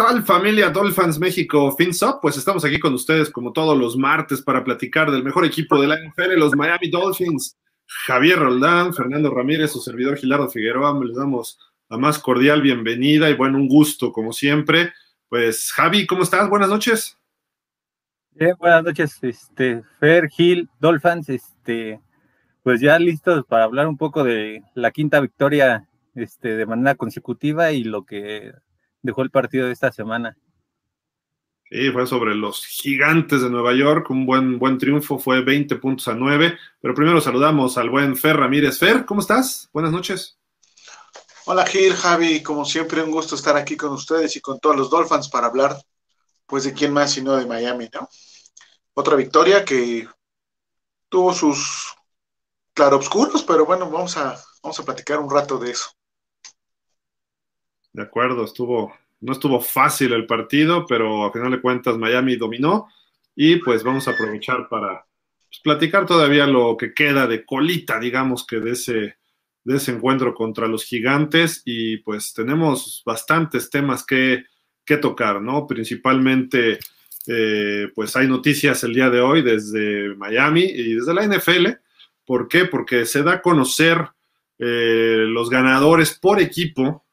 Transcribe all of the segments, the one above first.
¿Qué tal familia Dolphins México FinSop? Pues estamos aquí con ustedes como todos los martes para platicar del mejor equipo de la NFL, los Miami Dolphins. Javier Roldán, Fernando Ramírez, su servidor Gilardo Figueroa, les damos la más cordial bienvenida y bueno, un gusto como siempre. Pues Javi, ¿cómo estás? Buenas noches. Bien, buenas noches, este, Fer, Gil, Dolphins, este, pues ya listos para hablar un poco de la quinta victoria este, de manera consecutiva y lo que dejó el partido de esta semana. Sí, fue sobre los gigantes de Nueva York, un buen, buen triunfo, fue 20 puntos a 9. Pero primero saludamos al buen Fer Ramírez. Fer, ¿cómo estás? Buenas noches. Hola Gil, Javi, como siempre un gusto estar aquí con ustedes y con todos los Dolphins para hablar pues de quién más sino de Miami, ¿no? Otra victoria que tuvo sus claroscuros, pero bueno, vamos a, vamos a platicar un rato de eso. De acuerdo, estuvo, no estuvo fácil el partido, pero a final de cuentas Miami dominó y pues vamos a aprovechar para pues, platicar todavía lo que queda de colita, digamos que de ese, de ese encuentro contra los gigantes y pues tenemos bastantes temas que, que tocar, ¿no? Principalmente, eh, pues hay noticias el día de hoy desde Miami y desde la NFL. ¿Por qué? Porque se da a conocer eh, los ganadores por equipo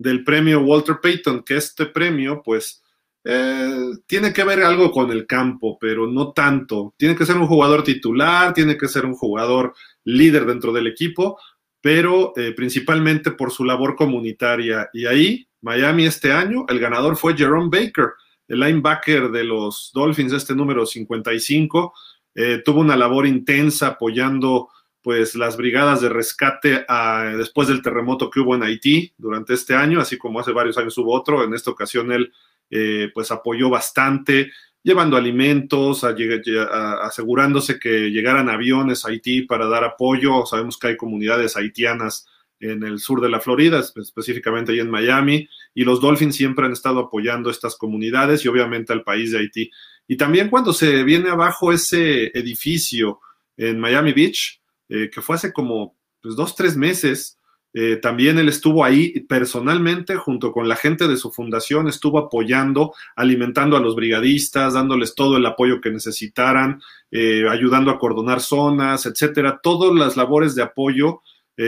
del premio Walter Payton, que este premio, pues, eh, tiene que ver algo con el campo, pero no tanto. Tiene que ser un jugador titular, tiene que ser un jugador líder dentro del equipo, pero eh, principalmente por su labor comunitaria. Y ahí, Miami este año, el ganador fue Jerome Baker, el linebacker de los Dolphins, este número 55. Eh, tuvo una labor intensa apoyando pues las brigadas de rescate ah, después del terremoto que hubo en Haití durante este año, así como hace varios años hubo otro. En esta ocasión él eh, pues apoyó bastante, llevando alimentos, asegurándose que llegaran aviones a Haití para dar apoyo. Sabemos que hay comunidades haitianas en el sur de la Florida, específicamente ahí en Miami, y los Dolphins siempre han estado apoyando estas comunidades y obviamente al país de Haití. Y también cuando se viene abajo ese edificio en Miami Beach, eh, que fue hace como pues, dos, tres meses. Eh, también él estuvo ahí personalmente junto con la gente de su fundación, estuvo apoyando, alimentando a los brigadistas, dándoles todo el apoyo que necesitaran, eh, ayudando a coordinar zonas, etcétera. Todas las labores de apoyo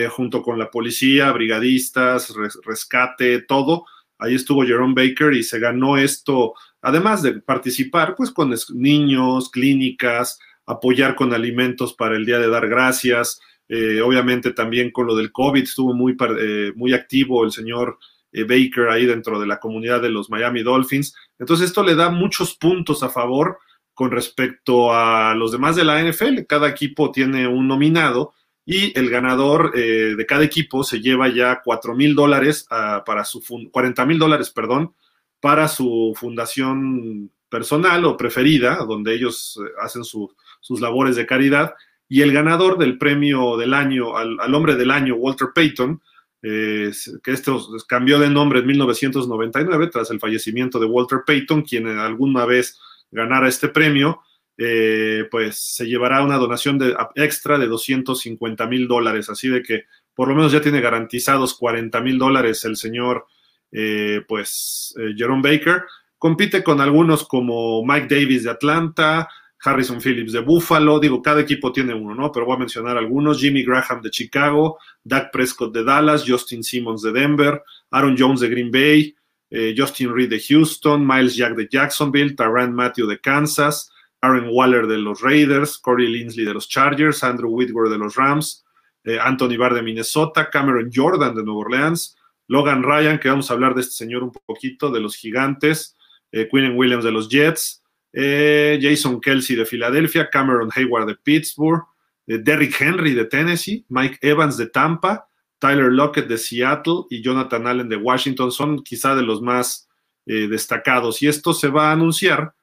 junto con la policía, brigadistas, rescate, todo. Ahí estuvo Jerome Baker y se ganó esto, además de participar pues con niños, clínicas, apoyar con alimentos para el Día de Dar Gracias. Eh, obviamente también con lo del COVID estuvo muy, eh, muy activo el señor eh, Baker ahí dentro de la comunidad de los Miami Dolphins. Entonces esto le da muchos puntos a favor con respecto a los demás de la NFL. Cada equipo tiene un nominado y el ganador de cada equipo se lleva ya 4 mil dólares ah, para su 40 mil dólares, perdón, para su fundación personal o preferida, donde ellos hacen su, sus labores de caridad. Y el ganador del premio del año, al, hombre del año, Walter Payton, que esto cambió de nombre en 1999 tras el fallecimiento de Walter Payton, quien alguna vez ganara este premio, eh, pues se llevará una donación de, extra de 250 mil dólares. Así de que por lo menos ya tiene garantizados 40 mil dólares el señor, eh, pues, eh, Jerome Baker. Compite con algunos como Mike Davis de Atlanta, Harrison Phillips de Buffalo, digo, cada equipo tiene uno, ¿no? Pero voy a mencionar algunos, Jimmy Graham de Chicago, Dak Prescott de Dallas, Justin Simmons de Denver, Aaron Jones de Green Bay, eh, Justin Reed de Houston, Miles Jack de Jacksonville, Tyrann Matthew de Kansas, Aaron Waller de los Raiders, Corey Linsley de los Chargers, Andrew Whitworth de los Rams, eh, Anthony Barr de Minnesota, Cameron Jordan de Nueva Orleans, Logan Ryan, que vamos a hablar de este señor un poquito, de los Gigantes, eh, Williams de los Jets, eh, Jason Kelsey de Filadelfia, Cameron Hayward de Pittsburgh, eh, Derrick Henry de Tennessee, Mike Evans de Tampa, Tyler Lockett de Seattle y Jonathan Allen de Washington son quizá de los más eh, destacados. Y esto se va a anunciar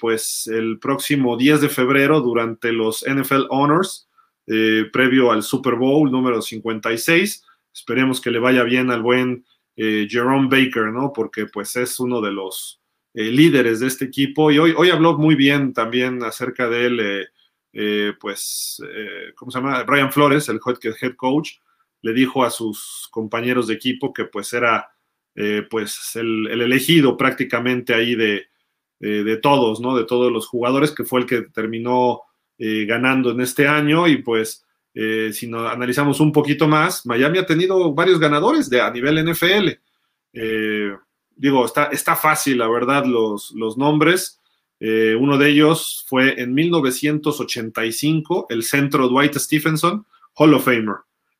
pues el próximo 10 de febrero durante los NFL Honors, previo al Super Bowl número 56. Esperemos que le vaya bien al buen Jerome Baker, ¿no? Porque pues es uno de los eh, líderes de este equipo. Y hoy, hoy habló muy bien también acerca de él, eh, eh, pues, ¿cómo se llama? Brian Flores, el head, coach, le dijo a sus compañeros de equipo que pues era pues el, elegido prácticamente ahí de, de, todos, ¿no? De todos los jugadores, que fue el que terminó ganando en este año y pues si nos analizamos un poquito más, Miami ha tenido varios ganadores de, a nivel NFL. Digo, está, está fácil, la verdad, los, los nombres. Eh, uno de ellos fue en 1985, el centro Dwight Stephenson, Hall of Famer.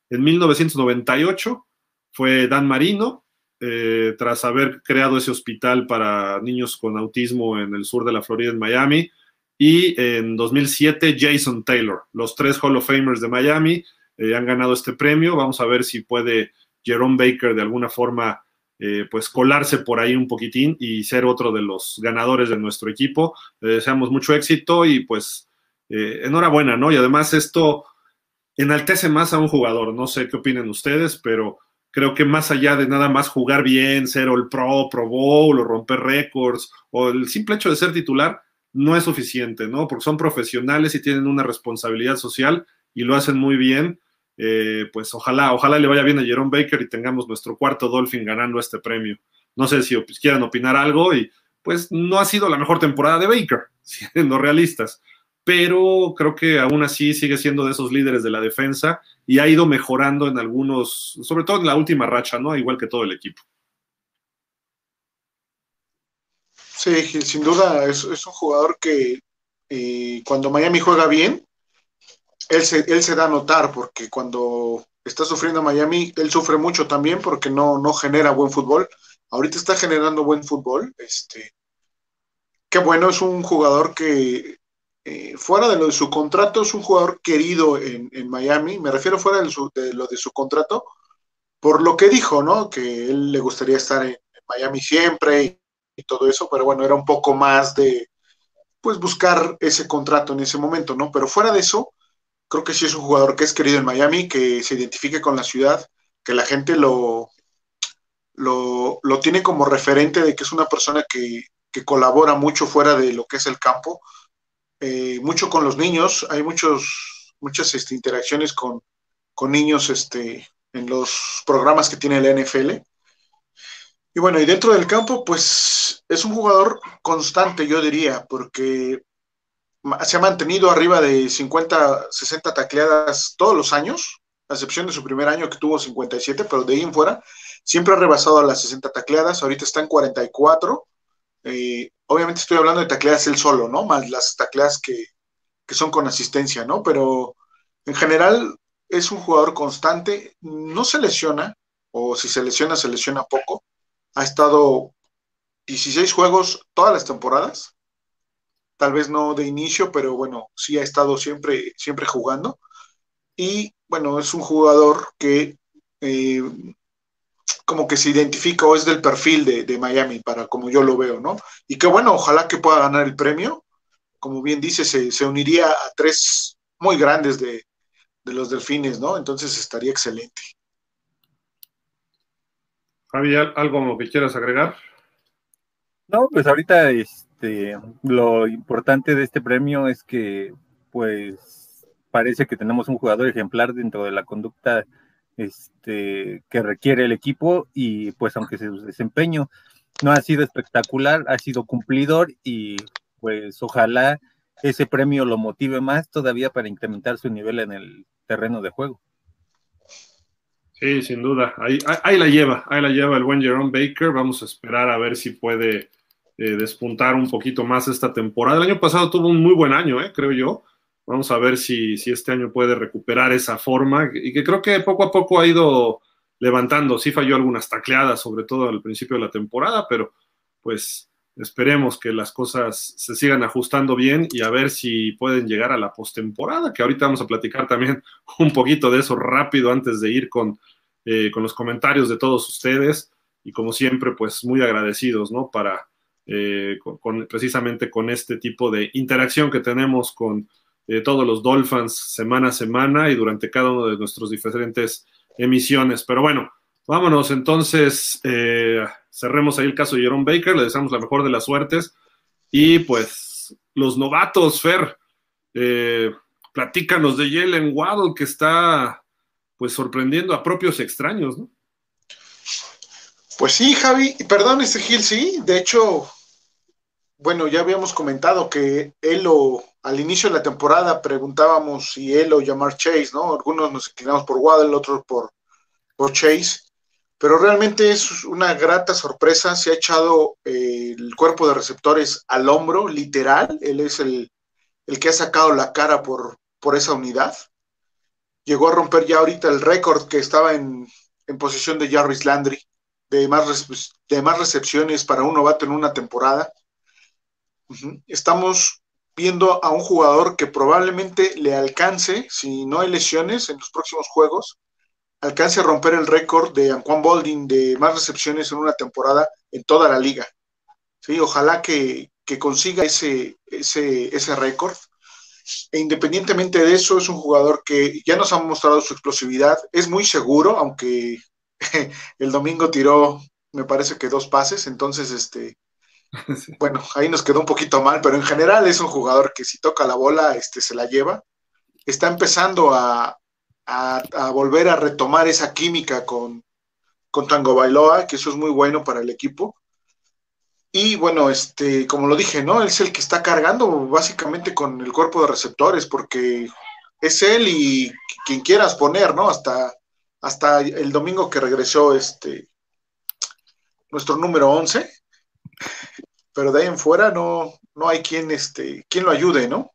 En 1998 fue Dan Marino, eh, tras haber creado ese hospital para niños con autismo en el sur de la Florida, en Miami. Y en 2007, Jason Taylor. Los tres Hall of Famers de Miami eh, han ganado este premio. Vamos a ver si puede Jerome Baker de alguna forma eh, pues colarse por ahí un poquitín y ser otro de los ganadores de nuestro equipo. Le deseamos mucho éxito y pues eh, enhorabuena, ¿no? Y además esto enaltece más a un jugador, no sé qué opinan ustedes, pero creo que más allá de nada más jugar bien, ser el pro, pro bowl o romper récords o el simple hecho de ser titular, no es suficiente, ¿no? Porque son profesionales y tienen una responsabilidad social y lo hacen muy bien eh, pues ojalá, ojalá le vaya bien a Jerome Baker y tengamos nuestro cuarto Dolphin ganando este premio. No sé si quieran opinar algo y pues no ha sido la mejor temporada de Baker, siendo realistas, pero creo que aún así sigue siendo de esos líderes de la defensa y ha ido mejorando en algunos, sobre todo en la última racha, ¿no? Igual que todo el equipo. Sí, sin duda es, un jugador que eh, cuando Miami juega bien, él se, él se da a notar porque cuando está sufriendo Miami, él sufre mucho también porque no, no genera buen fútbol. Ahorita está generando buen fútbol. Este, qué bueno, es un jugador que eh, fuera de lo de su contrato, es un jugador querido en, Miami. Me refiero fuera de, lo de su contrato, por lo que dijo, ¿no? Que él le gustaría estar en, Miami siempre y, y, todo eso, pero bueno, era un poco más de, pues, buscar ese contrato en ese momento, ¿no? Pero fuera de eso, creo que sí es un jugador que es querido en Miami, que se identifique con la ciudad, que la gente lo, lo, tiene como referente de que es una persona que, colabora mucho fuera de lo que es el campo, eh, mucho con los niños, hay muchos, muchas este, interacciones con, niños este, en los programas que tiene el NFL. Y bueno, y dentro del campo, pues es un jugador constante, yo diría, porque se ha mantenido arriba de 50, 60 tacleadas todos los años, a excepción de su primer año que tuvo 57, pero de ahí en fuera siempre ha rebasado las 60 tacleadas, ahorita está en 44. Eh, obviamente estoy hablando de tacleadas él solo, ¿no? Más las tacleadas que, que son con asistencia, ¿no? Pero en general es un jugador constante, no se lesiona, o si se lesiona, se lesiona poco. Ha estado 16 juegos todas las temporadas, tal vez no de inicio, pero bueno, sí ha estado siempre, siempre jugando. Y bueno, es un jugador que eh, como que se identifica o es del perfil de, Miami, para como yo lo veo, ¿no? Y que bueno, ojalá que pueda ganar el premio. Como bien dice, se, uniría a tres muy grandes de, de los delfines, ¿no? Entonces estaría excelente. Javi, ¿algo que quieras agregar? No, pues ahorita es, este, lo importante de este premio es que, pues, parece que tenemos un jugador ejemplar dentro de la conducta este, que requiere el equipo y, pues, aunque su desempeño no ha sido espectacular, ha sido cumplidor y, pues, ojalá ese premio lo motive más todavía para incrementar su nivel en el terreno de juego. Sí, sin duda. Ahí, ahí, la lleva, ahí la lleva el buen Jerome Baker. Vamos a esperar a ver si puede eh, despuntar un poquito más esta temporada. El año pasado tuvo un muy buen año, eh, creo yo. Vamos a ver si, si este año puede recuperar esa forma y que creo que poco a poco ha ido levantando. Sí falló algunas tacleadas, sobre todo al principio de la temporada, pero pues esperemos que las cosas se sigan ajustando bien y a ver si pueden llegar a la postemporada, que ahorita vamos a platicar también un poquito de eso rápido antes de ir con, eh, con los comentarios de todos ustedes y como siempre, pues muy agradecidos, ¿no? Para, eh, precisamente con este tipo de interacción que tenemos con eh, todos los Dolphins semana a semana y durante cada uno de nuestros diferentes emisiones. Pero bueno, vámonos entonces, eh, cerremos ahí el caso de Jerome Baker, le deseamos la mejor de las suertes y pues los novatos, Fer, platícanos de Jalen Waddle que está pues sorprendiendo a propios extraños, ¿no? Pues sí, Javi, perdón, este Gil, sí, de hecho, bueno, ya habíamos comentado que él o al inicio de la temporada preguntábamos si él o llamar Chase, ¿no? Algunos nos inclinamos por Waddle, otros por, por Chase, pero realmente es una grata sorpresa, se ha echado eh, el cuerpo de receptores al hombro, literal, él es el, el que ha sacado la cara por, por esa unidad. Llegó a romper ya ahorita el récord que estaba en, en posición de Jarvis Landry, de más, de más recepciones para un novato en una temporada. Estamos viendo a un jugador que probablemente le alcance, si no hay lesiones en los próximos juegos, alcance a romper el récord de Anquan Bolding de más recepciones en una temporada en toda la liga. ¿Sí? Ojalá que, consiga ese, ese, ese récord. E independientemente de eso, es un jugador que ya nos ha mostrado su explosividad, es muy seguro, aunque el domingo tiró, me parece que dos pases, entonces, este, bueno, ahí nos quedó un poquito mal, pero en general es un jugador que si toca la bola, este, se la lleva. Está empezando a, volver a retomar esa química con, con Tango Bailoa, que eso es muy bueno para el equipo. Y bueno, este, como lo dije, ¿no? Él es el que está cargando básicamente con el cuerpo de receptores, porque es él y quien quieras poner, ¿no? Hasta, hasta el domingo que regresó este nuestro número 11. Pero de ahí en fuera no, no hay quien, este, quien lo ayude, ¿no?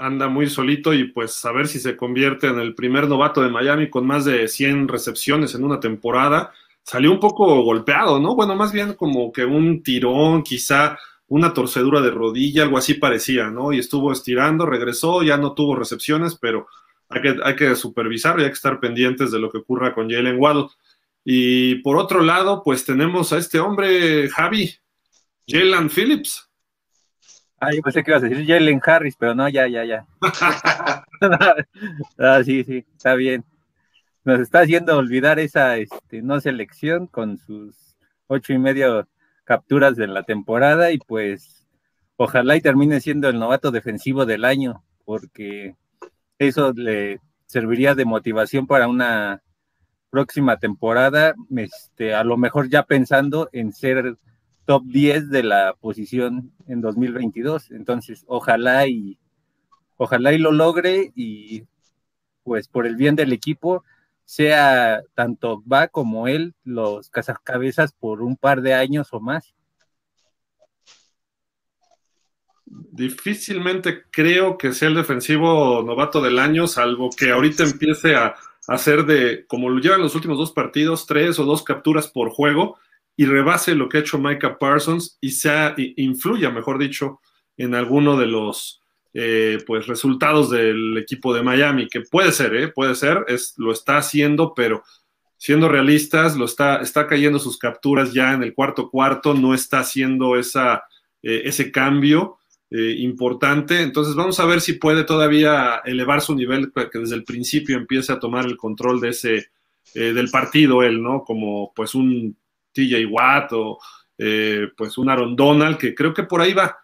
Anda muy solito y pues a ver si se convierte en el primer novato de Miami con más de 100 recepciones en una temporada salió un poco golpeado, ¿no? Bueno, más bien como que un tirón, quizá una torcedura de rodilla, algo así parecía, ¿no? Y estuvo estirando, regresó, ya no tuvo recepciones, pero hay que, hay que supervisar y hay que estar pendientes de lo que ocurra con Jalen Waddle. Y por otro lado, pues tenemos a este hombre, Javi, Jalen Phillips. Ah, yo pensé que ibas a decir Jalen Harris, pero no, ya, ya, ya. ah, sí, sí, está bien nos está haciendo olvidar esa este, no selección con sus ocho y medio capturas de la temporada y pues ojalá y termine siendo el novato defensivo del año porque eso le serviría de motivación para una próxima temporada, este, a lo mejor ya pensando en ser top 10 de la posición en 2022. Entonces, ojalá y ojalá y lo logre y pues por el bien del equipo sea tanto va como él los cazacabezas por un par de años o más. Difícilmente creo que sea el defensivo novato del año, salvo que ahorita empiece a hacer de, como lo llevan los últimos dos partidos, tres o dos capturas por juego y rebase lo que ha hecho Micah Parsons y sea, influya, mejor dicho, en alguno de los eh, pues resultados del equipo de Miami, que puede ser, ¿eh? puede ser, es, lo está haciendo, pero siendo realistas, lo está, está cayendo sus capturas ya en el cuarto cuarto, no está haciendo esa, eh, ese cambio importante. Entonces vamos a ver si puede todavía elevar su nivel, que desde el principio empiece a tomar el control de ese, del partido él, ¿no? Como pues un TJ Watt o pues un Aaron Donald, que creo que por ahí va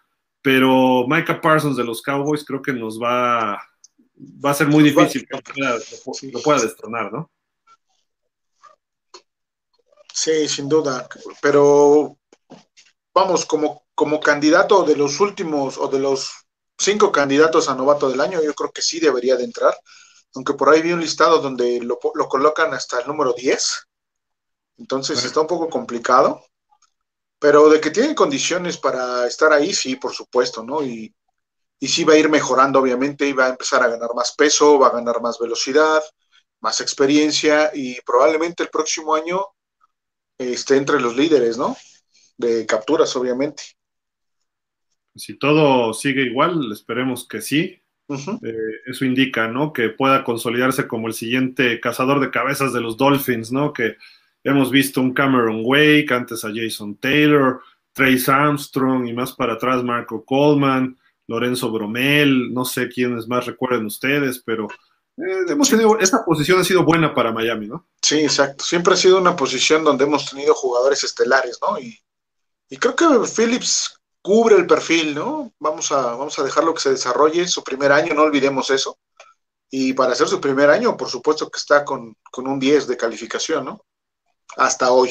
pero Micah Parsons de los Cowboys creo que nos va, va a ser muy difícil que lo pueda, destronar, ¿no? Sí, sin duda, pero vamos, como, como candidato de los últimos o de los cinco candidatos a novato del año, yo creo que sí debería de entrar, aunque por ahí vi un listado donde lo, colocan hasta el número 10, entonces está un poco complicado, pero de que tiene condiciones para estar ahí, sí, por supuesto, ¿no? Y, y sí va a ir mejorando, obviamente, y va a empezar a ganar más peso, va a ganar más velocidad, más experiencia, y probablemente el próximo año esté entre los líderes, ¿no? De capturas, obviamente. Si todo sigue igual, esperemos que sí. Eh, eso indica, ¿no? Que pueda consolidarse como el siguiente cazador de cabezas de los Dolphins, ¿no? Que Hemos visto un Cameron Wake, antes a Jason Taylor, Trace Armstrong y más para atrás Marco Coleman, Lorenzo Bromel, no sé quiénes más recuerden ustedes, pero eh, hemos tenido, esta posición ha sido buena para Miami, ¿no? Sí, exacto. Siempre ha sido una posición donde hemos tenido jugadores estelares, ¿no? Y, creo que Phillips cubre el perfil, ¿no? Vamos a, vamos a dejarlo que se desarrolle su primer año, no olvidemos eso. Y para hacer su primer año, por supuesto que está con, con un 10 de calificación, ¿no? hasta hoy.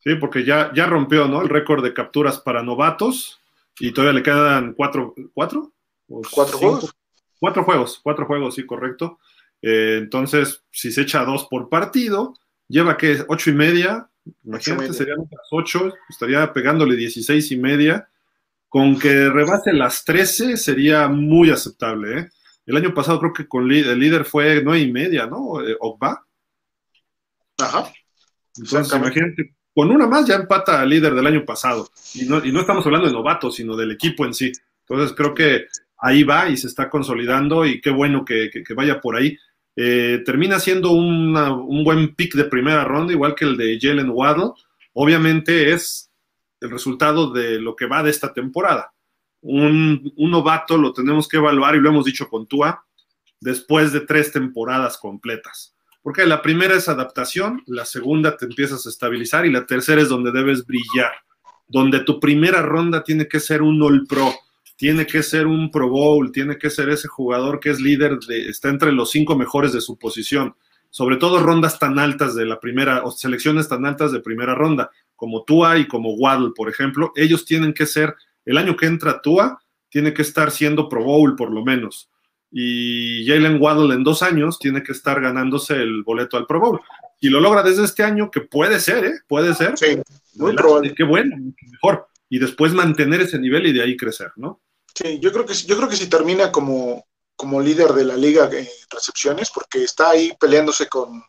Sí, porque ya, ya rompió, ¿no? El récord de capturas para novatos y todavía le quedan cuatro, ¿cuatro? ¿Cuatro juegos? Cuatro juegos, cuatro juegos, sí, correcto. Eh, entonces, si se echa dos por partido, lleva que ocho y media, imagínate, serían otras ocho, estaría pegándole dieciséis y media. Con que rebase las trece sería muy aceptable, ¿eh? El año pasado creo que con el líder fue nueve y media, ¿no? Eh, Ogba. Ajá. Entonces, imagínate, con una más ya empata al líder del año pasado. Y no, y no estamos hablando de novatos, sino del equipo en sí. Entonces, creo que ahí va y se está consolidando y qué bueno que, vaya por ahí. Eh, termina siendo un buen pick de primera ronda, igual que el de Jalen Waddle. Obviamente es el resultado de lo que va de esta temporada. Un, un, novato lo tenemos que evaluar y lo hemos dicho con Tua después de tres temporadas completas. Porque la primera es adaptación, la segunda te empiezas a estabilizar y la tercera es donde debes brillar, donde tu primera ronda tiene que ser un All Pro tiene que ser un Pro Bowl, tiene que ser ese jugador que es líder, de, está entre los cinco mejores de su posición. Sobre todo rondas tan altas de la primera, o selecciones tan altas de primera ronda, como Tua y como Waddle, por ejemplo, ellos tienen que ser, el año que entra Tua, tiene que estar siendo Pro Bowl por lo menos. Y Jalen Waddle en dos años tiene que estar ganándose el boleto al Pro Bowl. Y lo logra desde este año, que puede ser, ¿eh? Puede ser. Sí, muy probable. Qué bueno, mejor. Y después mantener ese nivel y de ahí crecer, ¿no? Sí, yo creo que yo creo que si termina como, como líder de la liga en recepciones, porque está ahí peleándose con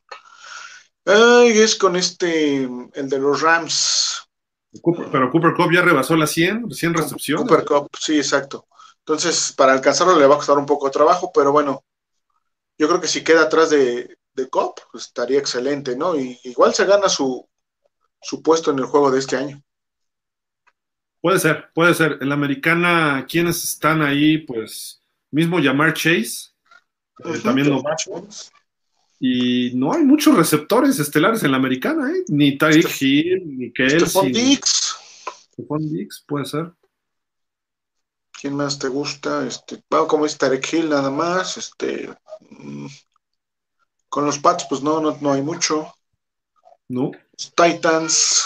ay, es con este el de los Rams. pero Cooper Cup ya rebasó las 100, 100 recepciones. Cooper Cup, sí, exacto. Entonces, para alcanzarlo le va a costar un poco de trabajo, pero bueno, yo creo que si queda atrás de, de Cup, pues estaría excelente, ¿no? Y igual se gana su, su puesto en el juego de este año. Puede ser, puede ser. En la americana, ¿quiénes están ahí? Pues mismo llamar Chase, eh, también no Y no hay muchos receptores estelares en la americana, ¿eh? Ni Tyreek este Hill, ni Kelsey. Stephon Dix. Stephon Dix, puede ser. ¿Quién más te gusta? Este, bueno, como es Tarek Hill nada más. Este, mm, con los Pats, pues no, no, no hay mucho. No. Titans.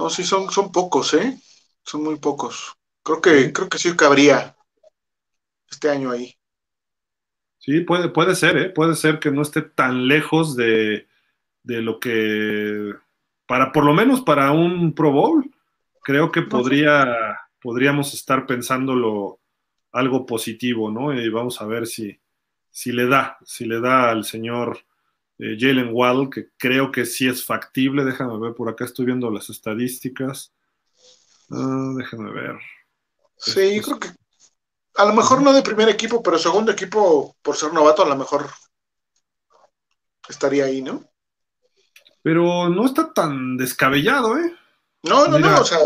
No, sí, son, son pocos, ¿eh? Son muy pocos. Creo que, creo que sí cabría este año ahí. Sí, puede, puede ser, ¿eh? Puede ser que no esté tan lejos de, de lo que, para por lo menos para un Pro Bowl, creo que podría, podríamos estar pensándolo algo positivo, ¿no? Y vamos a ver si, si le da, si le da al señor Jalen Waddle, que creo que sí es factible. Déjame ver, por acá estoy viendo las estadísticas. Ah, déjame ver. Sí, creo que a lo mejor no de primer equipo, pero segundo equipo, por ser novato, a lo mejor estaría ahí, ¿no? Pero no está tan descabellado, ¿eh? No, no, no, o sea.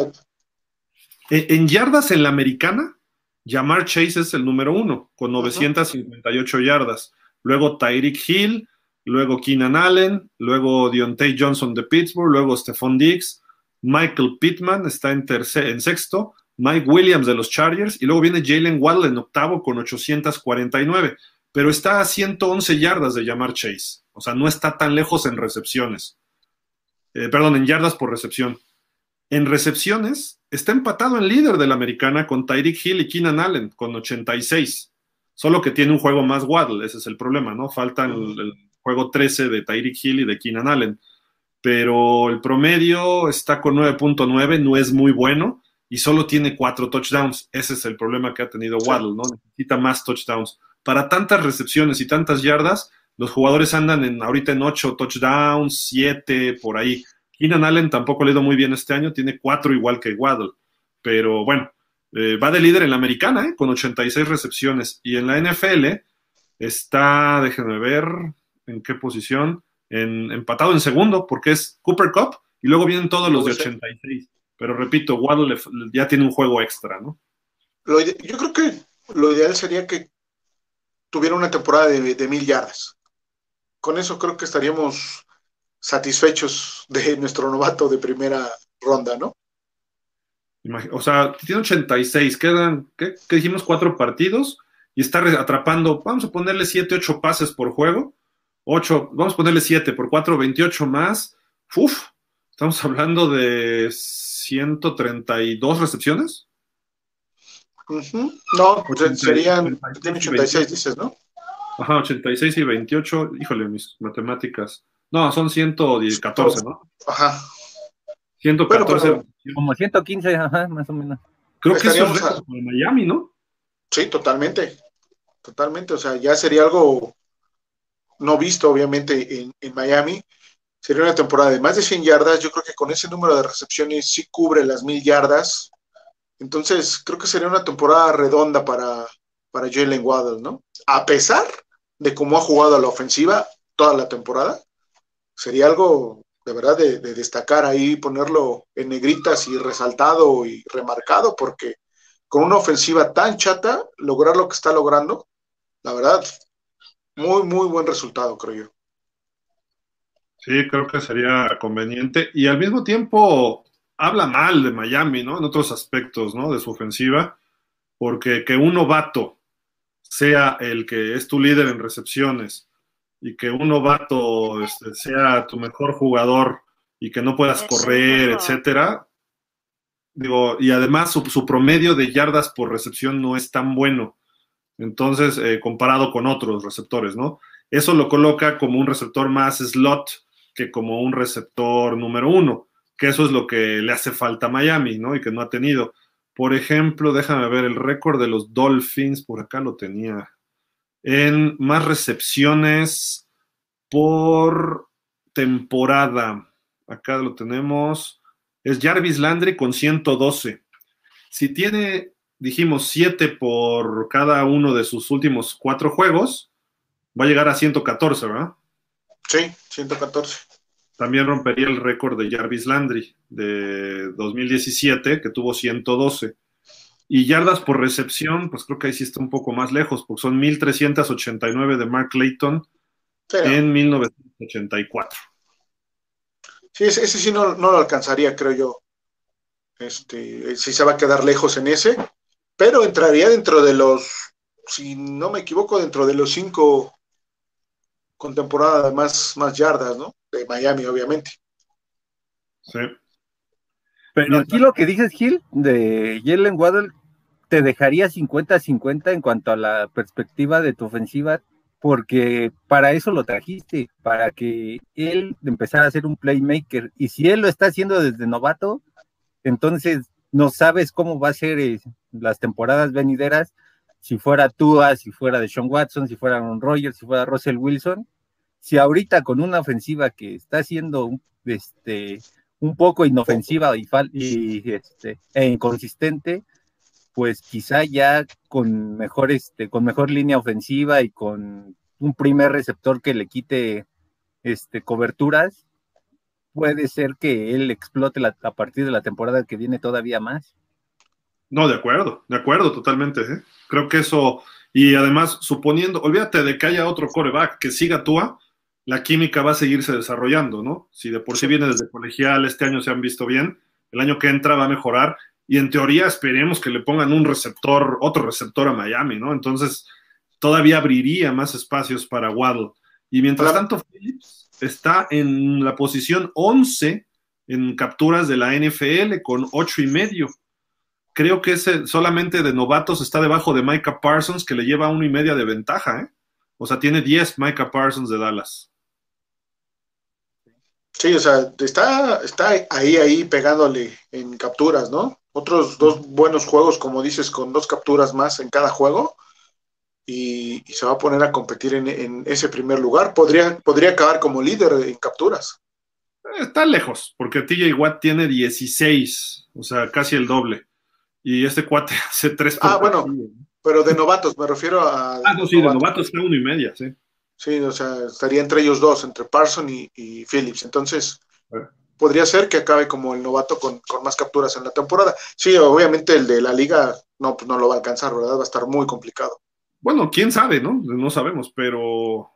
En yardas en la americana, Jamar Chase es el número uno, con 958 yardas. Luego Tyreek Hill, luego Keenan Allen, luego Deontay Johnson de Pittsburgh, luego Stephon Diggs, Michael Pittman está en, en sexto, Mike Williams de los Chargers, y luego viene Jalen Waddle en octavo con 849, pero está a 111 yardas de llamar Chase, o sea, no está tan lejos en recepciones, eh, perdón, en yardas por recepción. En recepciones, está empatado en líder de la americana con Tyreek Hill y Keenan Allen con 86. Solo que tiene un juego más Waddle, ese es el problema, ¿no? Faltan el, juego 13 de Tyreek Hill y de Keenan Allen. Pero el promedio está con 9.9, no es muy bueno y solo tiene cuatro touchdowns. Ese es el problema que ha tenido Waddle, ¿no? Necesita más touchdowns. Para tantas recepciones y tantas yardas, los jugadores andan en, ahorita en 8 touchdowns, 7, por ahí. Keenan Allen tampoco le ha ido muy bien este año, tiene cuatro igual que Waddle. Pero bueno, eh, va de líder en la americana, ¿eh? con 86 recepciones. Y en la NFL está, déjenme ver, en qué posición, en, empatado en segundo, porque es Cooper Cup, y luego vienen todos los de 86. Pero repito, Waddle ya tiene un juego extra, ¿no? yo creo que lo ideal sería que tuviera una temporada de, mil yardas. Con eso creo que estaríamos satisfechos de nuestro novato de primera ronda, ¿no? O sea, tiene 86, quedan, ¿qué, ¿qué dijimos? Cuatro partidos y está atrapando, vamos a ponerle 7, 8 pases por juego 8, vamos a ponerle 7 por 4, 28 más. Uf, estamos hablando de 132 recepciones. No, serían 86, dices, ¿no? Ajá, 86 y 28. Híjole, mis matemáticas. No, son 114, ¿no? Ajá. 114. como 115, ajá, más o menos. Creo que eso es a... Miami, ¿no? Sí, totalmente. Totalmente. O sea, ya sería algo no visto, obviamente, en, en Miami. Sería una temporada de más de 100 yardas. Yo creo que con ese número de recepciones sí cubre las mil yardas. Entonces, creo que sería una temporada redonda para, para Jalen Waddle, ¿no? A pesar de cómo ha jugado a la ofensiva toda la temporada, sería algo de verdad de, destacar ahí, ponerlo en negritas y resaltado y remarcado, porque con una ofensiva tan chata, lograr lo que está logrando, la verdad, muy, muy buen resultado, creo yo. Sí, creo que sería conveniente. Y al mismo tiempo, habla mal de Miami, ¿no? En otros aspectos, ¿no? De su ofensiva, porque que un novato sea el que es tu líder en recepciones y que un novato este, sea tu mejor jugador y que no puedas correr, etcétera. Digo, y además su, promedio de yardas por recepción no es tan bueno. Entonces, eh, comparado con otros receptores, ¿no? Eso lo coloca como un receptor más slot que como un receptor número uno que eso es lo que le hace falta a Miami, ¿no? Y que no ha tenido. Por ejemplo, déjame ver el récord de los Dolphins, por acá lo tenía. En más recepciones por temporada. Acá lo tenemos. Es Jarvis Landry con 112. Si tiene, dijimos, 7 por cada uno de sus últimos cuatro juegos, va a llegar a 114, ¿verdad? Sí, 114 también rompería el récord de Jarvis Landry de 2017, que tuvo 112. Y yardas por recepción, pues creo que ahí sí está un poco más lejos, porque son 1389 de Mark Layton en 1984. Sí, ese, sí no, lo alcanzaría, creo yo. Este, sí se va a quedar lejos en ese, pero entraría dentro de los, si no me equivoco, dentro de los cinco con temporada de más, más yardas, ¿no? de Miami, obviamente. Sí. Pero aquí lo que dices, Gil, de Jalen Waddle, te dejaría 50-50 en cuanto a la perspectiva de tu ofensiva, porque para eso lo trajiste, para que él empezara a ser un playmaker. Y si él lo está haciendo desde novato, entonces no sabes cómo va a ser eh, las temporadas venideras, si fuera Tua, si fuera de Sean Watson, si fuera Aaron Rodgers, si fuera Russell Wilson, si ahorita con una ofensiva que está siendo este, un poco inofensiva y, y este, e inconsistente, pues quizá ya con mejor, este, con mejor línea ofensiva y con un primer receptor que le quite este, coberturas, puede ser que él explote a partir de la temporada que viene todavía más. No, de acuerdo, de acuerdo, totalmente. ¿eh? Creo que eso, y además, suponiendo, olvídate de que haya otro coreback que siga Tua, la química va a seguirse desarrollando, ¿no? Si de por sí viene desde colegial, este año se han visto bien, el año que entra va a mejorar y en teoría esperemos que le pongan un receptor, otro receptor a Miami, ¿no? Entonces todavía abriría más espacios para Waddle. Y mientras tanto, Phillips está en la posición 11 en capturas de la NFL con ocho y medio. Creo que ese solamente de novatos está debajo de Micah Parsons, que le lleva uno y media de ventaja, ¿eh? O sea, tiene 10 Micah Parsons de Dallas. Sí, o sea, está, está ahí, ahí pegándole en capturas, ¿no? Otros dos buenos juegos, como dices, con dos capturas más en cada juego. Y, se va a poner a competir en, ese primer lugar. Podría, podría acabar como líder en capturas. Está lejos, porque TJ Watt tiene 16, o sea, casi el doble. Y este cuate hace tres Ah, bueno, pero de novatos, me refiero a. Ah, no, sí, de novatos está uno y media, sí. Sí, o sea, estaría entre ellos dos, entre Parson y, Phillips. Entonces, podría ser que acabe como el novato con, más capturas en la temporada. Sí, obviamente el de la liga no, pues no lo va a alcanzar, ¿verdad? Va a estar muy complicado. Bueno, quién sabe, ¿no? No sabemos, pero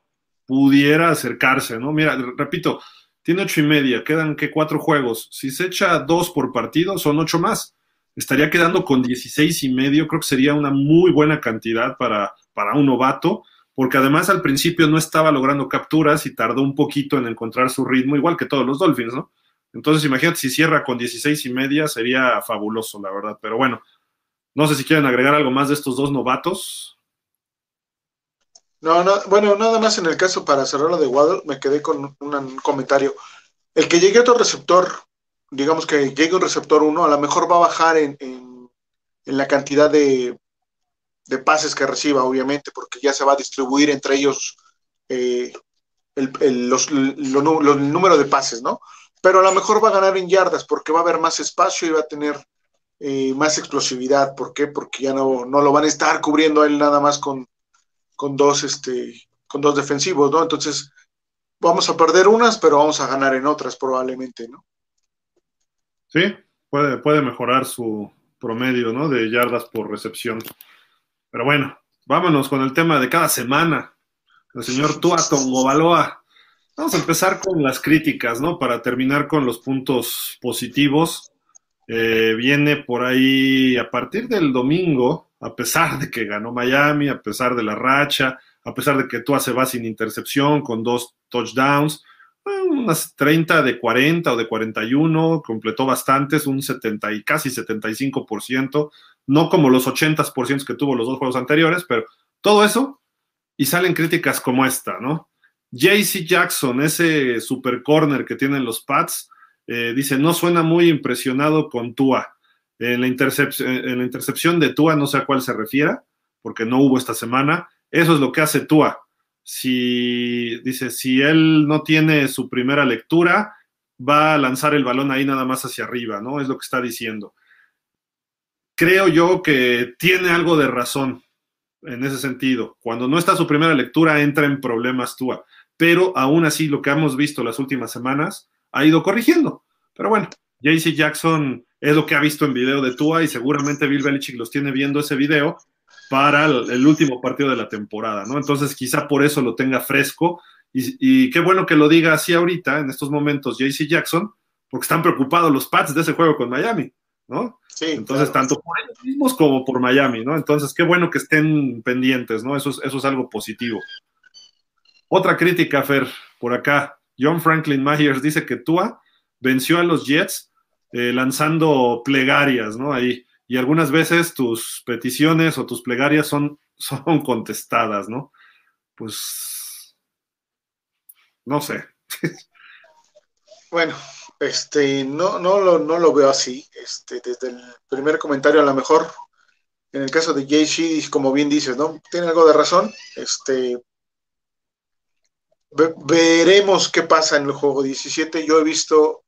pudiera acercarse, ¿no? Mira, repito, tiene ocho y media, quedan que cuatro juegos. Si se echa dos por partido, son ocho más. Estaría quedando con dieciséis y medio, creo que sería una muy buena cantidad para, para un novato porque además al principio no estaba logrando capturas y tardó un poquito en encontrar su ritmo, igual que todos los Dolphins, ¿no? Entonces, imagínate si cierra con 16 y media, sería fabuloso, la verdad. Pero bueno, no sé si quieren agregar algo más de estos dos novatos. No, no, bueno, nada más en el caso para cerrar lo de Waddle, me quedé con un comentario. El que llegue otro receptor, digamos que llegue un receptor 1, a lo mejor va a bajar en, en la cantidad de, de pases que reciba, obviamente, porque ya se va a distribuir entre ellos eh, el, los, número de pases, ¿no? Pero a lo mejor va a ganar en yardas porque va a haber más espacio y va a tener eh, más explosividad. ¿Por qué? Porque ya no, no lo van a estar cubriendo él nada más con, con, dos, este, con dos defensivos, ¿no? Entonces, vamos a perder unas, pero vamos a ganar en otras probablemente, ¿no? Sí, puede, puede mejorar su promedio, ¿no? De yardas por recepción. Pero bueno, vámonos con el tema de cada semana. El señor Tua Baloa. Vamos a empezar con las críticas, ¿no? Para terminar con los puntos positivos. Eh, viene por ahí a partir del domingo, a pesar de que ganó Miami, a pesar de la racha, a pesar de que Tua se va sin intercepción, con dos touchdowns, unas 30 de 40 o de 41, completó bastantes, un 70 y casi 75%, no como los 80% que tuvo los dos juegos anteriores, pero todo eso, y salen críticas como esta, ¿no? JC Jackson, ese super corner que tienen los Pats, eh, dice, no suena muy impresionado con Tua. En la, en la intercepción de Tua, no sé a cuál se refiera, porque no hubo esta semana. Eso es lo que hace Tua. Si, dice, si él no tiene su primera lectura, va a lanzar el balón ahí nada más hacia arriba, ¿no? Es lo que está diciendo creo yo que tiene algo de razón en ese sentido. Cuando no está su primera lectura, entra en problemas Tua. Pero aún así, lo que hemos visto las últimas semanas ha ido corrigiendo. Pero bueno, JC Jackson es lo que ha visto en video de Tua y seguramente Bill Belichick los tiene viendo ese video para el, último partido de la temporada, ¿no? Entonces, quizá por eso lo tenga fresco. Y, y qué bueno que lo diga así ahorita, en estos momentos, JC Jackson, porque están preocupados los Pats de ese juego con Miami, ¿no? Entonces, tanto por ellos mismos como por Miami, ¿no? Entonces, qué bueno que estén pendientes, ¿no? Eso es, eso es algo positivo. Otra crítica, Fer, por acá. John Franklin Myers dice que Tua venció a los Jets eh, lanzando plegarias, ¿no? Ahí. Y algunas veces tus peticiones o tus plegarias son, son contestadas, ¿no? Pues. No sé. Bueno, este, no, no, lo, no lo veo así. Este, desde el primer comentario, a lo mejor, en el caso de JC, como bien dices, ¿no? Tiene algo de razón. Este, veremos qué pasa en el juego 17. Yo he visto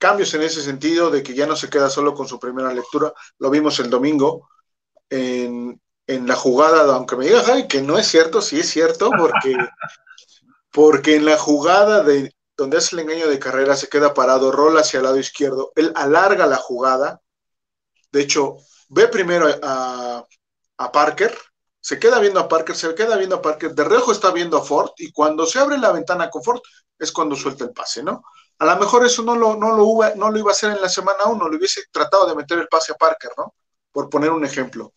cambios en ese sentido, de que ya no se queda solo con su primera lectura. Lo vimos el domingo en, en la jugada, aunque me digas, ay, que no es cierto, sí es cierto, porque, porque en la jugada de, donde hace el engaño de carrera, se queda parado, rola hacia el lado izquierdo, él alarga la jugada, de hecho, ve primero a, Parker, se queda viendo a Parker, se queda viendo a Parker, de reojo está viendo a Ford, y cuando se abre la ventana con Ford, es cuando suelta el pase, ¿no? A lo mejor eso no lo, no lo, no lo iba a hacer en la semana 1, lo hubiese tratado de meter el pase a Parker, ¿no? Por poner un ejemplo.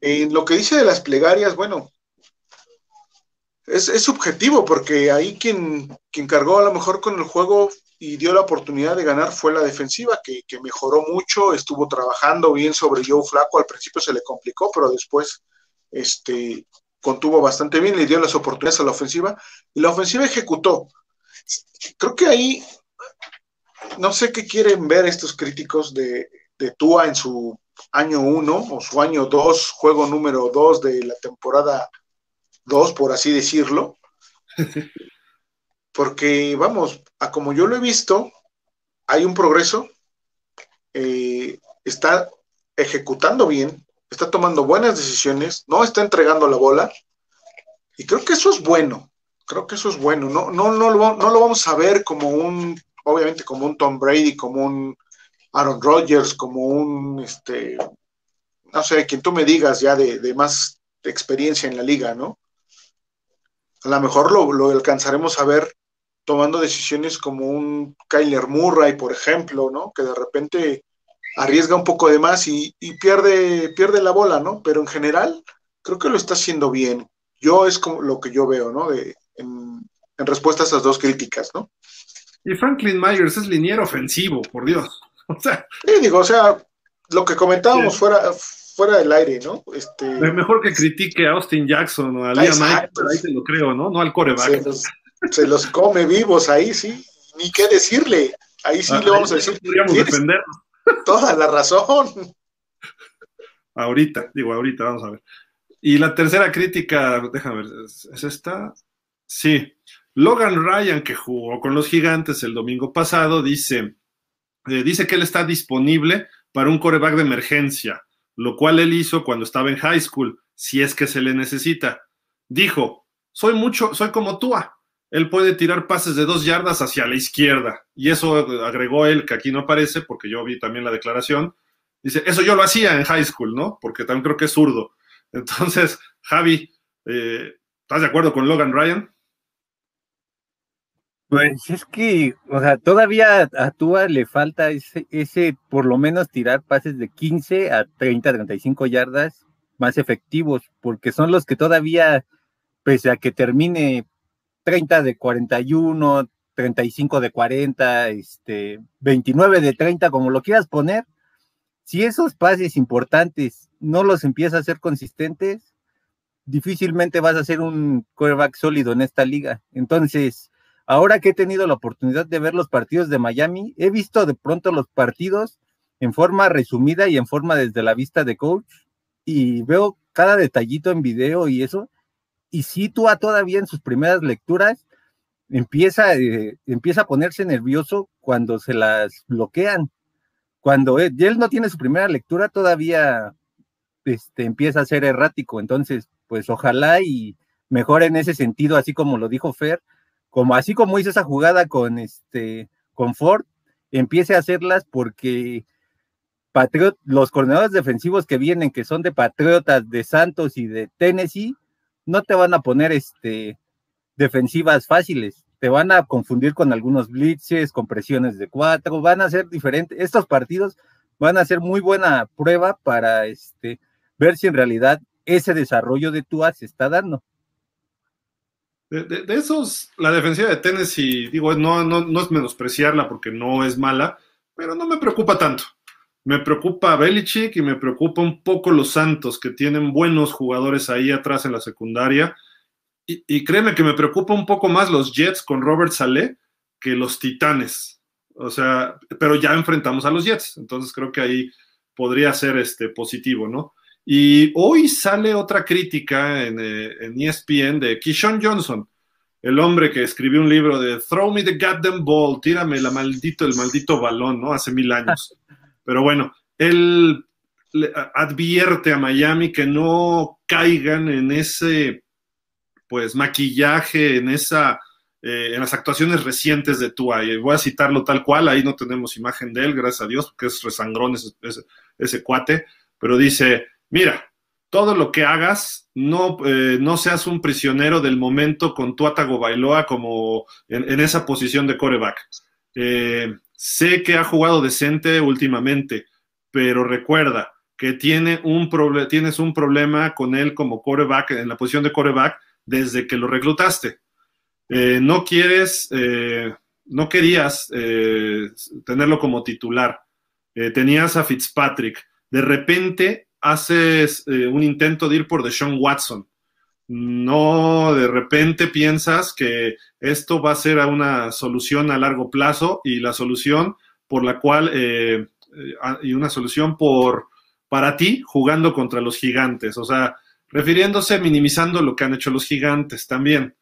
En lo que dice de las plegarias, bueno, es, subjetivo, porque ahí quien, quien cargó a lo mejor con el juego y dio la oportunidad de ganar fue la defensiva, que, mejoró mucho, estuvo trabajando bien sobre Joe Flaco, al principio se le complicó, pero después este, contuvo bastante bien, le dio las oportunidades a la ofensiva, y la ofensiva ejecutó. Creo que ahí, no sé qué quieren ver estos críticos de, de Tua en su año 1 o su año 2, juego número 2 de la temporada dos, por así decirlo. Porque, vamos, a como yo lo he visto, hay un progreso, eh, está ejecutando bien, está tomando buenas decisiones, no está entregando la bola, y creo que eso es bueno, creo que eso es bueno, no, no, no, lo, no lo vamos a ver como un, obviamente como un Tom Brady, como un Aaron Rodgers, como un, este, no sé, quien tú me digas ya de, más experiencia en la liga, ¿no? a lo mejor lo, alcanzaremos a ver tomando decisiones como un Kyler Murray, por ejemplo, ¿no? Que de repente arriesga un poco de más y, pierde, pierde la bola, ¿no? Pero en general creo que lo está haciendo bien. Yo es como lo que yo veo, ¿no? De, en, respuesta a esas dos críticas, ¿no? Y Franklin Myers es liniero ofensivo, por Dios. O sea. Sí, digo, o sea, lo que comentábamos fuera, fuera del aire, ¿no? Este... Mejor que critique a Austin Jackson o a Liam Mike, ahí te lo creo, ¿no? No al coreback. Se los, come vivos ahí, sí. Ni qué decirle. Ahí sí ah, le vamos a decir. Podríamos defender. Toda la razón. Ahorita, digo, ahorita, vamos a ver. Y la tercera crítica, déjame ver, ¿es esta? Sí. Logan Ryan, que jugó con los gigantes el domingo pasado, dice, eh, dice que él está disponible para un coreback de emergencia, lo cual él hizo cuando estaba en high school, si es que se le necesita. Dijo, soy mucho, soy como Tua. Él puede tirar pases de dos yardas hacia la izquierda. Y eso agregó él, que aquí no aparece, porque yo vi también la declaración. Dice, eso yo lo hacía en high school, ¿no? Porque también creo que es zurdo. Entonces, Javi, eh, ¿estás de acuerdo con Logan Ryan? Pues es que, o sea, todavía a Tua le falta ese, ese, por lo menos tirar pases de 15 a 30, 35 yardas más efectivos, porque son los que todavía, pese a que termine 30 de 41, 35 de 40, este, 29 de 30, como lo quieras poner, si esos pases importantes no los empiezas a hacer consistentes, difícilmente vas a ser un quarterback sólido en esta liga. Entonces, Ahora que he tenido la oportunidad de ver los partidos de Miami, he visto de pronto los partidos en forma resumida y en forma desde la vista de coach y veo cada detallito en video y eso. Y si todavía en sus primeras lecturas empieza, eh, empieza a ponerse nervioso cuando se las bloquean. Cuando él, no tiene su primera lectura, todavía este, empieza a ser errático. Entonces, pues ojalá y mejore en ese sentido, así como lo dijo Fer, como así como hizo esa jugada con este con Ford, empiece a hacerlas porque los coordinadores defensivos que vienen, que son de Patriotas, de Santos y de Tennessee, no te van a poner este defensivas fáciles, te van a confundir con algunos blitzes, con presiones de cuatro, van a ser diferentes. Estos partidos van a ser muy buena prueba para este ver si en realidad ese desarrollo de Tua se está dando. De, esos, la defensiva de Tennessee, digo, no, no, no, es menospreciarla porque no es mala, pero no me preocupa tanto. Me preocupa Belichick y me preocupa un poco los Santos, que tienen buenos jugadores ahí atrás en la secundaria. Y, créeme que me preocupa un poco más los Jets con Robert Saleh que los Titanes. O sea, pero ya enfrentamos a los Jets, entonces creo que ahí podría ser este positivo, ¿no? Y hoy sale otra crítica en, ESPN eh, e de Kishon Johnson, el hombre que escribió un libro de Throw me the goddamn ball, tírame la maldito, el maldito balón, ¿no? Hace mil años. Pero bueno, él advierte a Miami que no caigan en ese, pues, maquillaje, en esa, eh, en las actuaciones recientes de Tua. Y voy a citarlo tal cual, ahí no tenemos imagen de él, gracias a Dios, porque es resangrón ese cuate, pero dice, mira, todo lo que hagas, no, eh, no seas un prisionero del momento con Tuatago Bailoa como en, esa posición de coreback. Eh, sé que ha jugado decente últimamente, pero recuerda que tiene un tienes un problema con él como coreback, en la posición de coreback, desde que lo reclutaste. Eh, no quieres, no querías tenerlo como titular. tenías a Fitzpatrick. De repente haces eh, un intento de ir por Deshaun Watson. No de repente piensas que esto va a ser una solución a largo plazo y la solución por la cual, eh, eh, y una solución por, para ti jugando contra los gigantes. O sea, refiriéndose, minimizando lo que han hecho los gigantes también.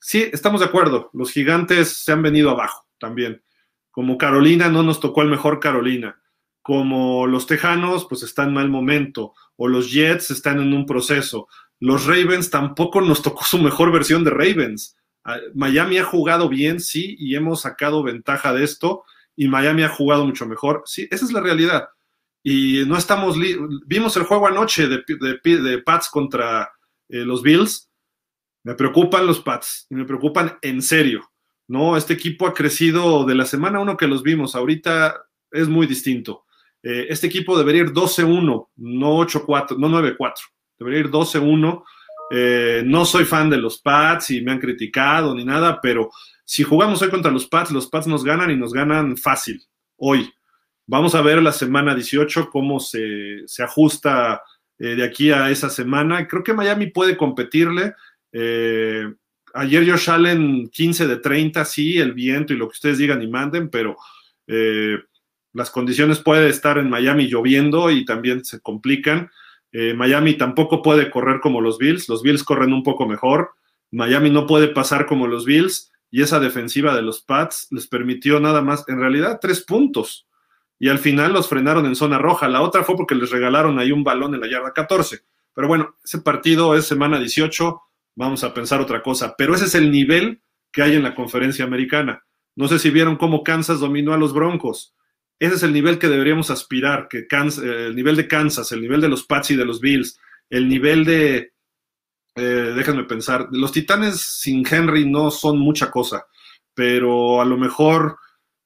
sí, estamos de acuerdo, los gigantes se han venido abajo también. Como Carolina no nos tocó el mejor Carolina como los Tejanos, pues están en mal momento, o los Jets están en un proceso. Los Ravens tampoco nos tocó su mejor versión de Ravens. Ah, Miami ha jugado bien, sí, y hemos sacado ventaja de esto, y Miami ha jugado mucho mejor. Sí, esa es la realidad. Y no estamos, vimos el juego anoche de, de, Pats contra eh, los Bills. Me preocupan los Pats, y me preocupan en serio. No, este equipo ha crecido de la semana uno que los vimos. Ahorita es muy distinto. Eh, este equipo debería ir 12-1, no 8-4, no 9-4. Debería ir 12-1 Eh, no soy fan de los Pats y me han criticado ni nada, pero si jugamos hoy contra los Pats, los Pats nos ganan y nos ganan fácil, hoy. Vamos a ver la semana 18 cómo se, ajusta eh, de aquí a esa semana. Creo que Miami puede competirle. Eh, ayer Josh Allen 15 de 30, sí, el viento y lo que ustedes digan y manden, pero eh, las condiciones puede estar en Miami lloviendo y también se complican. Miami tampoco puede correr como los Bills, los Bills corren un poco mejor. Miami no puede pasar como los Bills y esa defensiva de los Pats les permitió nada más, en realidad, tres puntos y al final los frenaron en zona roja. La otra fue porque les regalaron ahí un balón en la yarda 14. Pero bueno, ese partido es semana 18, vamos a pensar otra cosa. Pero ese es el nivel que hay en la conferencia americana. No sé si vieron cómo Kansas dominó a los Broncos. Ese es el nivel que deberíamos aspirar, que eh, el nivel de Kansas, el nivel de los Pats y de los Bills, el nivel de, eh, déjenme pensar, los Titanes sin Henry no son mucha cosa, pero a lo mejor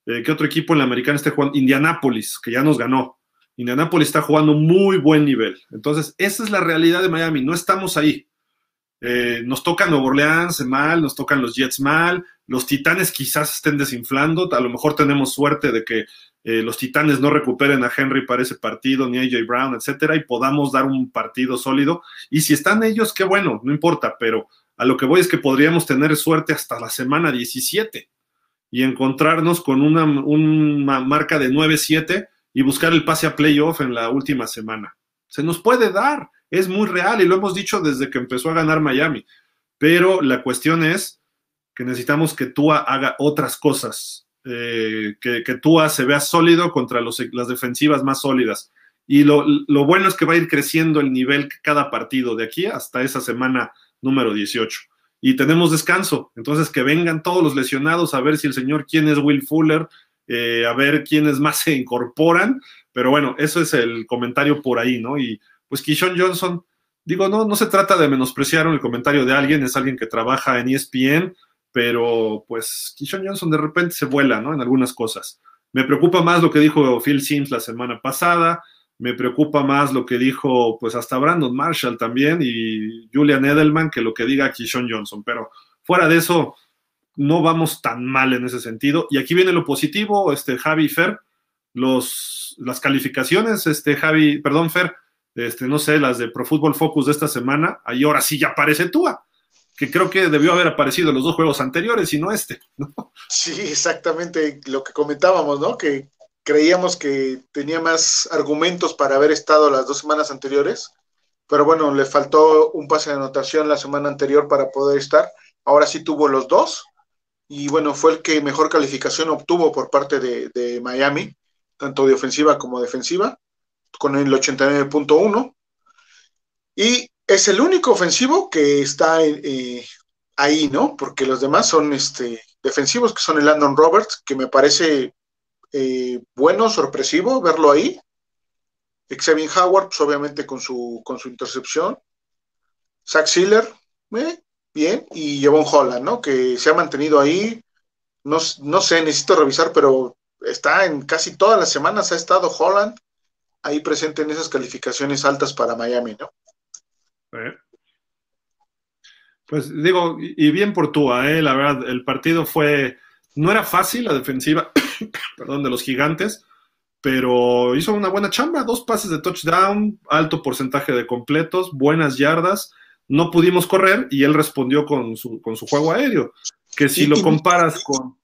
eh, ¿Qué otro equipo en la americana esté jugando? Indianápolis, que ya nos ganó. Indianápolis está jugando muy buen nivel. Entonces, esa es la realidad de Miami. No estamos ahí. Eh, nos toca Nuevo Orleans mal, nos tocan los Jets mal, los Titanes quizás estén desinflando, a lo mejor tenemos suerte de que eh, los Titanes no recuperen a Henry para ese partido, ni a AJ Brown, etcétera, y podamos dar un partido sólido. Y si están ellos, qué bueno, no importa, pero a lo que voy es que podríamos tener suerte hasta la semana 17 y encontrarnos con una, marca de 9-7 y buscar el pase a playoff en la última semana. Se nos puede dar, es muy real y lo hemos dicho desde que empezó a ganar Miami. Pero la cuestión es que necesitamos que Tua haga otras cosas, eh, que, que Tua se vea sólido contra las defensivas más sólidas. Y lo, lo, bueno es que va a ir creciendo el nivel cada partido de aquí hasta esa semana número 18 y tenemos descanso. Entonces, que vengan todos los lesionados a ver si el señor quién es Will Fuller, eh, a ver quiénes más se incorporan. Pero bueno, eso es el comentario por ahí, ¿no? Y pues Kishon Johnson, digo, no, no se trata de menospreciar el comentario de alguien, es alguien que trabaja en ESPN, pero pues Kishon Johnson de repente se vuela, ¿no? En algunas cosas. Me preocupa más lo que dijo Phil Sims la semana pasada, me preocupa más lo que dijo, pues hasta Brandon Marshall también y Julian Edelman que lo que diga Kishon Johnson. Pero fuera de eso, no vamos tan mal en ese sentido. Y aquí viene lo positivo, este Javi Fer, los, las calificaciones, este Javi, perdón Fer, este, no sé, las de Pro Football Focus de esta semana, ahí ahora sí ya aparece Tua, que creo que debió haber aparecido en los dos juegos anteriores y no este. Sí, exactamente lo que comentábamos, ¿no? Que creíamos que tenía más argumentos para haber estado las dos semanas anteriores, pero bueno, le faltó un pase de anotación la semana anterior para poder estar. Ahora sí tuvo los dos y bueno, fue el que mejor calificación obtuvo por parte de, Miami, tanto de ofensiva como defensiva, con el 89.1. Y es el único ofensivo que está eh, ahí, ¿no? Porque los demás son este, defensivos, que son el Landon Roberts, que me parece eh, bueno, sorpresivo verlo ahí. Xavier Howard, pues, obviamente con su, con su intercepción. Zach Sealer, eh, bien. Y Javon Holland, ¿no? Que se ha mantenido ahí. No, no, sé, necesito revisar, pero está en casi todas las semanas ha estado Holland ahí presente en esas calificaciones altas para Miami, ¿no? Pues digo, y bien por tú, ¿eh? la verdad, el partido fue, no era fácil la defensiva, perdón, de los gigantes, pero hizo una buena chamba, dos pases de touchdown, alto porcentaje de completos, buenas yardas, no pudimos correr y él respondió con su, con su juego aéreo, que si lo comparas con...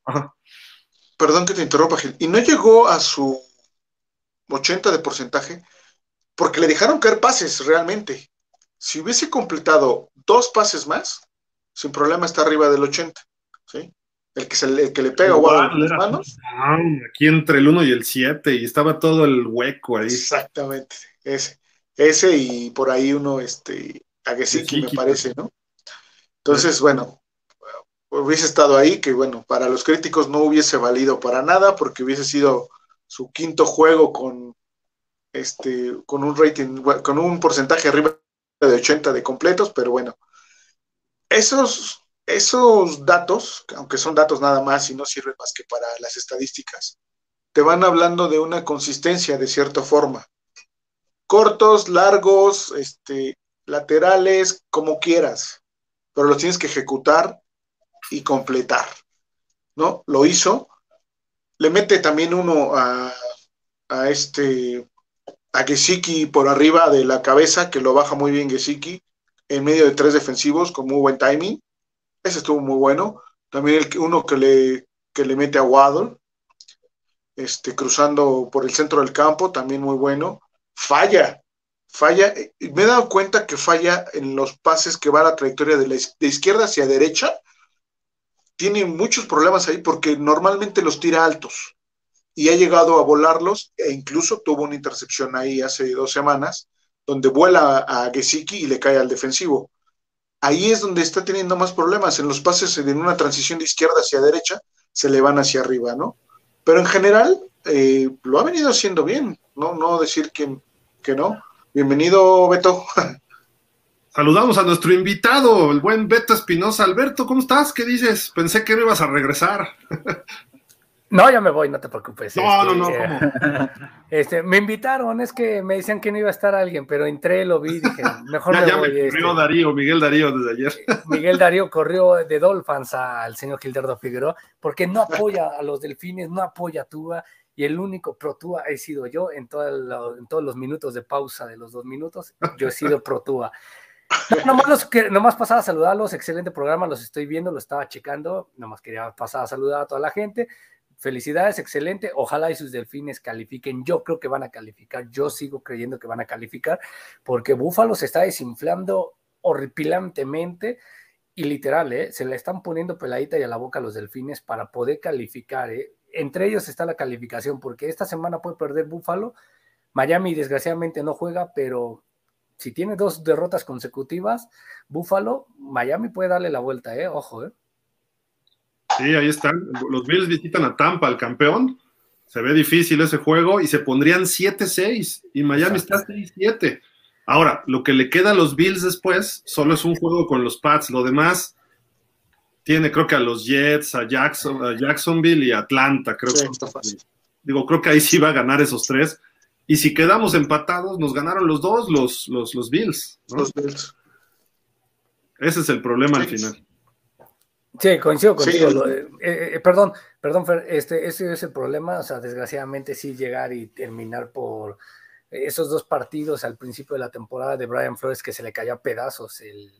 Perdón que te interrumpa, Gil, y no llegó a su 80 de porcentaje porque le dejaron caer pases realmente. Si hubiese completado dos pases más, sin problema está arriba del 80, ¿sí? el que, se, el que le pega a las manos. Aquí entre el 1 y el 7, y estaba todo el hueco ahí. Exactamente, ese. Ese y por ahí uno, este, Agesiki me parece, ¿no? Entonces, bueno, hubiese estado ahí, que bueno, para los críticos no hubiese valido para nada, porque hubiese sido su quinto juego con este, con un rating, con un porcentaje arriba de 80 de completos, pero bueno, esos esos datos, aunque son datos nada más y no sirven más que para las estadísticas, te van hablando de una consistencia de cierta forma. Cortos, largos, este, laterales, como quieras, pero los tienes que ejecutar y completar, ¿no? Lo hizo. Le mete también uno a, este, a Gesicki por arriba de la cabeza, que lo baja muy bien Gesicki, en medio de tres defensivos con muy buen timing. Ese estuvo muy bueno. También el, uno que le, que le mete a Waddle, este, cruzando por el centro del campo, también muy bueno. Falla, falla. Me he dado cuenta que falla en los pases que va a la trayectoria de, la, de izquierda hacia derecha. Tiene muchos problemas ahí porque normalmente los tira altos y ha llegado a volarlos e incluso tuvo una intercepción ahí hace dos semanas donde vuela a Gesicki y le cae al defensivo. Ahí es donde está teniendo más problemas. En los pases en una transición de izquierda hacia derecha se le van hacia arriba, ¿no? Pero en general eh, lo ha venido haciendo bien, ¿no? No decir que, que no. Bienvenido, Beto. Saludamos a nuestro invitado, el buen Beto Espinosa. Alberto, ¿cómo estás? ¿Qué dices? Pensé que no ibas a regresar. No, ya me voy, no te preocupes. No, no, no, este, ¿cómo? Este, me invitaron, es que me decían que no iba a estar alguien, pero entré, lo vi, dije, mejor ya, me ya voy. me este. Darío, Miguel Darío desde ayer. Miguel Darío corrió de Dolphins al señor Gildardo Figueroa, porque no apoya a los delfines, no apoya a Tua, y el único pro Tua he sido yo en, todo lo- en todos los minutos de pausa de los dos minutos, yo he sido pro Tua. No, nomás, los que- nomás pasaba a saludarlos, excelente programa, los estoy viendo, lo estaba checando, nomás quería pasar a saludar a toda la gente. Felicidades, excelente. Ojalá y sus delfines califiquen. Yo creo que van a calificar. Yo sigo creyendo que van a calificar porque Búfalo se está desinflando horripilantemente y literal, ¿eh? se le están poniendo peladita y a la boca a los delfines para poder calificar. ¿eh? Entre ellos está la calificación porque esta semana puede perder Búfalo. Miami desgraciadamente no juega, pero si tiene dos derrotas consecutivas, Búfalo, Miami puede darle la vuelta, ¿eh? Ojo, ¿eh? Sí, ahí están. Los Bills visitan a Tampa, el campeón. Se ve difícil ese juego y se pondrían 7-6 y Miami está 6-7. Ahora, lo que le queda a los Bills después solo es un juego con los Pats. Lo demás tiene, creo que a los Jets, a, Jackson, a Jacksonville y a Atlanta. Creo Sí, que, digo, creo que ahí sí va a ganar esos tres. Y si quedamos empatados, nos ganaron los dos, los, los, los Bills. ¿no? Los Bills. Ese es el problema al final. Sí, coincido contigo. Lo- eh, eh, perdón, perdón, Fer, este, ese es el problema. O sea, desgraciadamente sí llegar y terminar por esos dos partidos al principio de la temporada de Brian Flores que se le cayó a pedazos el,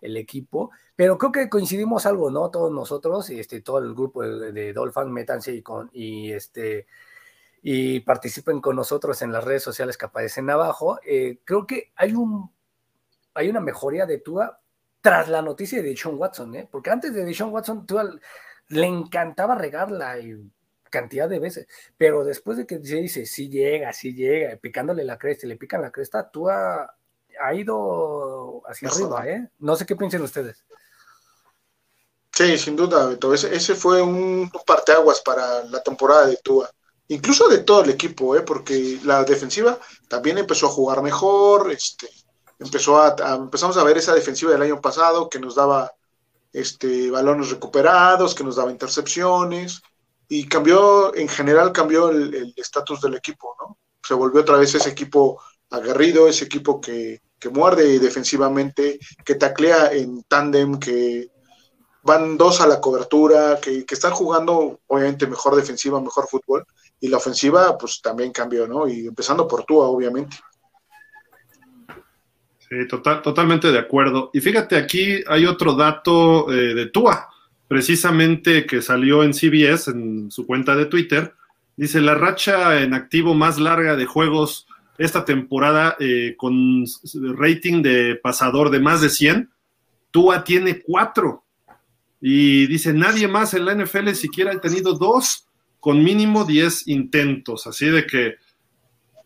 el equipo. Pero creo que coincidimos algo, ¿no? Todos nosotros, y este, todo el grupo de, de Dolphins, métanse y con, y este y participen con nosotros en las redes sociales que aparecen abajo. Eh, creo que hay un hay una mejoría de Tua tras la noticia de Deshaun Watson, ¿eh? porque antes de Deshaun Watson Tua le encantaba regarla y cantidad de veces, pero después de que se dice, sí llega, sí llega, picándole la cresta y le pican la cresta, Tua ha ido hacia arriba, ¿eh? No sé qué piensan ustedes. Sí, sin duda, Beto. Ese, ese fue un parteaguas para la temporada de Tua. Incluso de todo el equipo, ¿eh? porque la defensiva también empezó a jugar mejor. Este, empezó a, a- empezamos a ver esa defensiva del año pasado que nos daba este, balones recuperados, que nos daba intercepciones. Y cambió, en general, cambió el estatus del equipo, ¿no? Se volvió otra vez ese equipo aguerrido, ese equipo que, que muerde defensivamente, que taclea en tándem, que van dos a la cobertura, que, que están jugando obviamente mejor defensiva, mejor fútbol, y la ofensiva pues también cambió, ¿no? Y empezando por Tua, obviamente. Total, totalmente de acuerdo. Y fíjate, aquí hay otro dato eh, de Tua, precisamente que salió en CBS, en su cuenta de Twitter. Dice, la racha en activo más larga de juegos esta temporada eh, con rating de pasador de más de 100, Tua tiene cuatro. Y dice, nadie más en la NFL siquiera ha tenido dos con mínimo 10 intentos. Así de que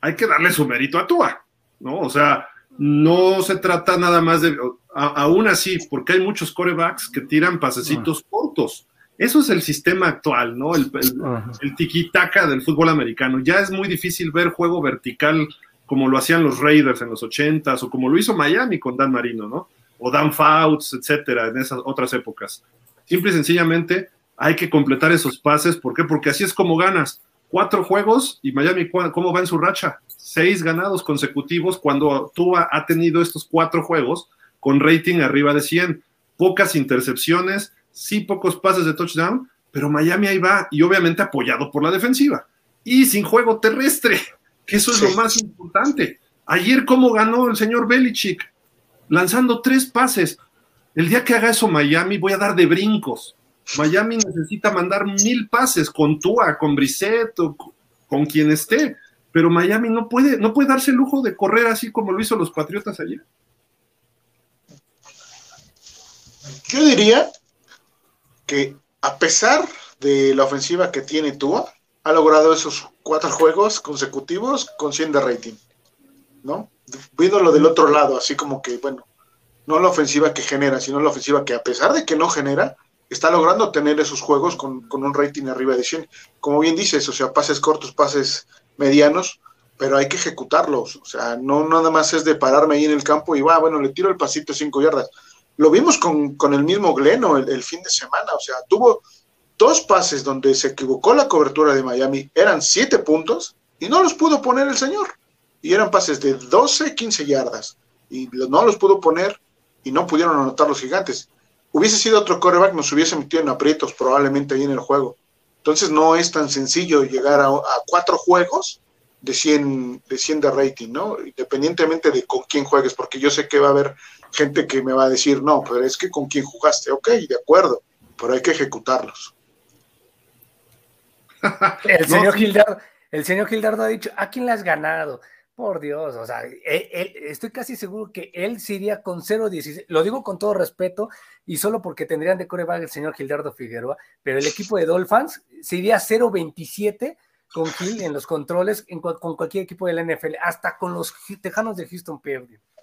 hay que darle su mérito a Tua, ¿no? O sea, no se trata nada más de, a- aún así, porque hay muchos corebacks que tiran pasecitos cortos. Eso es el sistema actual, ¿no? El, el, el tiki-taka del fútbol americano. Ya es muy difícil ver juego vertical como lo hacían los Raiders en los 80s o como lo hizo Miami con Dan Marino, ¿no? O Dan Fouts, etcétera, en esas otras épocas. Simple y sencillamente hay que completar esos pases. ¿Por qué? Porque así es como ganas. Cuatro juegos y Miami, ¿cómo va en su racha? Seis ganados consecutivos cuando Tua ha tenido estos cuatro juegos con rating arriba de 100. Pocas intercepciones, sí pocos pases de touchdown, pero Miami ahí va y obviamente apoyado por la defensiva. Y sin juego terrestre, que eso es lo más importante. Ayer, ¿cómo ganó el señor Belichick? Lanzando tres pases. El día que haga eso Miami, voy a dar de brincos. Miami necesita mandar mil pases con Tua, con Brissett, o con quien esté, pero Miami no puede, no puede darse el lujo de correr así como lo hizo los Patriotas ayer. Yo diría que a pesar de la ofensiva que tiene Tua, ha logrado esos cuatro juegos consecutivos con 100 de rating, ¿no? Viéndolo del otro lado, así como que, bueno, no la ofensiva que genera, sino la ofensiva que a pesar de que no genera, está logrando tener esos juegos con, un rating arriba de 100. Como bien dices, o sea, pases cortos, pases medianos, pero hay que ejecutarlos. O sea, no nada más es de pararme ahí en el campo y va, bueno, le tiro el pasito 5 yardas. Lo vimos con, el mismo Gleno el, fin de semana, o sea, tuvo dos pases donde se equivocó la cobertura de Miami, eran 7 puntos y no los pudo poner el señor. Y eran pases de 12, 15 yardas. Y no los pudo poner y no pudieron anotar los gigantes hubiese sido otro coreback, nos hubiese metido en aprietos probablemente ahí en el juego. Entonces no es tan sencillo llegar a, cuatro juegos de 100, de 100 de rating, ¿no? Independientemente de con quién juegues, porque yo sé que va a haber gente que me va a decir, no, pero es que con quién jugaste, ok, de acuerdo, pero hay que ejecutarlos. el, señor Gildardo, el señor Gildardo ha dicho, ¿a quién le has ganado? Por Dios, o sea, estoy casi seguro que él se iría con 0-16. Lo digo con todo respeto y solo porque tendrían de coreback el señor Gildardo Figueroa, pero el equipo de Dolphins se iría 0-27 con Gil en los controles con cualquier equipo de la NFL, hasta con los Tejanos de Houston.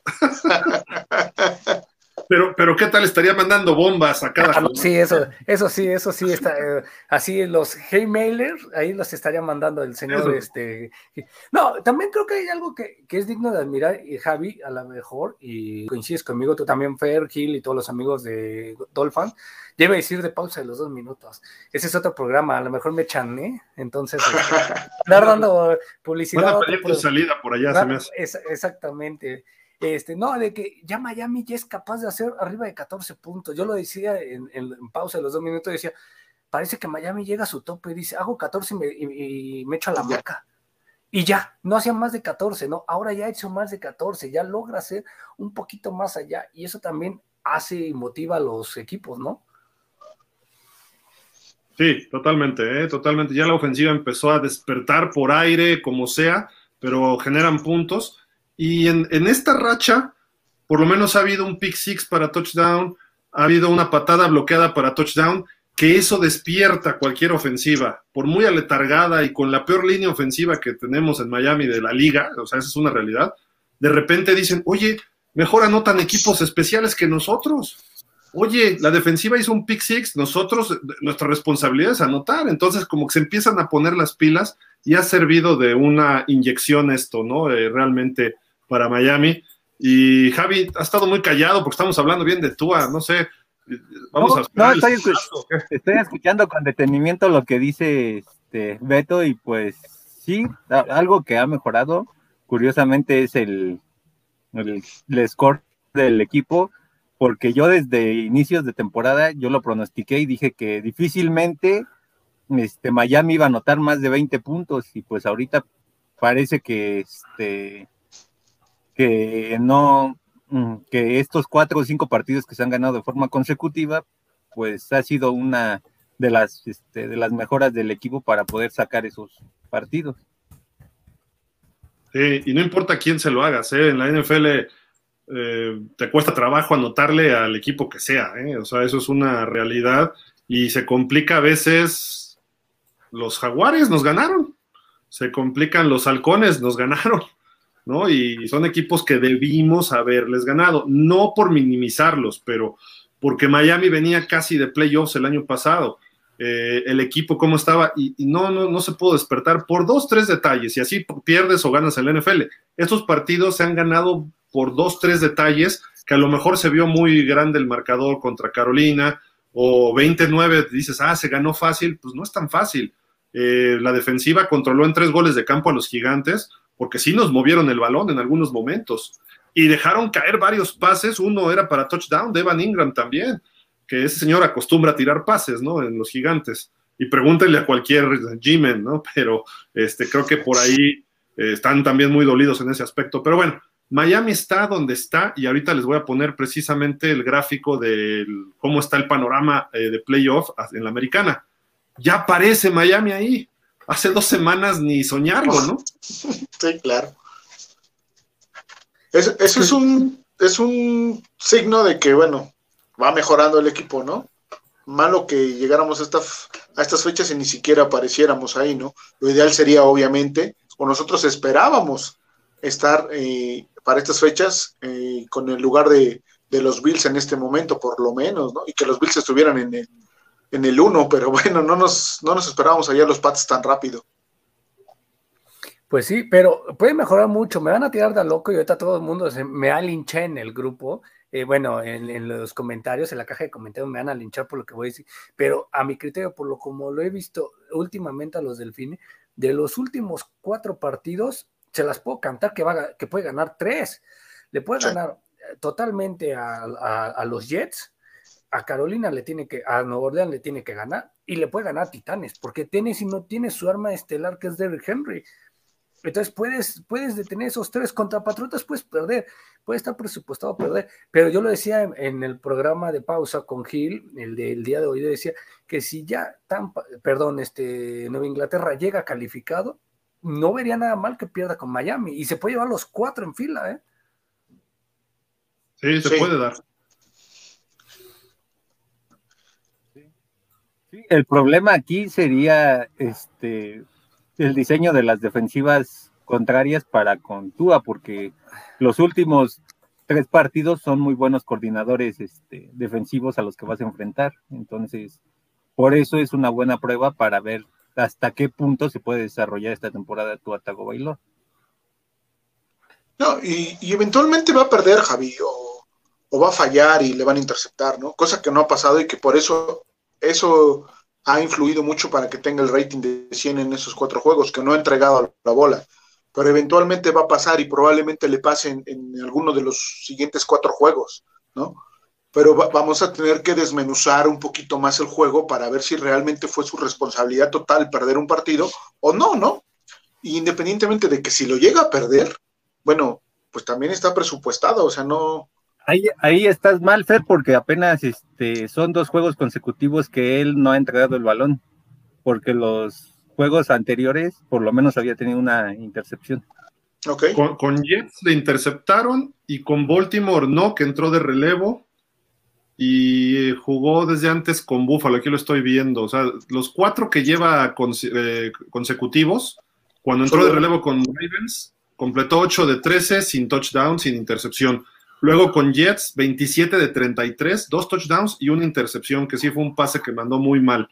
Pero, pero ¿qué tal estaría mandando bombas a cada ah, Sí, eso, eso sí, eso sí está. Eh, así los Haymailers, ahí los estaría mandando el señor. este No, también creo que hay algo que, es digno de admirar, y Javi, a lo mejor, y coincides conmigo, tú también, Fer, Gil y todos los amigos de Dolphin, debe decir de pausa de los dos minutos. Ese es otro programa, a lo mejor me chané, entonces este, andar dando publicidad. Van a pedir salida por allá, se me hace. exactamente. Este, no, de que ya Miami ya es capaz de hacer arriba de 14 puntos. Yo lo decía en, pausa de los dos minutos, decía, parece que Miami llega a su tope y dice, hago 14 y me, echo a la marca. Y ya, no hacía más de 14, ¿no? Ahora ya ha hecho más de 14, ya logra hacer un poquito más allá. Y eso también hace y motiva a los equipos, ¿no? Sí, totalmente, ¿eh? totalmente. Ya la ofensiva empezó a despertar por aire, como sea, pero generan puntos y en, esta racha, por lo menos ha habido un pick six para touchdown, ha habido una patada bloqueada para touchdown, que eso despierta cualquier ofensiva, por muy aletargada y con la peor línea ofensiva que tenemos en Miami de la liga, o sea, esa es una realidad, de repente dicen, oye, mejor anotan equipos especiales que nosotros. Oye, la defensiva hizo un pick six, nosotros, nuestra responsabilidad es anotar. Entonces, como que se empiezan a poner las pilas y ha servido de una inyección esto, ¿no? Eh, realmente para Miami. Y Javi ha estado muy callado porque estamos hablando bien de Tua, no sé. Vamos a no, estoy, estoy, escuchando con detenimiento lo que dice este Beto y pues sí, algo que ha mejorado, curiosamente es el, el, el score del equipo, porque yo desde inicios de temporada yo lo pronostiqué y dije que difícilmente este, Miami iba a anotar más de 20 puntos y pues ahorita parece que este que no, mm, que estos cuatro o cinco partidos que se han ganado de forma consecutiva, pues ha sido una de las, este, de las mejoras del equipo para poder sacar esos partidos. Sí, y no importa quién se lo hagas, ¿eh? en la NFL eh, te cuesta trabajo anotarle al equipo que sea, ¿eh? o sea, eso es una realidad y se complica a veces. Los jaguares nos ganaron, se complican los halcones, nos ganaron. ¿No? Y son equipos que debimos haberles ganado, no por minimizarlos, pero porque Miami venía casi de playoffs el año pasado. Eh, el equipo cómo estaba y, no, no, no se pudo despertar por dos, tres detalles y así pierdes o ganas el NFL. Estos partidos se han ganado por dos, tres detalles que a lo mejor se vio muy grande el marcador contra Carolina o 29, dices, ah, se ganó fácil, pues no es tan fácil. eh, la defensiva controló en tres goles de campo a los gigantes, porque sí nos movieron el balón en algunos momentos. Y dejaron caer varios pases, uno era para touchdown de Evan Ingram también, que ese señor acostumbra a tirar pases, ¿no? En los gigantes. Y pregúntenle a cualquier g ¿no? Pero este, creo que por ahí eh, están también muy dolidos en ese aspecto. Pero bueno, Miami está donde está y ahorita les voy a poner precisamente el gráfico de cómo está el panorama eh, de playoff en la americana. Ya aparece Miami ahí. Hace dos semanas ni soñarlo, ¿no? Sí, claro. eso es un, es un signo de que, bueno, va mejorando el equipo, ¿no? Malo que llegáramos a, a estas fechas y ni siquiera apareciéramos ahí, ¿no? Lo ideal sería, obviamente, o nosotros esperábamos estar eh, para estas fechas eh, con el lugar de, los Bills en este momento, por lo menos, ¿no? Y que los Bills estuvieran en el, en el 1, pero bueno, no nos, no nos esperábamos allá los Pats tan rápido. Pues sí, pero puede mejorar mucho. Me van a tirar de loco y ahorita todo el mundo se, me ha linchado en el grupo. Eh, bueno, en, los comentarios, en la caja de comentarios me van a linchar por lo que voy a decir. Pero a mi criterio, por lo como lo he visto últimamente a los Delfines, de los últimos cuatro partidos, se las puedo cantar que, va, que puede ganar tres. Le puede ganar eh, totalmente a, los Jets, a Carolina le tiene que, a Nueva Orleans le tiene que ganar y le puede ganar a Titanes, porque Tennessee no tiene su arma estelar que es Derrick Henry. Entonces puedes, puedes detener esos tres contra Patriotas, puedes perder, puede estar presupuestado perder. Pero yo lo decía en, el programa de pausa con Gil, el del día de hoy, decía que si ya Tampa, perdón, este Nueva Inglaterra llega calificado, no vería nada mal que pierda con Miami y se puede llevar los cuatro en fila, ¿eh? Sí, se puede dar. El problema aquí sería este el diseño de las defensivas contrarias para con Tua, porque los últimos tres partidos son muy buenos coordinadores este, defensivos a los que vas a enfrentar. Entonces, por eso es una buena prueba para ver hasta qué punto se puede desarrollar esta temporada tu Atago Bailor. No, y, eventualmente va a perder Javi, o, o, va a fallar y le van a interceptar, ¿no? Cosa que no ha pasado y que por eso, eso ha influido mucho para que tenga el rating de 100 en esos cuatro juegos, que no ha entregado la bola. Pero eventualmente va a pasar y probablemente le pase en, alguno de los siguientes cuatro juegos, ¿no? pero vamos a tener que desmenuzar un poquito más el juego para ver si realmente fue su responsabilidad total perder un partido o no, ¿no? independientemente de que si lo llega a perder, bueno, pues también está presupuestado, o sea, no... Ahí, ahí estás mal, Fer, porque apenas este, son dos juegos consecutivos que él no ha entregado el balón, porque los juegos anteriores por lo menos había tenido una intercepción. Okay. Con, con Jets le interceptaron y con Baltimore no, que entró de relevo y jugó desde antes con Buffalo, aquí lo estoy viendo. O sea, los cuatro que lleva eh, consecutivos, cuando entró de relevo con Ravens, completó 8 de 13 sin touchdown, sin intercepción. Luego con Jets, 27 de 33, dos touchdowns y una intercepción, que sí fue un pase que mandó muy mal.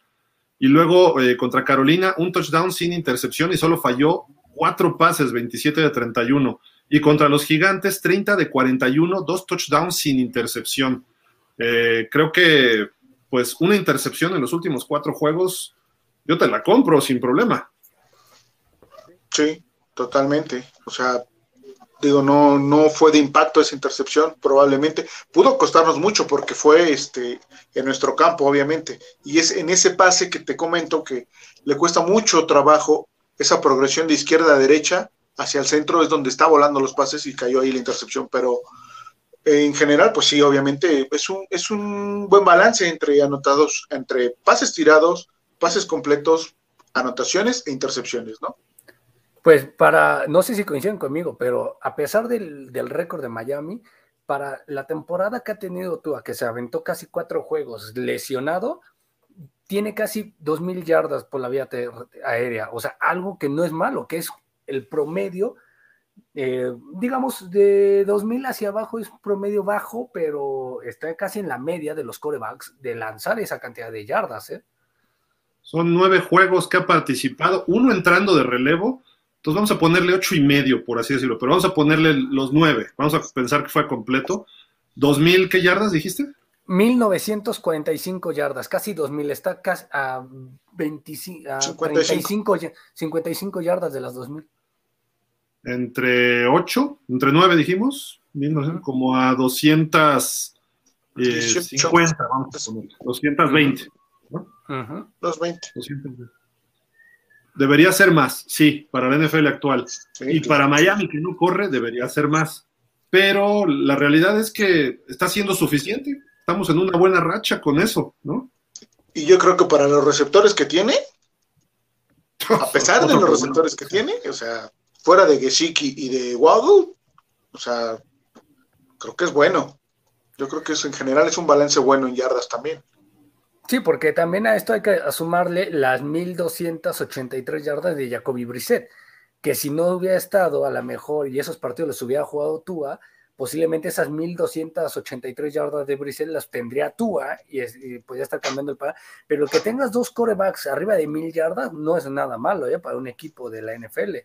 Y luego eh, contra Carolina, un touchdown sin intercepción y solo falló cuatro pases, 27 de 31. Y contra los Gigantes, 30 de 41, dos touchdowns sin intercepción. Eh, creo que, pues, una intercepción en los últimos cuatro juegos, yo te la compro sin problema. Sí, totalmente. O sea, digo, no, no fue de impacto esa intercepción, probablemente. Pudo costarnos mucho porque fue este, en nuestro campo, obviamente. Y es en ese pase que te comento que le cuesta mucho trabajo esa progresión de izquierda a derecha hacia el centro, es donde está volando los pases y cayó ahí la intercepción. Pero en general, pues sí, obviamente es un, es un buen balance entre anotados, entre pases tirados, pases completos, anotaciones e intercepciones, ¿no? Pues para, no sé si coinciden conmigo, pero a pesar del, récord de Miami, para la temporada que ha tenido Tua, que se aventó casi cuatro juegos lesionado, tiene casi dos mil yardas por la vía aérea. O sea, algo que no es malo, que es el promedio eh, digamos, de 2000 hacia abajo es promedio bajo, pero está casi en la media de los corebacks de lanzar esa cantidad de yardas. ¿eh? Son nueve juegos que ha participado, uno entrando de relevo, entonces vamos a ponerle ocho y medio, por así decirlo, pero vamos a ponerle los nueve, vamos a pensar que fue completo. ¿2000 qué yardas dijiste? 1945 yardas, casi 2000, está casi a, 25, a 55. 55 yardas de las 2000. Entre 8, entre 9 dijimos, como a 250, eh, vamos a poner, 220. ¿no? Uh 220. Debería ser más, sí, para la NFL actual. y para Miami, que no corre, debería ser más. Pero la realidad es que está siendo suficiente. Estamos en una buena racha con eso, ¿no? Y yo creo que para los receptores que tiene, a pesar de los receptores que tiene, o sea, fuera de Gesicki y de Waddle, o sea, creo que es bueno. Yo creo que eso en general es un balance bueno en yardas también. Sí, porque también a esto hay que sumarle las 1283 yardas de Jacoby Brissett, que si no hubiera estado a la mejor y esos partidos los hubiera jugado Tua, posiblemente esas 1283 yardas de Brissett las tendría Tua y, y podría estar cambiando el para. Pero que tengas dos corebacks arriba de mil yardas no es nada malo ¿eh? para un equipo de la NFL.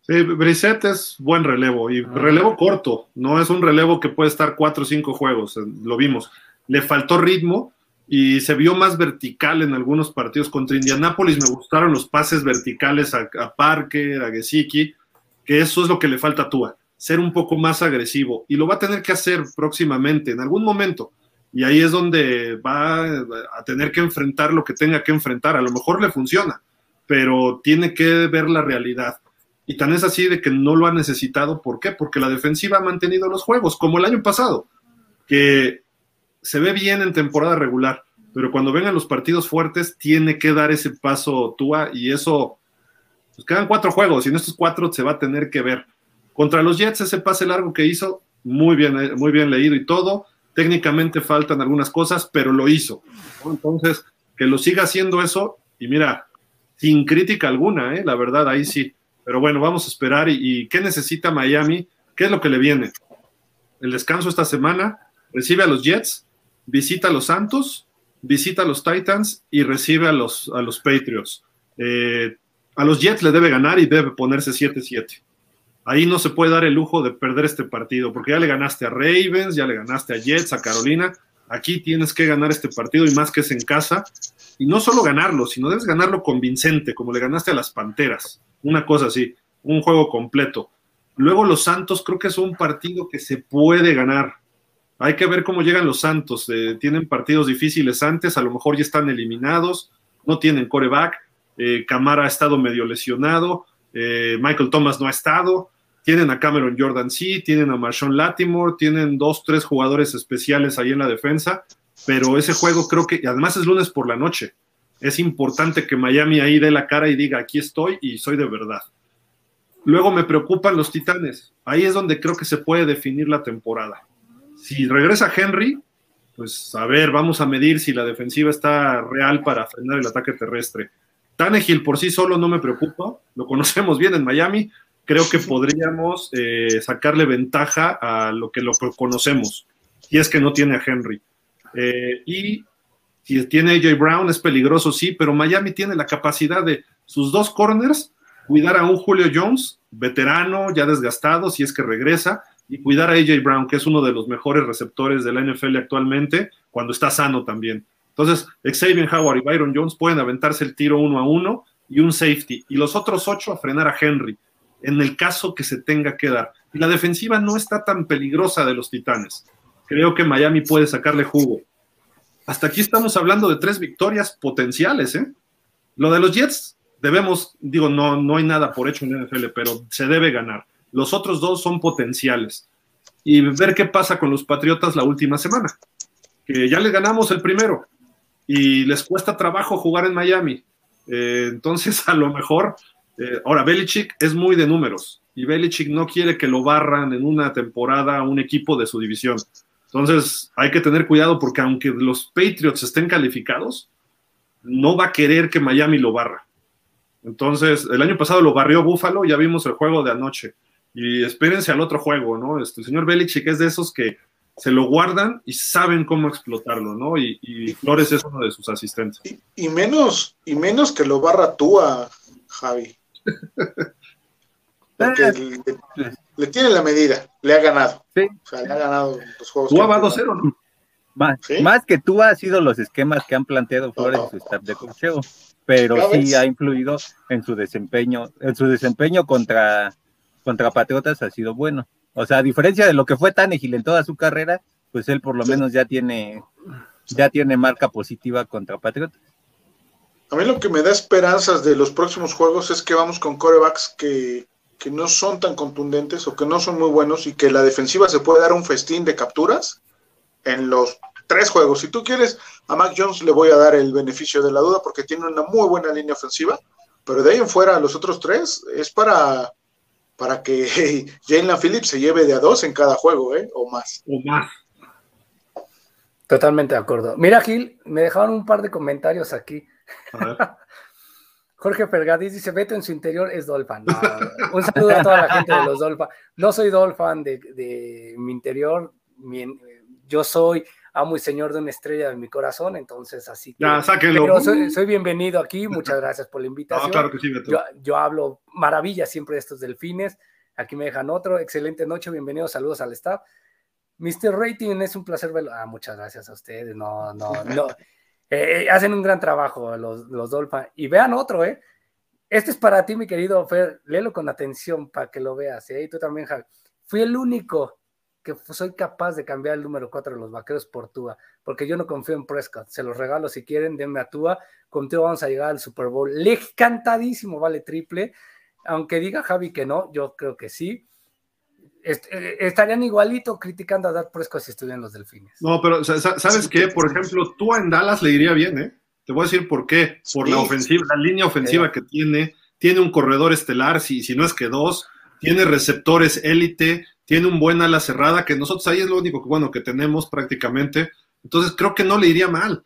Sí, Brissett es buen relevo y relevo corto, no es un relevo que puede estar cuatro o cinco juegos, lo vimos le faltó ritmo y se vio más vertical en algunos partidos. Contra Indianápolis me gustaron los pases verticales a, Parker, a Gesicki, que eso es lo que le falta a Tua, ser un poco más agresivo. Y lo va a tener que hacer próximamente, en algún momento. Y ahí es donde va a tener que enfrentar lo que tenga que enfrentar. A lo mejor le funciona, pero tiene que ver la realidad. Y tan es así de que no lo ha necesitado. ¿Por qué? Porque la defensiva ha mantenido los juegos, como el año pasado, que se ve bien en temporada regular, pero cuando vengan los partidos fuertes, tiene que dar ese paso Tua y eso, pues quedan cuatro juegos y en estos cuatro se va a tener que ver. Contra los Jets, ese pase largo que hizo, muy bien, eh, muy bien leído y todo. Técnicamente faltan algunas cosas, pero lo hizo. Entonces, que lo siga haciendo eso, y mira, sin crítica alguna, ¿eh? la verdad, ahí sí. Pero bueno, vamos a esperar. ¿Y, y qué necesita Miami? ¿Qué es lo que le viene? El descanso esta semana, recibe a los Jets, visita a los Santos, visita a los Titans y recibe a los, a los Patriots. Eh, a los Jets le debe ganar y debe ponerse 7-7. Ahí no se puede dar el lujo de perder este partido, porque ya le ganaste a Ravens, ya le ganaste a Jets, a Carolina. Aquí tienes que ganar este partido y más que es en casa. Y no solo ganarlo, sino debes ganarlo convincente, como le ganaste a las Panteras. Una cosa así, un juego completo. Luego los Santos creo que es un partido que se puede ganar. Hay que ver cómo llegan los Santos. Eh, tienen partidos difíciles antes, a lo mejor ya están eliminados, no tienen coreback. Eh, Camara ha estado medio lesionado, eh, Michael Thomas no ha estado. Tienen a Cameron Jordan, sí, tienen a Marshawn Latimore, tienen dos, tres jugadores especiales ahí en la defensa, pero ese juego creo que, además es lunes por la noche. Es importante que Miami ahí dé la cara y diga, aquí estoy y soy de verdad. Luego me preocupan los Titanes. Ahí es donde creo que se puede definir la temporada si regresa Henry, pues a ver, vamos a medir si la defensiva está real para frenar el ataque terrestre. Tannehill por sí solo no me preocupa, lo conocemos bien en Miami, creo que podríamos eh, sacarle ventaja a lo que lo conocemos, y es que no tiene a Henry. Eh, y si tiene AJ Brown es peligroso, sí, pero Miami tiene la capacidad de sus dos corners cuidar a un Julio Jones, veterano, ya desgastado, si es que regresa, y cuidar a AJ Brown, que es uno de los mejores receptores de la NFL actualmente, cuando está sano también. Entonces, Xavier Howard y Byron Jones pueden aventarse el tiro uno a uno y un safety, y los otros ocho a frenar a Henry, en el caso que se tenga que dar. Y la defensiva no está tan peligrosa de los Titanes. Creo que Miami puede sacarle jugo. Hasta aquí estamos hablando de tres victorias potenciales, ¿eh? Lo de los Jets, debemos, digo, no, no hay nada por hecho en la NFL, pero se debe ganar. Los otros dos son potenciales. Y ver qué pasa con los Patriotas la última semana. Que ya les ganamos el primero y les cuesta trabajo jugar en Miami. Eh, entonces, a lo mejor, eh, ahora Belichick es muy de números y Belichick no quiere que lo barran en una temporada a un equipo de su división. Entonces, hay que tener cuidado porque aunque los Patriots estén calificados, no va a querer que Miami lo barra. Entonces, el año pasado lo barrió Buffalo, ya vimos el juego de anoche y espérense al otro juego, ¿no? Este, el señor Belichick es de esos que se lo guardan y saben cómo explotarlo, ¿no? Y, Flores es uno de sus asistentes. Y, menos, y menos que lo barra tú a Javi. Porque Eh, le, le tiene la medida, le ha ganado. Sí. O sea, le ha ganado los juegos. Jugaba que- 2-0, ¿no? Más, ¿Sí? más que tú ha sido los esquemas que han planteado Flores en su staff de cocheo, pero ¿Ya sí ves? ha influido en su desempeño, en su desempeño contra, contra Patriotas ha sido bueno. O sea, a diferencia de lo que fue Tannehill en toda su carrera, pues él por lo Sí. menos ya tiene, ya tiene marca positiva contra Patriotas. A mí lo que me da esperanzas de los próximos juegos es que vamos con corebacks que, que no son tan contundentes o que no son muy buenos y que la defensiva se puede dar un festín de capturas en los tres juegos. Si tú quieres, a Mac Jones le voy a dar el beneficio de la duda porque tiene una muy buena línea ofensiva, pero de ahí en fuera, los otros tres es para, para que Jalen Phillips se lleve de a dos en cada juego, ¿eh? O más. O más. Totalmente de acuerdo. Mira, Gil, me dejaron un par de comentarios aquí. A ver. Jorge Fergadís dice, Beto en su interior es Dolphin. No, un saludo a toda la gente de los Dolphin. No soy Dolphin de, de mi interior, mi- yo soy amo y señor de una estrella en mi corazón, entonces así que... Ya, sáquenlo. Pero soy, soy bienvenido aquí, muchas gracias por la No, invitación. claro que sí, yo, yo hablo maravillas siempre de estos delfines. Aquí me dejan otro. Excelente noche, bienvenidos, saludos al staff. Mr. Rating, es un placer verlo. Ah, muchas gracias a ustedes. No, no, no. Eh, eh, hacen un gran trabajo los, los Dolphins. Y vean otro, ¿eh? Este es para ti, mi querido Fer. Léelo con atención para que lo veas. ¿eh? Y tú también, Javi. Fui el único que soy capaz de cambiar el número 4 de los vaqueros por Tua, porque yo no confío en Prescott. Se los regalo si quieren, denme a Tua. Contigo vamos a llegar al Super Bowl. Le cantadísimo, vale triple. Aunque diga Javi que no, yo creo que sí. Est- eh, estarían igualito criticando a Dak Prescott si estuvieran los delfines. No, pero sa- sa- ¿sabes Sí, qué? Por ejemplo, tú en Dallas le iría bien, ¿eh? Te voy a decir por qué. Por Sí. la ofensiva, la línea ofensiva que tiene, tiene un corredor estelar, si, si no es que dos, tiene receptores élite, tiene un buen ala cerrada, que nosotros ahí es lo único que, bueno, que tenemos prácticamente. Entonces creo que no le iría mal.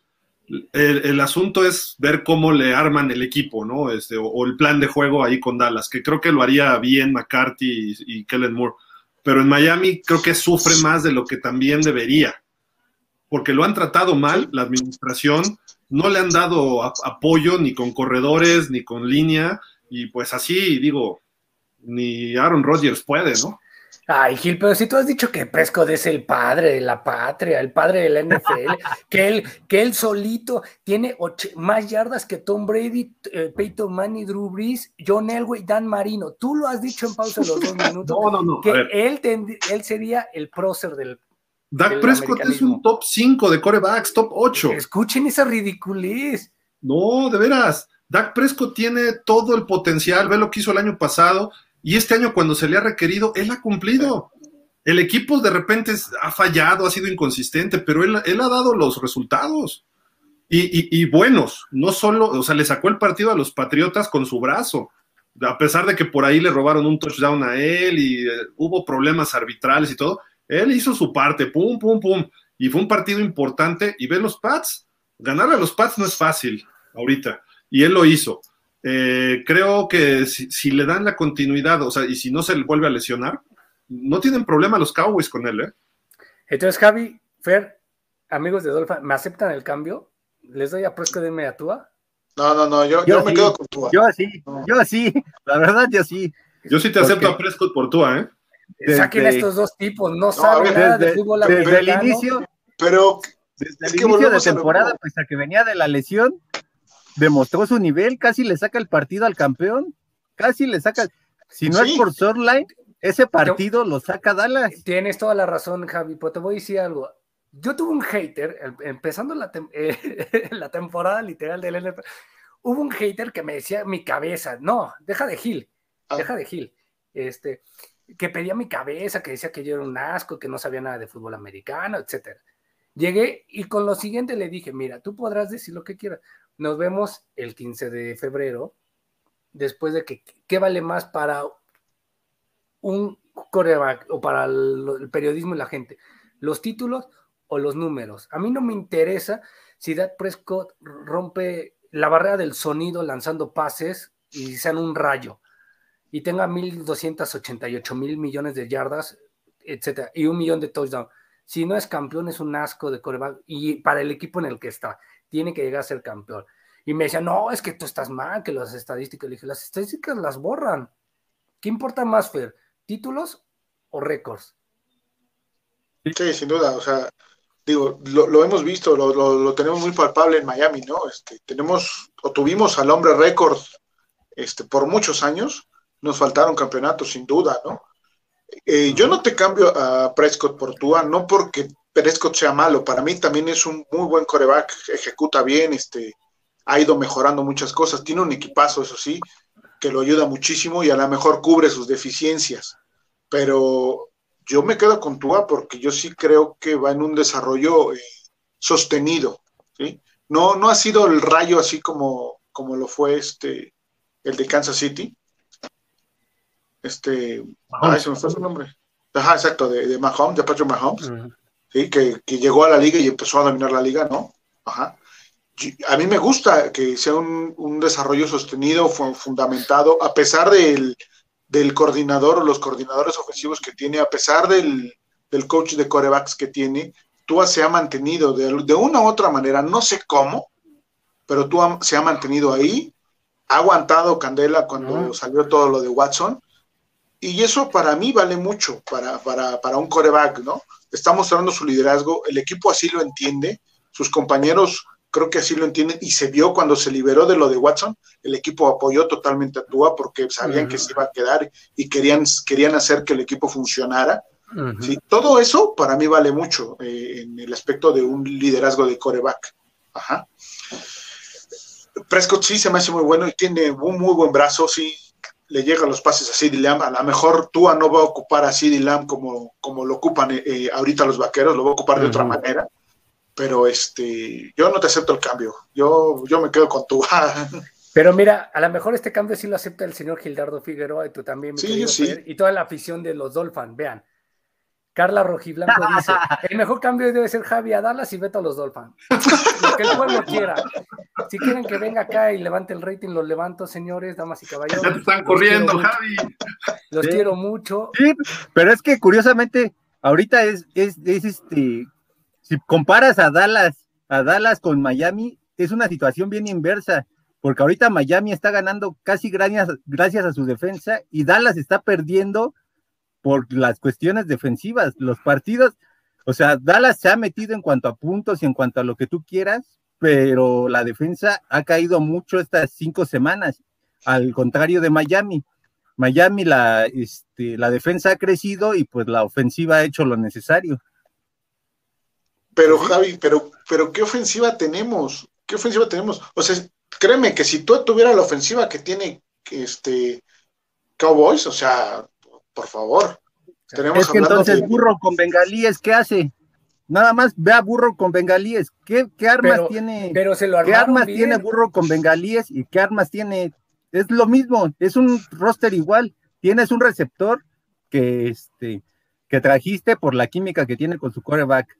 El, asunto es ver cómo le arman el equipo, ¿no? Este, o, el plan de juego ahí con Dallas, que creo que lo haría bien McCarthy y, Kellen Moore. Pero en Miami creo que sufre más de lo que también debería porque lo han tratado mal, la administración, no le han dado apoyo ni con corredores, ni con línea, y pues así, digo, ni Aaron Rodgers puede, ¿no? Ay, Gil, pero si tú has dicho que Prescott es el padre de la patria, el padre de la NFL, que él, que él solito tiene och- más yardas que Tom Brady, eh, Peyton Manning, Drew Brees, John Elway, Dan Marino. Tú lo has dicho en pausa los dos minutos, No, no, no. Que él, tend- él sería el prócer del... Dak del Prescott es un top 5 de corebacks, top 8. Escuchen esa ridiculez. No, de veras. Dak Prescott tiene todo el potencial, ve lo que hizo el año pasado, y este año cuando se le ha requerido, él ha cumplido. El equipo de repente ha fallado, ha sido inconsistente, pero él, él ha dado los resultados. Y, y- y buenos, no solo, o sea, le sacó el partido a los Patriotas con su brazo, a pesar de que por ahí le robaron un touchdown a él y eh, hubo problemas arbitrales y todo, él hizo su parte, pum, pum, pum, y fue un partido importante, y ve los Pats, ganar a los Pats no es fácil ahorita, y él lo hizo. Eh, creo que si, si le dan la continuidad, o sea, y si no se le vuelve a lesionar, no tienen problema los Cowboys con él, ¿eh? Entonces, Javi, Fer, amigos de Dolphin, ¿me aceptan el cambio? ¿Les doy a Prescott de Mediatúa? No, no, no, yo, Yo yo me quedo con tu. Yo sí, yo sí, la verdad yo sí. Yo sí te ¿Por acepto a Prescott por tú, ¿eh? Desde- Saquen a estos dos tipos, no saben ver, nada de Desde, fútbol desde el inicio, Pero desde Es el que inicio de temporada, pues a que venía de la lesión, demostró su nivel, casi le saca el partido al campeón, casi le saca, si no Sí. es por Sorline, ese partido lo saca Dallas. Tienes toda la razón, Javi, pero te voy a decir algo. Yo tuve un hater, em- empezando la, tem- eh, la temporada literal del NFL, hubo un hater que me decía mi cabeza, no, deja de Gil, Ah. deja de Gil, este, que pedía mi cabeza, que decía que yo era un asco, que no sabía nada de fútbol americano, etcétera. Llegué y con lo siguiente le dije, mira, tú podrás decir lo que quieras. Nos vemos el 15 de febrero, después de que, ¿qué vale más para un coreback o para el, periodismo y la gente? ¿Los títulos o los números? A mí no me interesa si Dak Prescott rompe la barrera del sonido lanzando pases y sean un rayo y tenga 1.288 mil millones de yardas, etcétera, y un millón de touchdowns. Si no es campeón, es un asco de coreback y para el equipo en el que está, tiene que llegar a ser campeón. Y me decía, no, es que tú estás mal, que las estadísticas, le dije, las estadísticas las borran. ¿Qué importa más, Fer? ¿Títulos o récords? Sí, sin duda. O sea, digo, lo, hemos visto, lo, tenemos muy palpable en Miami, ¿no? Este, tenemos o tuvimos al hombre récord este, por muchos años. Nos faltaron campeonatos, sin duda, ¿no? Eh, yo no te cambio a Prescott por Tua, no porque Prescott sea malo, para mí también es un muy buen coreback, ejecuta bien, este, ha ido mejorando muchas cosas, tiene un equipazo, eso sí, que lo ayuda muchísimo y a lo mejor cubre sus deficiencias, pero yo me quedo con Tua porque yo sí creo que va en un desarrollo eh, sostenido, ¿sí? No, no ha sido el rayo así como, como lo fue este, el de Kansas City, este, ah, se me fue su nombre. Ajá, exacto, de, de Mahomes, de Patrick Mahomes, ¿sí? que, que, llegó a la liga y empezó a dominar la liga, ¿no? Ajá. A mí me gusta que sea un, un desarrollo sostenido, fundamentado, a pesar del, del coordinador o los coordinadores ofensivos que tiene, a pesar del, del coach de corebacks que tiene, Tua se ha mantenido de, de, una u otra manera, no sé cómo, pero Tua se ha mantenido ahí, ha aguantado Candela cuando salió todo lo de Watson, y eso para mí vale mucho para, para, un coreback, ¿no? Está mostrando su liderazgo, el equipo así lo entiende, sus compañeros creo que así lo entienden y se vio cuando se liberó de lo de Watson, el equipo apoyó totalmente a Tua porque sabían que se iba a quedar y querían, querían hacer que el equipo funcionara. ¿sí? Todo eso para mí vale mucho eh, en el aspecto de un liderazgo de coreback. Ajá. Prescott sí se me hace muy bueno y tiene un muy buen brazo, sí, le llegan los pases a CD Lamb. A lo mejor Tua no va a ocupar a CD Lamb como, como lo ocupan eh, eh, ahorita los vaqueros, lo va a ocupar de otra manera. Pero este, yo no te acepto el cambio. Yo, yo me quedo con Tua. Pero mira, a lo mejor este cambio sí lo acepta el señor Gildardo Figueroa y tú también, sí, sí. y toda la afición de los Dolphins. Vean, Carla Rojiblanco dice, el mejor cambio debe ser Javi a Dallas y Beto a los Dolphins. Lo que el pueblo quiera. Si quieren que venga acá y levante el rating, los levanto, señores, damas y caballeros. Ya te están corriendo, Javi. Los quiero mucho. Sí, pero es que curiosamente, ahorita es, es, es este, si comparas a Dallas, a Dallas con Miami, es una situación bien inversa, porque ahorita Miami está ganando casi gracias, gracias a su defensa y Dallas está perdiendo por las cuestiones defensivas. Los partidos, o sea, Dallas se ha metido en cuanto a puntos y en cuanto a lo que tú quieras, pero la defensa ha caído mucho estas cinco semanas, al contrario de Miami. Miami, la, este, la defensa ha crecido y pues la ofensiva ha hecho lo necesario. Pero Javi, pero, pero ¿qué ofensiva tenemos? ¿Qué ofensiva tenemos? O sea, créeme que si tú tuvieras la ofensiva que tiene este Cowboys, o sea, por favor. Tenemos es que entonces burro con bengalíes, ¿qué hace? Nada más ve a burro con bengalíes. ¿Qué, armas tiene? Pero se lo ¿Qué armas tiene burro con bengalíes y qué armas tiene? Es lo mismo, es un roster igual. Tienes un receptor que este que trajiste por la química que tiene con su coreback.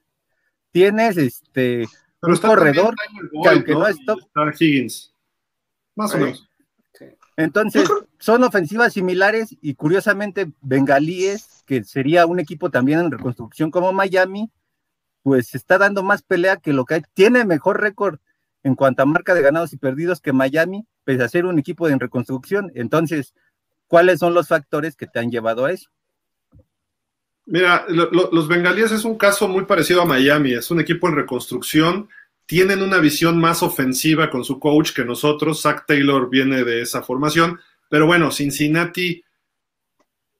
Tienes este un corredor que aunque no, es top. Higgins. Más o menos. Entonces, son ofensivas similares y curiosamente Bengalíes, que sería un equipo también en reconstrucción como Miami, pues está dando más pelea que lo que hay. Tiene mejor récord en cuanto a marca de ganados y perdidos que Miami, pese a ser un equipo en reconstrucción. Entonces, ¿cuáles son los factores que te han llevado a eso? Mira, los bengalíes es un caso muy parecido a Miami, es un equipo en reconstrucción tienen una visión más ofensiva con su coach que nosotros. Zach Taylor viene de esa formación, pero bueno, Cincinnati,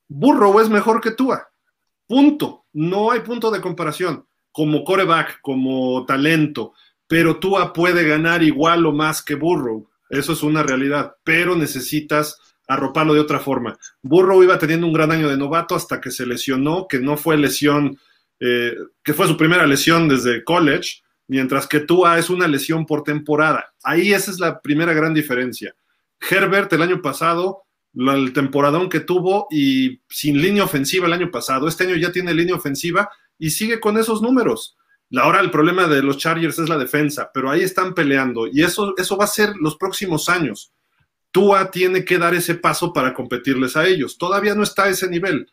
Burrow es mejor que Tua. Punto. No hay punto de comparación. Como coreback, como talento, pero Tua puede ganar igual o más que Burrow. Eso es una realidad, pero necesitas arroparlo de otra forma. Burrow iba teniendo un gran año de novato hasta que se lesionó, que no fue lesión, eh, que fue su primera lesión desde college mientras que Tua es una lesión por temporada. Ahí esa es la primera gran diferencia. Herbert el año pasado, el temporadón que tuvo y sin línea ofensiva el año pasado, este año ya tiene línea ofensiva y sigue con esos números. Ahora el problema de los Chargers es la defensa, pero ahí están peleando y eso, eso va a ser los próximos años. Tua tiene que dar ese paso para competirles a ellos. Todavía no está a ese nivel.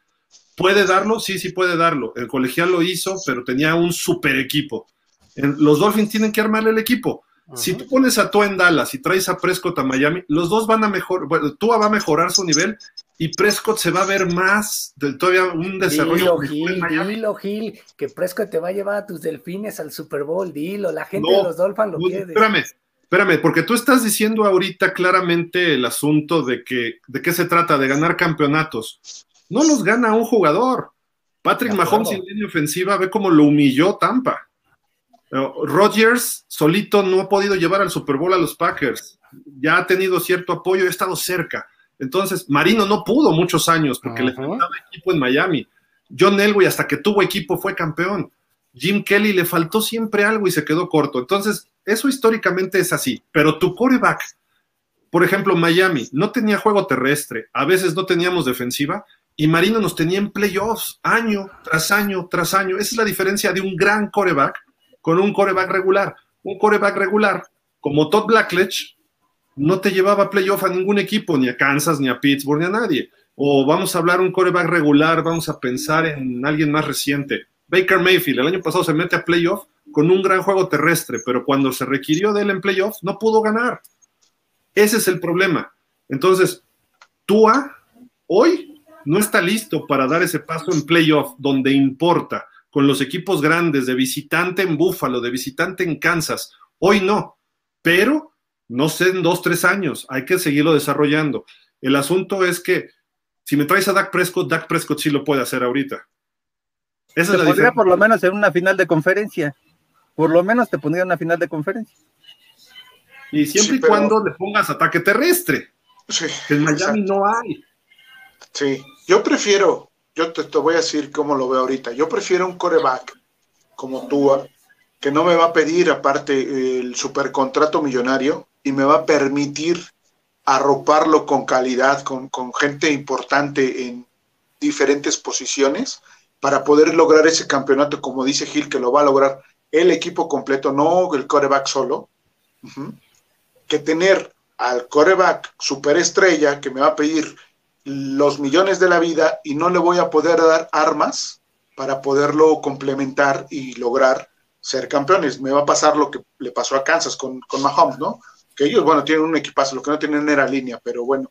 ¿Puede darlo? Sí, sí puede darlo. El colegial lo hizo, pero tenía un super equipo los Dolphins tienen que armarle el equipo. Si tú pones a Tua en Dallas y traes a Prescott a Miami, los dos van a mejorar, bueno, Tua va a mejorar su nivel y Prescott se va a ver más, del, todavía un desarrollo. Dilo, Gil, dilo, Gil, que Prescott te va a llevar a tus delfines al Super Bowl, dilo, la gente de los Dolphins lo quiere. Espérame, espérame, porque tú estás diciendo ahorita claramente el asunto de que, ¿de qué se trata? De ganar campeonatos. No los gana un jugador. Patrick Mahomes en línea ofensiva ve cómo lo humilló Tampa. Rodgers solito no ha podido llevar al Super Bowl a los Packers. Ya ha tenido cierto apoyo, ha estado cerca. Entonces, Marino no pudo muchos años porque le faltaba equipo en Miami. John Elway, hasta que tuvo equipo, fue campeón. Jim Kelly le faltó siempre algo y se quedó corto. Entonces, eso históricamente es así. Pero tu coreback, por ejemplo, Miami, no tenía juego terrestre, a veces no teníamos defensiva, y Marino nos tenía en playoffs año tras año tras año. Esa es la diferencia de un gran coreback con un coreback regular. Un coreback regular, como Todd Blackledge, no te llevaba playoff a ningún equipo, ni a Kansas, ni a Pittsburgh, ni a nadie. O vamos a hablar un coreback regular, vamos a pensar en alguien más reciente. Baker Mayfield, el año pasado se mete a playoff con un gran juego terrestre, pero cuando se requirió de él en playoff, no pudo ganar. Ese es el problema. Entonces, Tua hoy no está listo para dar ese paso en playoff donde importa, con los equipos grandes, de visitante en Buffalo, de visitante en Kansas. Hoy no, pero no sé, en dos, tres años, hay que seguirlo desarrollando. El asunto es que si me traes a Dak Prescott, Dak Prescott sí lo puede hacer ahorita. Esa te es pondría por lo menos en una final de conferencia. Por lo menos te pondría en una final de conferencia. Y siempre y cuando le pongas ataque terrestre. Sí, en Miami no hay. Sí, yo prefiero, yo te, voy a decir cómo lo veo ahorita, yo prefiero un coreback como tú, que no me va a pedir aparte el supercontrato millonario y me va a permitir arroparlo con calidad, con, con gente importante en diferentes posiciones para poder lograr ese campeonato, como dice Gil, que lo va a lograr el equipo completo, no el coreback solo, que tener al coreback superestrella que me va a pedir los millones de la vida y no le voy a poder dar armas para poderlo complementar y lograr ser campeones. Me va a pasar lo que le pasó a Kansas con, con Mahomes, ¿no? Que ellos, bueno, tienen un equipazo, lo que no tienen era línea, pero bueno,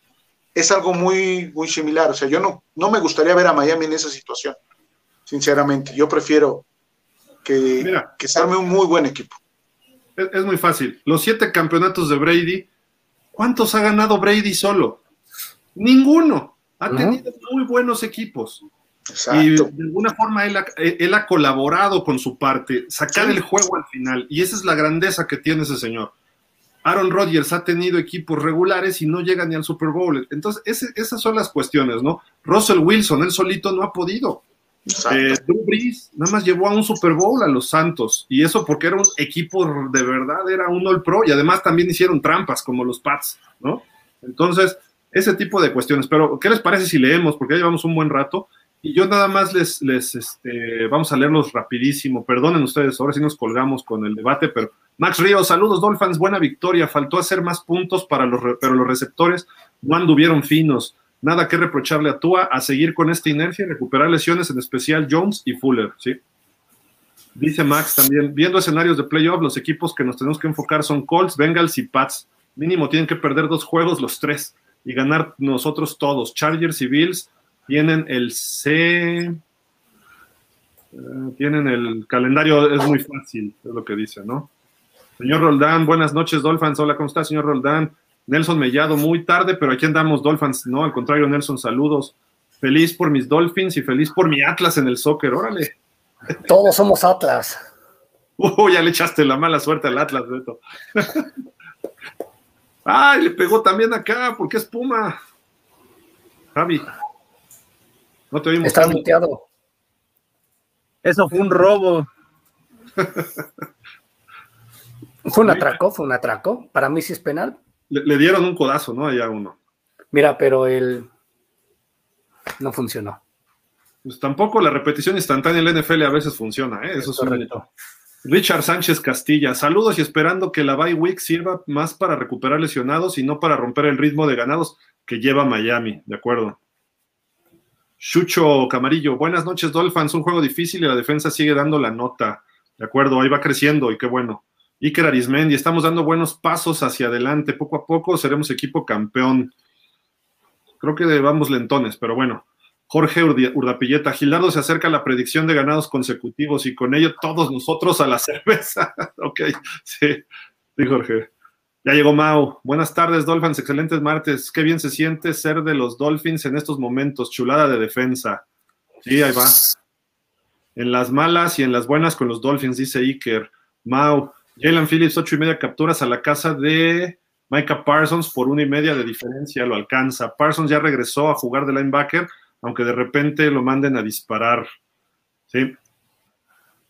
es algo muy, muy similar. O sea, yo no, no me gustaría ver a Miami en esa situación, sinceramente. Yo prefiero que, arme un muy buen equipo. Es, es muy fácil. Los siete campeonatos de Brady, ¿cuántos ha ganado Brady solo? Ninguno. Ha tenido muy buenos equipos. Y de alguna forma él ha, colaborado con su parte, sacar el juego al final. Y esa es la grandeza que tiene ese señor. Aaron Rodgers ha tenido equipos regulares y no llega ni al Super Bowl. Entonces, esas son las cuestiones, ¿no? Russell Wilson, él solito no ha podido. Eh, Drew Brees nada más llevó a un Super Bowl a los Santos. Y eso porque era un equipo de verdad, era un All Pro. Y además también hicieron trampas como los Pats, ¿no? Entonces, ese tipo de cuestiones. Pero, ¿qué les parece si leemos? Porque ya llevamos un buen rato. Y yo nada más les, les este, vamos a leerlos rapidísimo. Perdonen ustedes, ahora sí nos colgamos con el debate, pero Max Ríos, saludos Dolphins, buena victoria. Faltó hacer más puntos para los, pero los receptores no anduvieron finos. Nada que reprocharle a Tua a seguir con esta inercia y recuperar lesiones, en especial Jones y Fuller, ¿sí? Dice Max también, viendo escenarios de playoff, los equipos que nos tenemos que enfocar son Colts, Bengals y Pats. Mínimo tienen que perder dos juegos los tres y ganar nosotros todos. Chargers y Bills tienen el C. Eh, tienen el calendario, es muy fácil, es lo que dice, ¿no? Señor Roldán, buenas noches, Dolphins. Hola, ¿cómo está, señor Roldán? Nelson Mellado, muy tarde, pero aquí andamos, Dolphins. No, al contrario, Nelson, saludos. Feliz por mis Dolphins y feliz por mi Atlas en el soccer, órale. Todos somos Atlas. Uh, ya le echaste la mala suerte al Atlas, Beto. ¡Ay, le pegó también acá! porque es Puma? Javi. No te oímos. Está muteado. Eso fue un robo. fue un atraco, fue un atraco. Para mí sí es penal. Le, dieron un codazo, ¿no? Allá uno. Mira, pero él no funcionó. Pues tampoco la repetición instantánea en la NFL a veces funciona, ¿eh? Eso es, correcto. Richard Sánchez Castilla, saludos y esperando que la bye week sirva más para recuperar lesionados y no para romper el ritmo de ganados que lleva Miami, de acuerdo. Chucho Camarillo, buenas noches Dolphins, un juego difícil y la defensa sigue dando la nota, de acuerdo, ahí va creciendo y qué bueno. Iker Arismendi, estamos dando buenos pasos hacia adelante, poco a poco seremos equipo campeón. Creo que vamos lentones, pero bueno. Jorge Urdapilleta, Gilardo se acerca a la predicción de ganados consecutivos y con ello todos nosotros a la cerveza. ok, sí, sí, Jorge. Ya llegó Mau. Buenas tardes, Dolphins. Excelentes martes. Qué bien se siente ser de los Dolphins en estos momentos. Chulada de defensa. Sí, ahí va. En las malas y en las buenas con los Dolphins, dice Iker. Mau. Jalen Phillips, ocho y media capturas a la casa de Micah Parsons por una y media de diferencia. Lo alcanza. Parsons ya regresó a jugar de linebacker aunque de repente lo manden a disparar. ¿sí?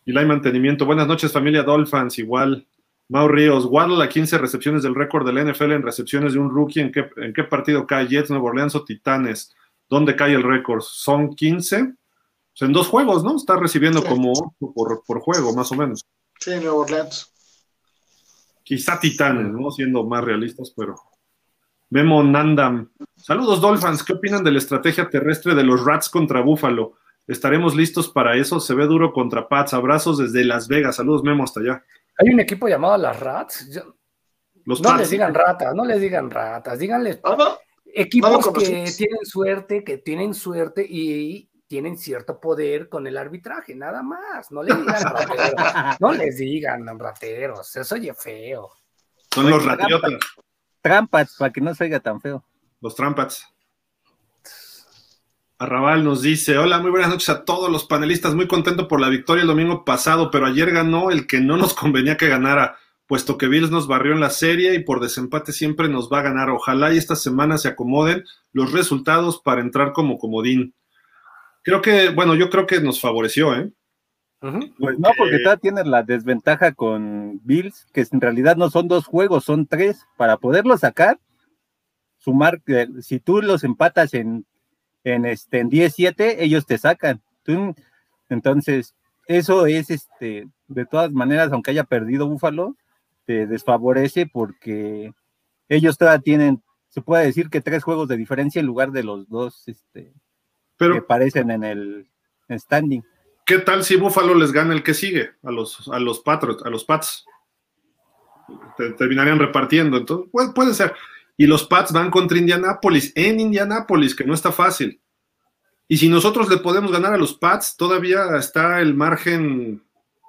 Y la mantenimiento. Buenas noches, familia Dolphins, igual. Mau Ríos, Waddle a 15 recepciones del récord del NFL en recepciones de un rookie. ¿En qué, en qué partido cae? Jets, Nuevo Orleans o Titanes. ¿Dónde cae el récord? ¿Son 15? Pues en dos juegos, ¿no? Está recibiendo como por, por juego, más o menos. Sí, Nuevo Orleans. Quizá Titanes, ¿no? Siendo más realistas, pero Memo Nandam. Saludos, Dolphins. ¿Qué opinan de la estrategia terrestre de los Rats contra Búfalo? ¿Estaremos listos para eso? Se ve duro contra Pats. Abrazos desde Las Vegas. Saludos, Memo, hasta allá. Hay un equipo llamado las Rats. no les digan ratas, no les digan ratas. Díganles ah, equipos que tienen suerte, que tienen suerte y tienen cierto poder con el arbitraje, nada más. No les digan rateros. no les digan rateros. Eso oye feo. Son los ratiotas. Trampas, para que no se oiga tan feo. Los trampas. Arrabal nos dice, hola, muy buenas noches a todos los panelistas, muy contento por la victoria el domingo pasado, pero ayer ganó el que no nos convenía que ganara, puesto que Bills nos barrió en la serie y por desempate siempre nos va a ganar. Ojalá y esta semana se acomoden los resultados para entrar como comodín. Creo que, bueno, yo creo que nos favoreció, ¿eh? Pues no, porque todavía tienes la desventaja con Bills, que en realidad no son dos juegos, son tres. Para poderlo sacar, sumar, eh, si tú los empatas en, en, este, en 10-7, ellos te sacan. entonces, eso es, este, de todas maneras, aunque haya perdido Búfalo, te desfavorece porque ellos todavía tienen, se puede decir que tres juegos de diferencia en lugar de los dos este, que aparecen en el standing. ¿Qué tal si Buffalo les gana el que sigue a los, a los Patriots, a los Pats? terminarían repartiendo, entonces puede, ser. Y los Pats van contra Indianápolis, en Indianápolis, que no está fácil. Y si nosotros le podemos ganar a los Pats, todavía está el margen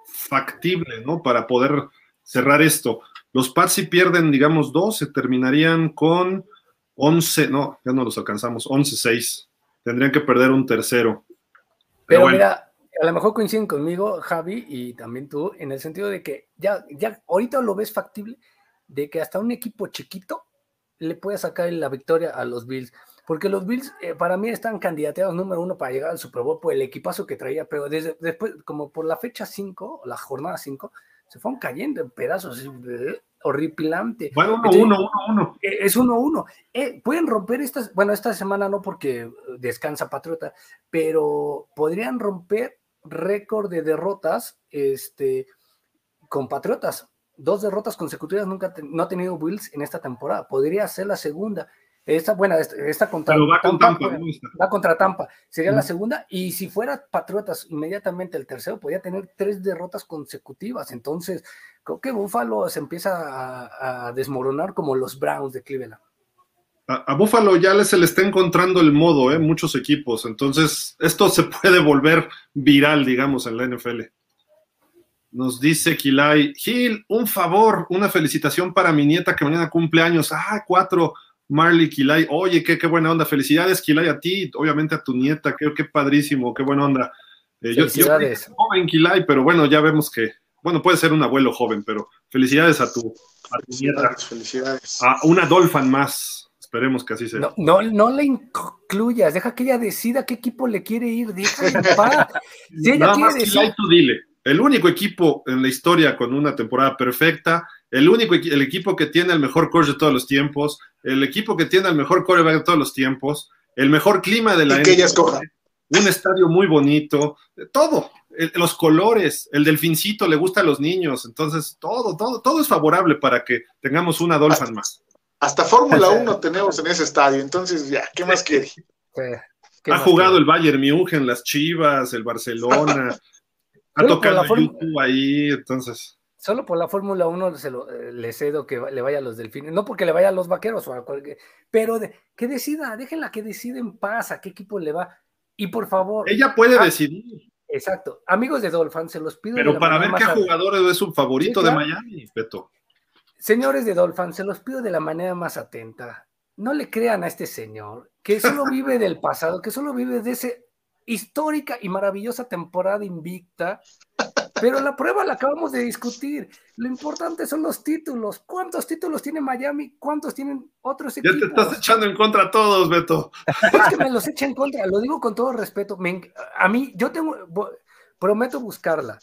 factible, ¿no? Para poder cerrar esto. Los Pats si pierden, digamos, dos, se terminarían con 11, no, ya no los alcanzamos, 11-6. Tendrían que perder un tercero. Pero, mira, a lo mejor coinciden conmigo, Javi, y también tú, en el sentido de que ya, ya ahorita lo ves factible, de que hasta un equipo chiquito le puede sacar la victoria a los Bills. Porque los Bills, eh, para mí, están candidateados número uno para llegar al Super Bowl por el equipazo que traía, pero desde después, como por la fecha 5, la jornada 5, se fueron cayendo en pedazos eh, horripilante. Bueno, uno, uno, uno, uno. Eh, es uno, uno. pueden romper estas, bueno, esta semana no porque descansa Patriota, pero podrían romper récord de derrotas este, con Patriotas. Dos derrotas consecutivas nunca no ha tenido Wills en esta temporada. Podría ser la segunda. Esta, buena, esta, contra Tampa, va contra Tampa. Sería la segunda. Y si fuera Patriotas inmediatamente el tercero, podría tener tres derrotas consecutivas. Entonces, creo que Buffalo se empieza a desmoronar como los Browns de Cleveland a, Buffalo ya se le está encontrando el modo, ¿eh? muchos equipos. Entonces, esto se puede volver viral, digamos, en la NFL. Nos dice Kilay, Gil, un favor, una felicitación para mi nieta que mañana cumple años. Ah, cuatro, Marley Kilay. Oye, qué, qué buena onda. Felicidades, Kilay, a ti, obviamente a tu nieta. Qué, qué padrísimo, qué buena onda. Eh, felicidades. Yo, joven Kilay, pero bueno, ya vemos que, bueno, puede ser un abuelo joven, pero felicidades a tu, a tu nieta. Felicidades. A una Dolphin más. Esperemos que así sea. No, no, no le incluyas, deja que ella decida qué equipo le quiere ir, deja en paz. Si ella quiere decir... tú dile, el único equipo en la historia con una temporada perfecta, el único el equipo que tiene el mejor coach de todos los tiempos, el equipo que tiene el mejor coreback de todos los tiempos, el mejor clima de la y que ella escoja. un estadio muy bonito, todo, los colores, el delfincito le gusta a los niños, entonces todo, todo, todo es favorable para que tengamos una Dolphin más. Hasta Fórmula 1 tenemos en ese estadio, entonces ya, ¿qué más quiere? ha jugado el Bayern München, las Chivas, el Barcelona, ha tocado el YouTube ahí, entonces. Solo por la Fórmula 1 se lo, eh, le cedo que le vaya a los delfines, no porque le vaya a los vaqueros o a cualquier, pero que decida, déjenla que decida en paz a qué equipo le va. Y por favor. Ella puede ah, decidir. Exacto. Amigos de Dolphins, se los pido. Pero para ver qué jugador es su favorito de Miami, Beto. Señores de Dolphins, se los pido de la manera más atenta. No le crean a este señor que solo vive del pasado, que solo vive de esa histórica y maravillosa temporada invicta pero la prueba la acabamos de discutir. Lo importante son los títulos. ¿Cuántos títulos tiene Miami? ¿Cuántos tienen otros equipos? Ya te estás echando en contra a todos, Beto. Es que me los echa en contra. Lo digo con todo respeto. a mí, yo tengo, prometo buscarla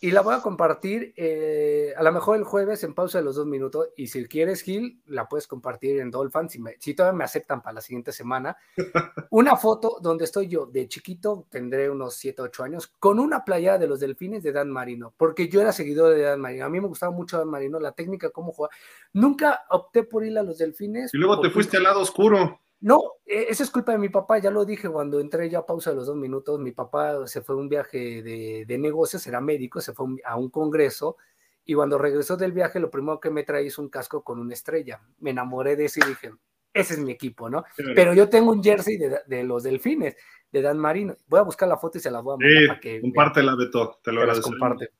y la voy a compartir eh, a lo mejor el jueves en pausa de los dos minutos. Y si quieres, Gil, la puedes compartir en Dolphins. Si, si todavía me aceptan para la siguiente semana, una foto donde estoy yo de chiquito, tendré unos 7, 8 años, con una playa de los delfines de Dan Marino, porque yo era seguidor de Dan Marino. A mí me gustaba mucho Dan Marino, la técnica, cómo juega. Nunca opté por ir a los delfines. Y luego te fuiste al lado oscuro. No, e, eso es culpa de mi papá, ya lo dije cuando entré ya a pausa de los dos minutos, mi papá se fue a un viaje de, negocios, era médico, se fue a un congreso y cuando regresó del viaje lo primero que me trae es un casco con una estrella. Me enamoré de eso y dije, ese es mi equipo, ¿no? Pero yo tengo un jersey de, los delfines, de Dan Marino. Voy a buscar la foto y se la voy a mandar para que... Compártela, Beto, te lo agradezco. comparte.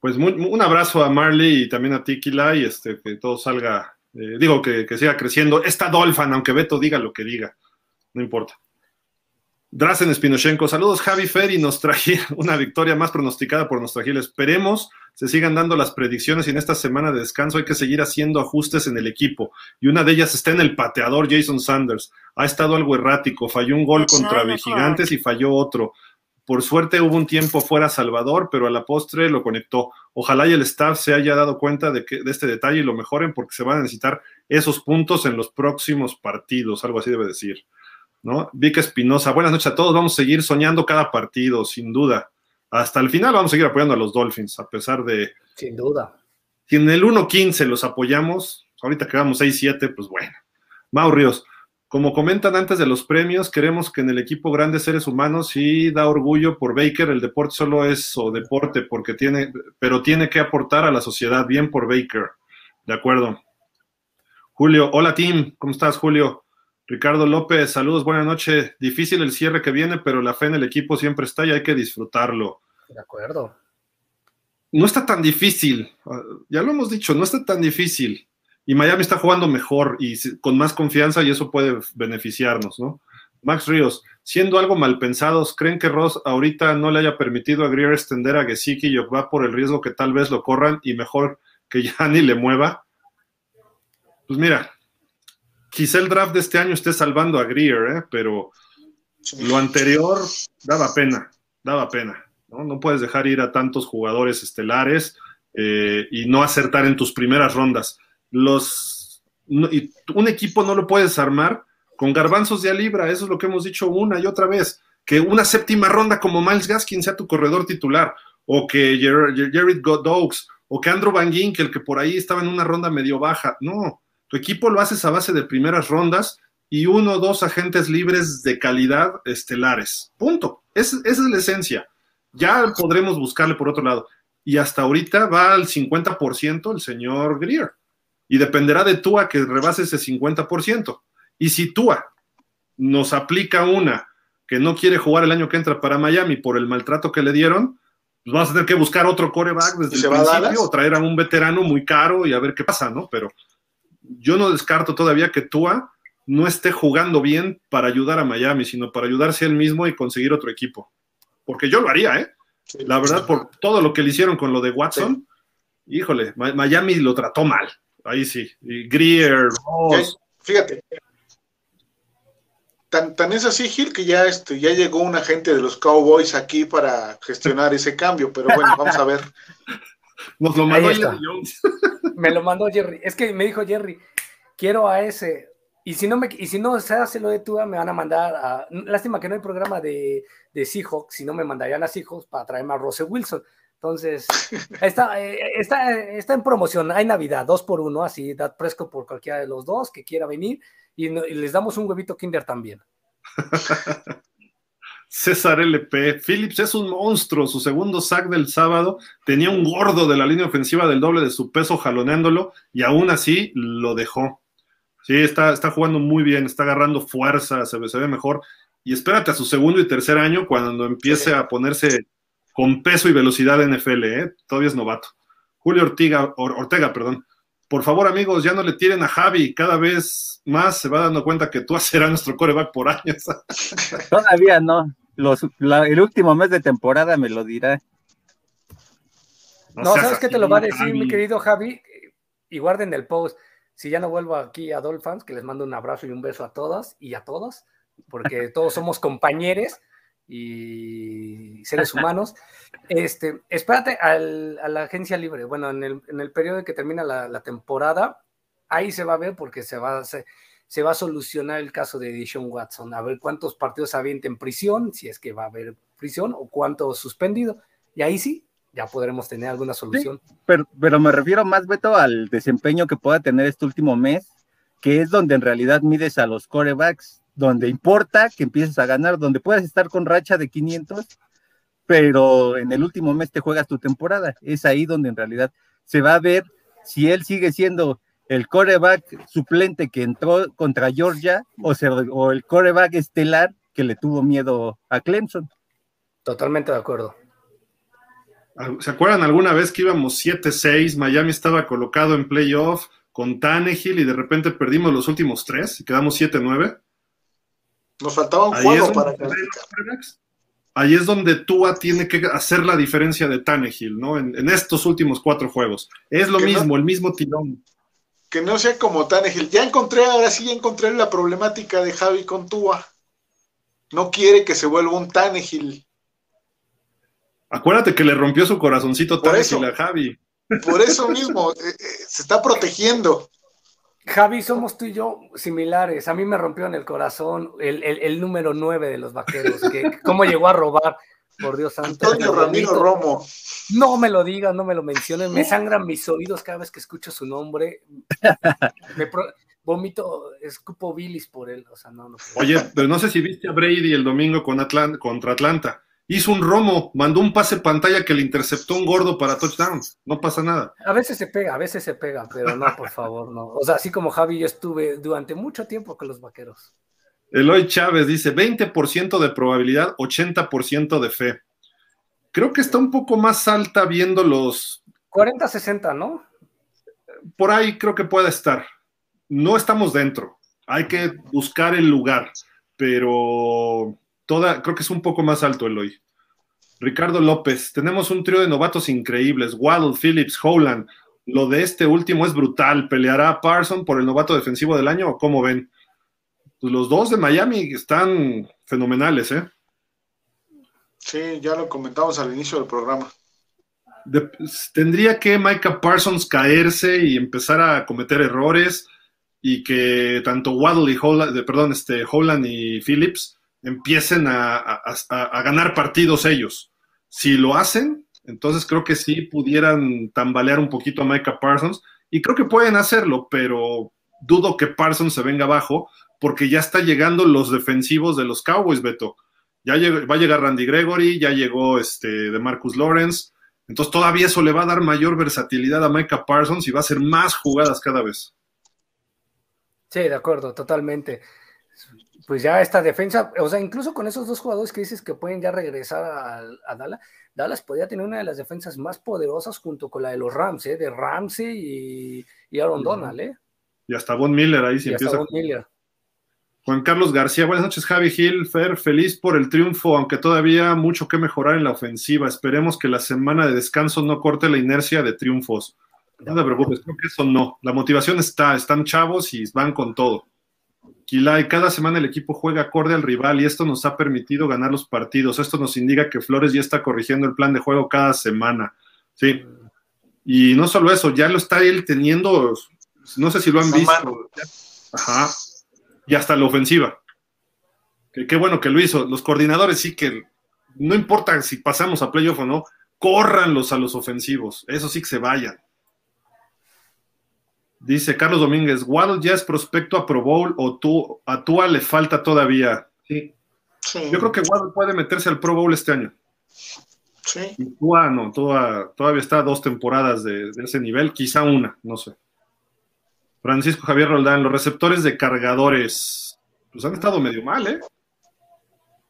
Pues un abrazo a Marley y también a Tikila y este, que todo salga eh, digo que, siga creciendo. Esta Dolphin, aunque Beto diga lo que diga, no importa. Drazen Espinochenko, saludos Javi Ferry, nos traje una victoria más pronosticada por nuestra Gil. Esperemos se sigan dando las predicciones y en esta semana de descanso hay que seguir haciendo ajustes en el equipo. Y una de ellas está en el pateador Jason Sanders. Ha estado algo errático, falló un gol contra Gigantes y falló otro. Por suerte hubo un tiempo fuera Salvador, pero a la postre lo conectó. Ojalá y el staff se haya dado cuenta de, que, de este detalle y lo mejoren porque se van a necesitar esos puntos en los próximos partidos, algo así debe decir. ¿no? Vic Espinosa, buenas noches a todos, vamos a seguir soñando cada partido, sin duda. Hasta el final vamos a seguir apoyando a los Dolphins, a pesar de... Sin duda. Si en el 1-15 los apoyamos, ahorita quedamos 6-7, pues bueno. Mau Ríos, como comentan antes de los premios, queremos que en el equipo grandes seres humanos sí da orgullo por Baker, el deporte solo es o deporte, porque tiene, pero tiene que aportar a la sociedad, bien por Baker. De acuerdo. Julio, hola team, ¿cómo estás, Julio? Ricardo López, saludos, buenas noches. Difícil el cierre que viene, pero la fe en el equipo siempre está y hay que disfrutarlo. De acuerdo. No está tan difícil, ah, ya lo hemos dicho, no está tan difícil y Miami está jugando mejor y con más confianza y eso puede beneficiarnos, ¿no? Max Ríos, siendo algo mal pensados, ¿creen que Ross ahorita no le haya permitido a Greer extender a Gesicki y va por el riesgo que tal vez lo corran y mejor que ya ni le mueva? Pues mira, quizá el draft de este año esté salvando a Greer, ¿eh? pero lo anterior daba pena, daba pena. ¿no? no puedes dejar ir a tantos jugadores estelares eh, y no acertar en tus primeras rondas los y un equipo no lo puedes armar con garbanzos de a libra, eso es lo que hemos dicho una y otra vez, que una séptima ronda como Miles Gaskin sea tu corredor titular, o que Jared Godox, o que Andrew Van Ginkel, que por ahí estaba en una ronda medio baja, no, tu equipo lo haces a base de primeras rondas y uno o dos agentes libres de calidad estelares, punto, esa es la esencia, ya podremos buscarle por otro lado, y hasta ahorita va al 50% el señor Greer y dependerá de Tua que rebase ese 50%. Y si Tua nos aplica una que no quiere jugar el año que entra para Miami por el maltrato que le dieron, pues vamos a tener que buscar otro coreback desde el principio o traer a un veterano muy caro y a ver qué pasa, ¿no? Pero yo no descarto todavía que Tua no esté jugando bien para ayudar a Miami, sino para ayudarse a él mismo y conseguir otro equipo. Porque yo lo haría, ¿eh? La verdad, por todo lo que le hicieron con lo de Watson, híjole, Miami lo trató mal ahí sí. Y Greer, Fíjate. Tan, tan, es así, Gil, que ya, este, ya llegó un agente de los Cowboys aquí para gestionar ese cambio, pero bueno, vamos a ver. Nos lo mandó Me lo mandó Jerry. Es que me dijo Jerry, quiero a ese. Y si no me, y si no se hace lo de Tua, me van a mandar a. Lástima que no hay programa de, de Seahawks, si no me mandarían a Seahawks para traerme a Russell Wilson. Entonces, está, eh, está, está en promoción, hay Navidad, dos por uno, así, da fresco por cualquiera de los dos que quiera venir y, les damos un huevito Kinder también. César LP. Phillips es un monstruo. Su segundo sack del sábado tenía un gordo de la línea ofensiva del doble de su peso jaloneándolo y aún así lo dejó. Sí, está, está jugando muy bien, está agarrando fuerza, se ve, se ve mejor. Y espérate a su segundo y tercer año cuando empiece a ponerse con peso y velocidad en NFL, ¿eh? todavía es novato. Julio Ortega, Ortega, perdón. Por favor, amigos, ya no le tiren a Javi. Cada vez más se va dando cuenta que tú serás nuestro coreback por años. Todavía no el último mes de temporada me lo dirá. No, ¿sabes qué te lo va a decir, mi querido Javi? Y guarden el post. Si ya no vuelvo aquí a Dolphins, que les mando un abrazo y un beso a todas y a todos, porque todos somos compañeros y seres humanos. Este, espérate a la agencia libre. Bueno, en el, en el periodo que termina la, temporada, ahí se va a ver porque se va a se va a solucionar el caso de Dishon Watson, a ver cuántos partidos avienta en prisión, si es que va a haber prisión, o cuántos suspendido. Y ahí sí, ya podremos tener alguna solución. pero, pero me refiero más, Beto, al desempeño que pueda tener este último mes, que es donde en realidad mides a los corebacks, donde importa que empieces a ganar, donde puedes estar con racha de 500, pero en el último mes te juegas tu temporada. Es ahí donde en realidad se va a ver si él sigue siendo el coreback suplente que entró contra Georgia o, el coreback estelar que le tuvo miedo a Clemson. Totalmente de acuerdo. ¿Se acuerdan alguna vez que íbamos 7-6? Miami estaba colocado en playoff con Tannehill y de repente perdimos los últimos tres y quedamos 7-9. Nos faltaba un juego para Ahí es donde Tua tiene que hacer la diferencia de Tannehill, ¿no? En, estos últimos cuatro juegos. Es lo mismo, el mismo tirón que no sea como Tannehill. Ya encontré, ahora sí ya encontré la problemática de Javi con Tua. No quiere que se vuelva un Tannehill. Acuérdate que le rompió su corazoncito Tannehill a Javi. Por eso mismo, eh, eh, se está protegiendo. Javi, somos tú y yo similares. A mí me rompió en el corazón el, número 9 de los vaqueros. Que, ¿Cómo llegó a robar? Por Dios santo. Antonio Ramiro Romo. No me lo digan, no me lo mencionen. Me sangran mis oídos cada vez que escucho su nombre. Me vomito, escupo bilis por él. O sea, no, no Oye, pero no sé si viste a Brady el domingo con contra Atlanta. Hizo un romo, mandó un pase pantalla que le interceptó un gordo para touchdown. No pasa nada. A veces se pega, a veces se pega, pero no, por favor, no. O sea, así como Javi, yo estuve durante mucho tiempo con los vaqueros. Eloy Chávez dice 20% de probabilidad, 80% de fe. Creo que está un poco más alta viendo los... 40-60, ¿no? Por ahí creo que puede estar. No estamos dentro. Hay que buscar el lugar, pero toda, creo que es un poco más alto Eloy. Ricardo López, tenemos un trío de novatos increíbles, Waddle, Phillips, Howland. Lo de este último es brutal. ¿Peleará Parson por el novato defensivo del año o cómo ven? Pues los dos de Miami están fenomenales, ¿eh? Sí, ya lo comentamos al inicio del programa. tendría que Micah Parsons caerse y empezar a cometer errores y que tanto Waddle y Holland, perdón, este, Holland y Phillips empiecen a, ganar partidos ellos. Si lo hacen, entonces creo que sí pudieran tambalear un poquito a Micah Parsons y creo que pueden hacerlo, pero dudo que Parsons se venga abajo porque ya está llegando los defensivos de los Cowboys, Beto. Ya va a llegar Randy Gregory, ya llegó este de Marcus Lawrence. Entonces todavía eso le va a dar mayor versatilidad a Micah Parsons y va a hacer más jugadas cada vez. Sí, de acuerdo, totalmente. Pues ya esta defensa, o sea, incluso con esos dos jugadores que dices que pueden ya regresar a, Dallas, Dallas podría tener una de las defensas más poderosas junto con la de los Rams, ¿eh? de Ramsey y, Aaron Donald. ¿eh? Y hasta Von Miller ahí sí empieza. Miller. Juan Carlos García, buenas noches, Javi Gil, Fer, feliz por el triunfo, aunque todavía mucho que mejorar en la ofensiva. Esperemos que la semana de descanso no corte la inercia de triunfos. No te preocupes, creo que eso no. La motivación está, están chavos y van con todo. Kilay, cada semana el equipo juega acorde al rival y esto nos ha permitido ganar los partidos. Esto nos indica que Flores ya está corrigiendo el plan de juego cada semana. Sí. Y no solo eso, ya lo está él teniendo, no sé si lo han visto. Ajá y hasta la ofensiva. qué bueno que lo hizo. Los coordinadores sí que, no importa si pasamos a playoff o no, córranlos a los ofensivos. Eso sí que se vayan. Dice Carlos Domínguez, Waddle ya es prospecto a Pro Bowl o tú, a Tua le falta todavía. Sí. Yo creo que Waddle puede meterse al Pro Bowl este año. Sí. Y Tua no, Tua todavía está a dos temporadas de, de ese nivel, quizá una, no sé. Francisco Javier Roldán, los receptores de cargadores, pues han estado medio mal, ¿eh?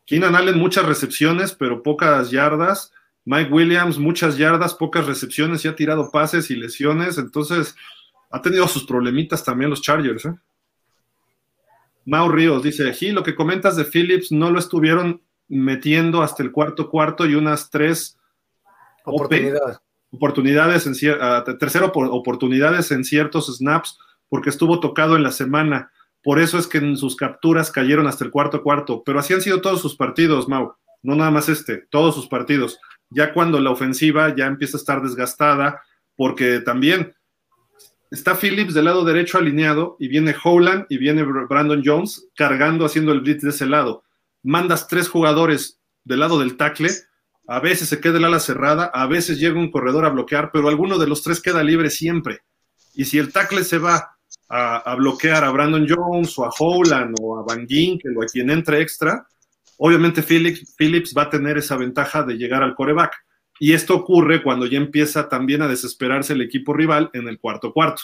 Keenan Allen, muchas recepciones, pero pocas yardas. Mike Williams, muchas yardas, pocas recepciones y ha tirado pases y lesiones. Entonces, ha tenido sus problemitas también los Chargers, ¿eh? Mau Ríos dice, aquí lo que comentas de Phillips no lo estuvieron metiendo hasta el cuarto cuarto y unas tres Oportunidad. oportunidades en cier- ah, tercero por oportunidades en ciertos snaps porque estuvo tocado en la semana. Por eso es que en sus capturas cayeron hasta el cuarto cuarto. Pero así han sido todos sus partidos, Mau. No nada más este, todos sus partidos. Ya cuando la ofensiva ya empieza a estar desgastada, porque también está Phillips del lado derecho alineado y viene Howland y viene Brandon Jones cargando, haciendo el blitz de ese lado. Mandas tres jugadores del lado del tackle, a veces se queda el ala cerrada, a veces llega un corredor a bloquear, pero alguno de los tres queda libre siempre. Y si el tackle se va a, bloquear a Brandon Jones o a Howland o a Van Ginkel o a quien entre extra, obviamente Phillips, Phillips va a tener esa ventaja de llegar al coreback. Y esto ocurre cuando ya empieza también a desesperarse el equipo rival en el cuarto cuarto.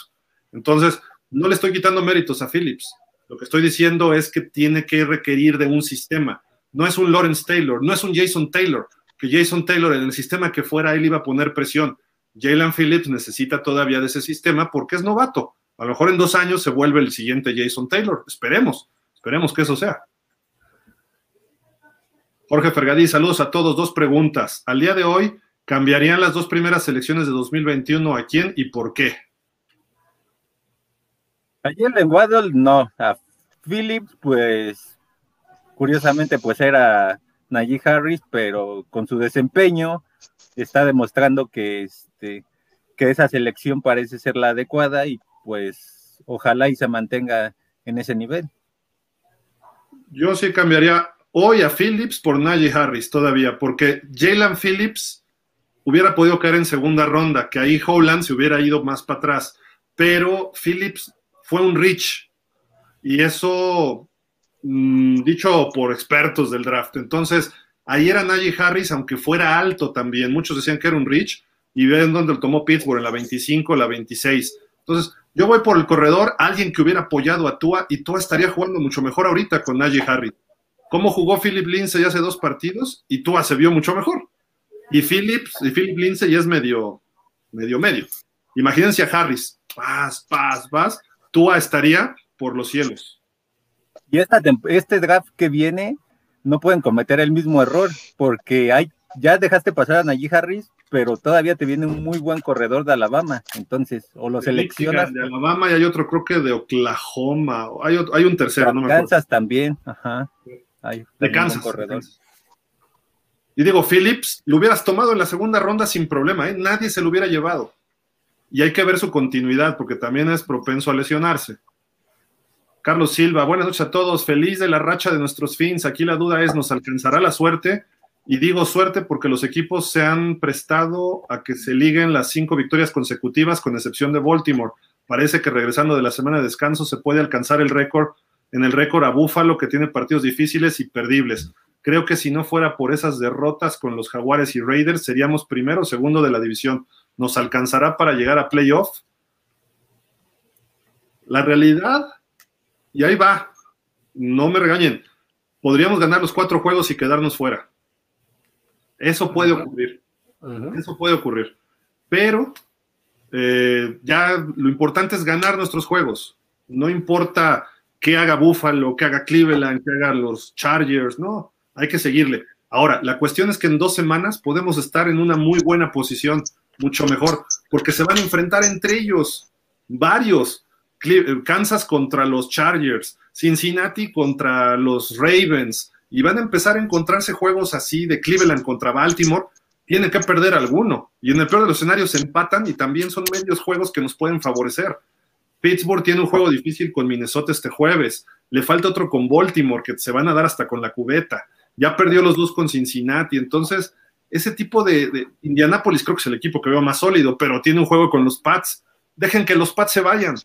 Entonces, no le estoy quitando méritos a Phillips. Lo que estoy diciendo es que tiene que requerir de un sistema. No es un Lawrence Taylor, no es un Jason Taylor, que Jason Taylor en el sistema que fuera él iba a poner presión. Jalen Phillips necesita todavía de ese sistema porque es novato. A lo mejor en dos años se vuelve el siguiente Jason Taylor. Esperemos, esperemos que eso sea. Jorge Fergadí, saludos a todos. Dos preguntas. Al día de hoy, ¿cambiarían las dos primeras selecciones de 2021 a quién y por qué? Ayer en Waddle no, a Phillips pues curiosamente pues era Najee Harris, pero con su desempeño está demostrando que este que esa selección parece ser la adecuada y pues ojalá y se mantenga en ese nivel. Yo sí cambiaría hoy a Phillips por Najee Harris todavía, porque Jalen Phillips hubiera podido caer en segunda ronda, que ahí Howland se hubiera ido más para atrás, pero Phillips fue un reach y eso mmm, dicho por expertos del draft. Entonces, ahí era Najee Harris, aunque fuera alto también, muchos decían que era un reach y ven dónde lo tomó Pittsburgh en la 25, la 26. Entonces, yo voy por el corredor, alguien que hubiera apoyado a Tua y Tua estaría jugando mucho mejor ahorita con Najee Harris. ¿Cómo jugó Philip Lindsay hace dos partidos? Y Tua se vio mucho mejor. Y Phillips, y Philip Lindsay es medio, medio, medio. Imagínense a Harris, paz, paz, paz. Tua estaría por los cielos. Y esta, este draft que viene, no pueden cometer el mismo error, porque hay, ya dejaste pasar a Najee Harris, pero todavía te viene un muy buen corredor de Alabama, entonces, o lo de seleccionas. De Alabama y hay otro, creo que de Oklahoma, hay, otro, hay un tercero, no me acuerdo. Kansas también, ajá. Hay de Kansas. corredor. Y digo, Phillips, lo hubieras tomado en la segunda ronda sin problema, ¿eh? nadie se lo hubiera llevado. Y hay que ver su continuidad, porque también es propenso a lesionarse. Carlos Silva, buenas noches a todos. Feliz de la racha de nuestros fins. Aquí la duda es, ¿nos alcanzará la suerte? Y digo suerte porque los equipos se han prestado a que se liguen las cinco victorias consecutivas, con excepción de Baltimore. Parece que regresando de la semana de descanso se puede alcanzar el récord en el récord a Buffalo, que tiene partidos difíciles y perdibles. Creo que si no fuera por esas derrotas con los Jaguares y Raiders, seríamos primero o segundo de la división. ¿Nos alcanzará para llegar a playoff? La realidad, y ahí va, no me regañen, podríamos ganar los cuatro juegos y quedarnos fuera. Eso puede ocurrir. Uh -huh. Eso puede ocurrir. Pero eh, ya lo importante es ganar nuestros juegos. No importa qué haga Buffalo, qué haga Cleveland, qué hagan los Chargers, no, hay que seguirle. Ahora, la cuestión es que en dos semanas podemos estar en una muy buena posición, mucho mejor, porque se van a enfrentar entre ellos varios. Kansas contra los Chargers, Cincinnati contra los Ravens, y van a empezar a encontrarse juegos así de Cleveland contra Baltimore, tienen que perder alguno, y en el peor de los escenarios se empatan y también son medios juegos que nos pueden favorecer. Pittsburgh tiene un juego difícil con Minnesota este jueves, le falta otro con Baltimore, que se van a dar hasta con la cubeta, ya perdió los dos con Cincinnati, entonces ese tipo de, Indianapolis creo que es el equipo que veo más sólido, pero tiene un juego con los Pats, dejen que los Pats se vayan,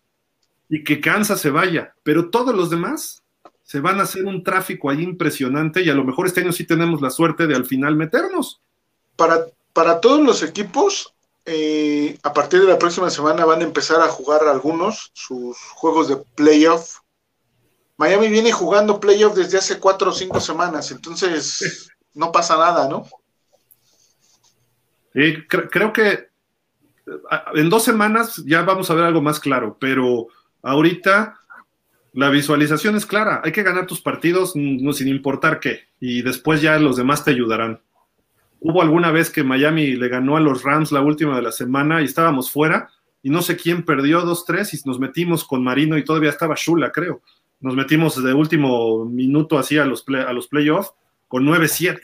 y que Kansas se vaya, pero todos los demás se van a hacer un tráfico ahí impresionante y a lo mejor este año sí tenemos la suerte de al final meternos. Para, para todos los equipos, eh, a partir de la próxima semana van a empezar a jugar algunos sus juegos de playoff. Miami viene jugando playoff desde hace cuatro o cinco semanas, entonces no pasa nada, ¿no? creo que en dos semanas ya vamos a ver algo más claro, pero ahorita la visualización es clara. Hay que ganar tus partidos sin importar qué, y después ya los demás te ayudarán. Hubo alguna vez que Miami le ganó a los Rams la última de la semana y estábamos fuera y no sé quién perdió 2-3 y nos metimos con Marino y todavía estaba Shula, creo. Nos metimos de último minuto así a los, a los playoffs con 9-7.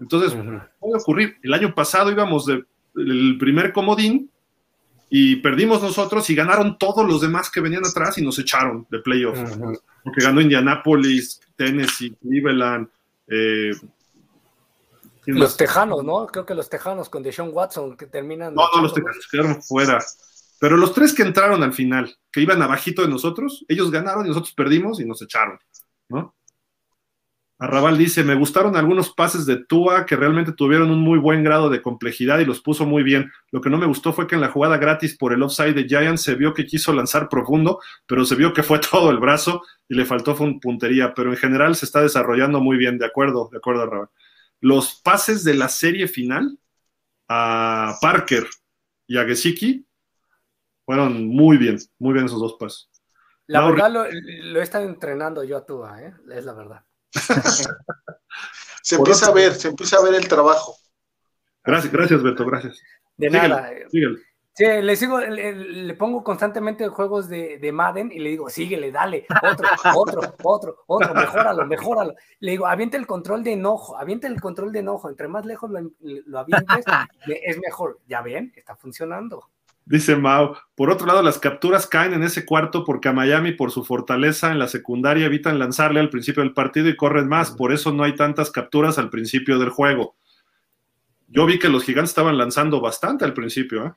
Entonces, puede ocurrir. El año pasado íbamos del primer comodín y perdimos nosotros y ganaron todos los demás que venían atrás y nos echaron de playoff. Porque ganó Indianapolis, Tennessee, Cleveland, eh, los Tejanos, ¿no? Creo que los Tejanos con Deshaun Watson que terminan. No, no, los Tejanos quedaron fuera. Pero los tres que entraron al final, que iban abajito de nosotros, ellos ganaron y nosotros perdimos y nos echaron, ¿no? Arrabal dice, me gustaron algunos pases de Tua que realmente tuvieron un muy buen grado de complejidad y los puso muy bien. Lo que no me gustó fue que en la jugada gratis por el offside de Giants se vio que quiso lanzar profundo, pero se vio que fue todo el brazo y le faltó puntería, pero en general se está desarrollando muy bien, de acuerdo, de acuerdo, Arrabal los pases de la serie final a Parker y a Gesicki fueron muy bien, muy bien esos dos pases. La verdad lo, he estado entrenando yo a Tua, ¿eh? es la verdad. se empieza a ver, se empieza a ver el trabajo. Gracias, gracias Beto, gracias. De nada. Sí, le sigo, le, pongo constantemente juegos de, de, Madden y le digo, síguele, dale, otro, otro, otro, otro, mejóralo, mejóralo. Le digo, aviente el control de enojo, aviente el control de enojo, entre más lejos lo, lo avientes, es mejor. Ya ven, está funcionando. Dice Mao, por otro lado, las capturas caen en ese cuarto porque a Miami, por su fortaleza en la secundaria, evitan lanzarle al principio del partido y corren más, por eso no hay tantas capturas al principio del juego. Yo vi que los gigantes estaban lanzando bastante al principio, ¿eh?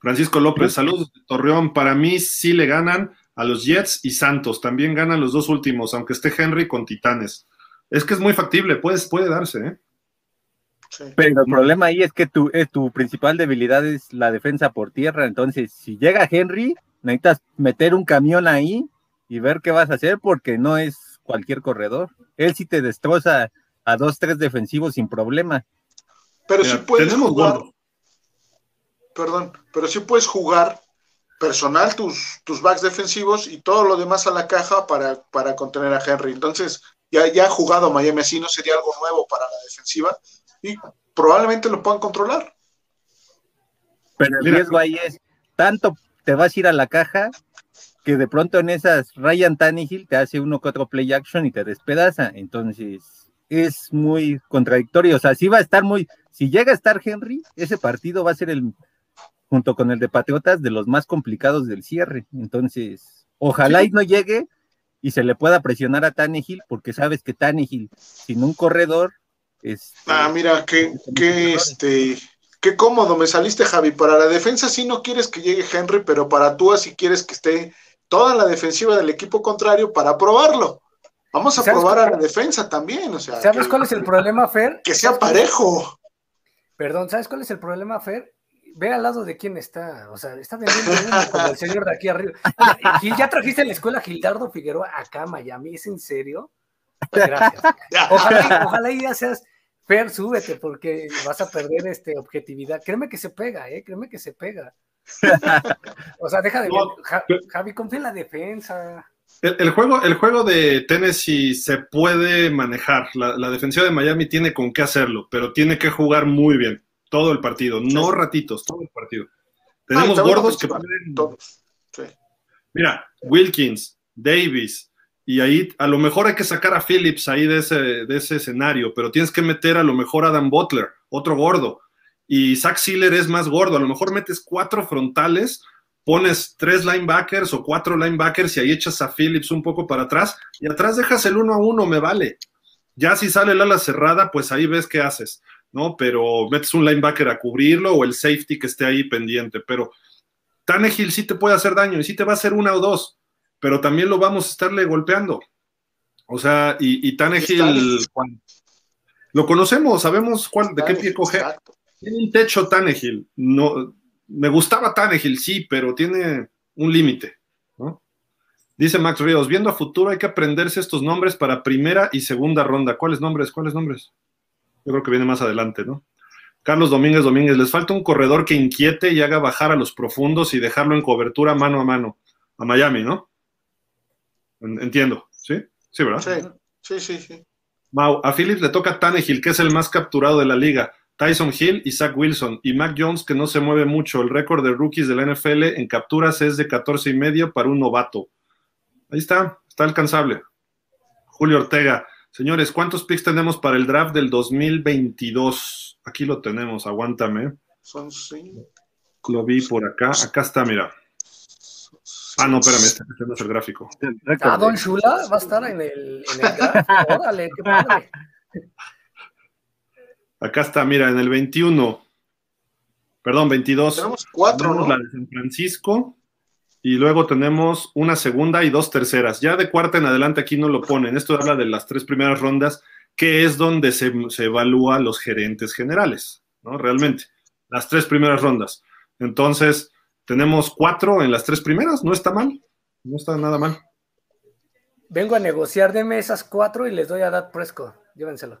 Francisco López, saludos de Torreón. Para mí sí le ganan a los Jets y Santos. También ganan los dos últimos, aunque esté Henry con Titanes. Es que es muy factible, puede, puede darse, ¿eh? Pero el problema ahí es que tu, eh, tu principal debilidad es la defensa por tierra. Entonces, si llega Henry, necesitas meter un camión ahí y ver qué vas a hacer porque no es cualquier corredor. Él sí te destroza a dos, tres defensivos sin problema. Pero si puedes jugar, perdón, pero sí puedes jugar personal tus, tus backs defensivos y todo lo demás a la caja para, para contener a Henry. Entonces, ya, ya ha jugado Miami así, no sería algo nuevo para la defensiva y probablemente lo puedan controlar. Pero el riesgo ahí es, tanto te vas a ir a la caja que de pronto en esas Ryan Tannehill te hace uno que otro play action y te despedaza. Entonces, es muy contradictorio. O sea, si va a estar muy, si llega a estar Henry, ese partido va a ser el junto con el de Patriotas, de los más complicados del cierre. Entonces, ojalá y no llegue y se le pueda presionar a Tannehill, porque sabes que Tannehill, sin un corredor. Este, ah, mira, qué, qué, este, qué cómodo me saliste, Javi. Para la defensa sí no quieres que llegue Henry, pero para tú sí quieres que esté toda la defensiva del equipo contrario para probarlo. Vamos a probar a la defensa también, o sea. ¿Sabes cuál es el problema, Fer? Que sea parejo. Perdón, ¿sabes cuál es el problema, Fer? ve al lado de quién está, o sea, está vendiendo como el señor de aquí arriba. ¿Y ya trajiste a la escuela Gildardo Figueroa acá a Miami? ¿Es en serio? Pues gracias. Ojalá, ojalá ya seas Fer, súbete, porque vas a perder este objetividad. Créeme que se pega, ¿eh? Créeme que se pega. O sea, deja de Javi, confía en la defensa. El, juego, el juego de Tennessee se puede manejar. La, la defensiva de Miami tiene con qué hacerlo, pero tiene que jugar muy bien todo el partido, no ratitos, todo el partido. Tenemos gordos que pueden. Todos. Mira, Wilkins, Davis, y ahí a lo mejor hay que sacar a Phillips ahí de ese, de ese escenario, pero tienes que meter a lo mejor a Adam Butler, otro gordo. Y Zach Sealer es más gordo, a lo mejor metes cuatro frontales, pones tres linebackers o cuatro linebackers y ahí echas a Phillips un poco para atrás y atrás dejas el uno a uno, me vale. Ya si sale el ala cerrada, pues ahí ves qué haces. ¿no? Pero metes un linebacker a cubrirlo o el safety que esté ahí pendiente, pero Tannehill sí te puede hacer daño y sí te va a hacer una o dos. Pero también lo vamos a estarle golpeando. O sea, y, y Tannehill, lo conocemos, sabemos cuál, de qué pie coge. Tiene un techo Tannehill. No, me gustaba Tannehill, sí, pero tiene un límite. ¿no? Dice Max Ríos, viendo a futuro hay que aprenderse estos nombres para primera y segunda ronda. ¿Cuáles nombres? ¿Cuáles nombres? Yo creo que viene más adelante, ¿no? Carlos Domínguez Domínguez, les falta un corredor que inquiete y haga bajar a los profundos y dejarlo en cobertura mano a mano. A Miami, ¿no? Entiendo, ¿sí? Sí, ¿verdad? Sí, sí, sí. sí. Mau, a Phillips le toca Tannehill, que es el más capturado de la liga. Tyson Hill y Zach Wilson. Y Mac Jones, que no se mueve mucho. El récord de rookies de la NFL en capturas es de 14 y medio para un novato. Ahí está, está alcanzable. Julio Ortega. Señores, ¿cuántos picks tenemos para el draft del 2022? Aquí lo tenemos, aguántame. Son cinco. Lo vi por acá. Acá está, mira. Ah, no, espérame, este, este no es el gráfico. Ah, Don Shula va a estar en el, en el draft. Órale, qué padre. Acá está, mira, en el 21. Perdón, 22. Tenemos cuatro, Tenemos ¿no? la de San Francisco y luego tenemos una segunda y dos terceras. Ya de cuarta en adelante aquí no lo ponen. Esto habla de las tres primeras rondas, que es donde se, se evalúa los gerentes generales, ¿no? Realmente, las tres primeras rondas. Entonces, tenemos cuatro en las tres primeras, no está mal, no está nada mal. Vengo a negociar, deme esas cuatro y les doy a Dak Prescott. Llévenselo.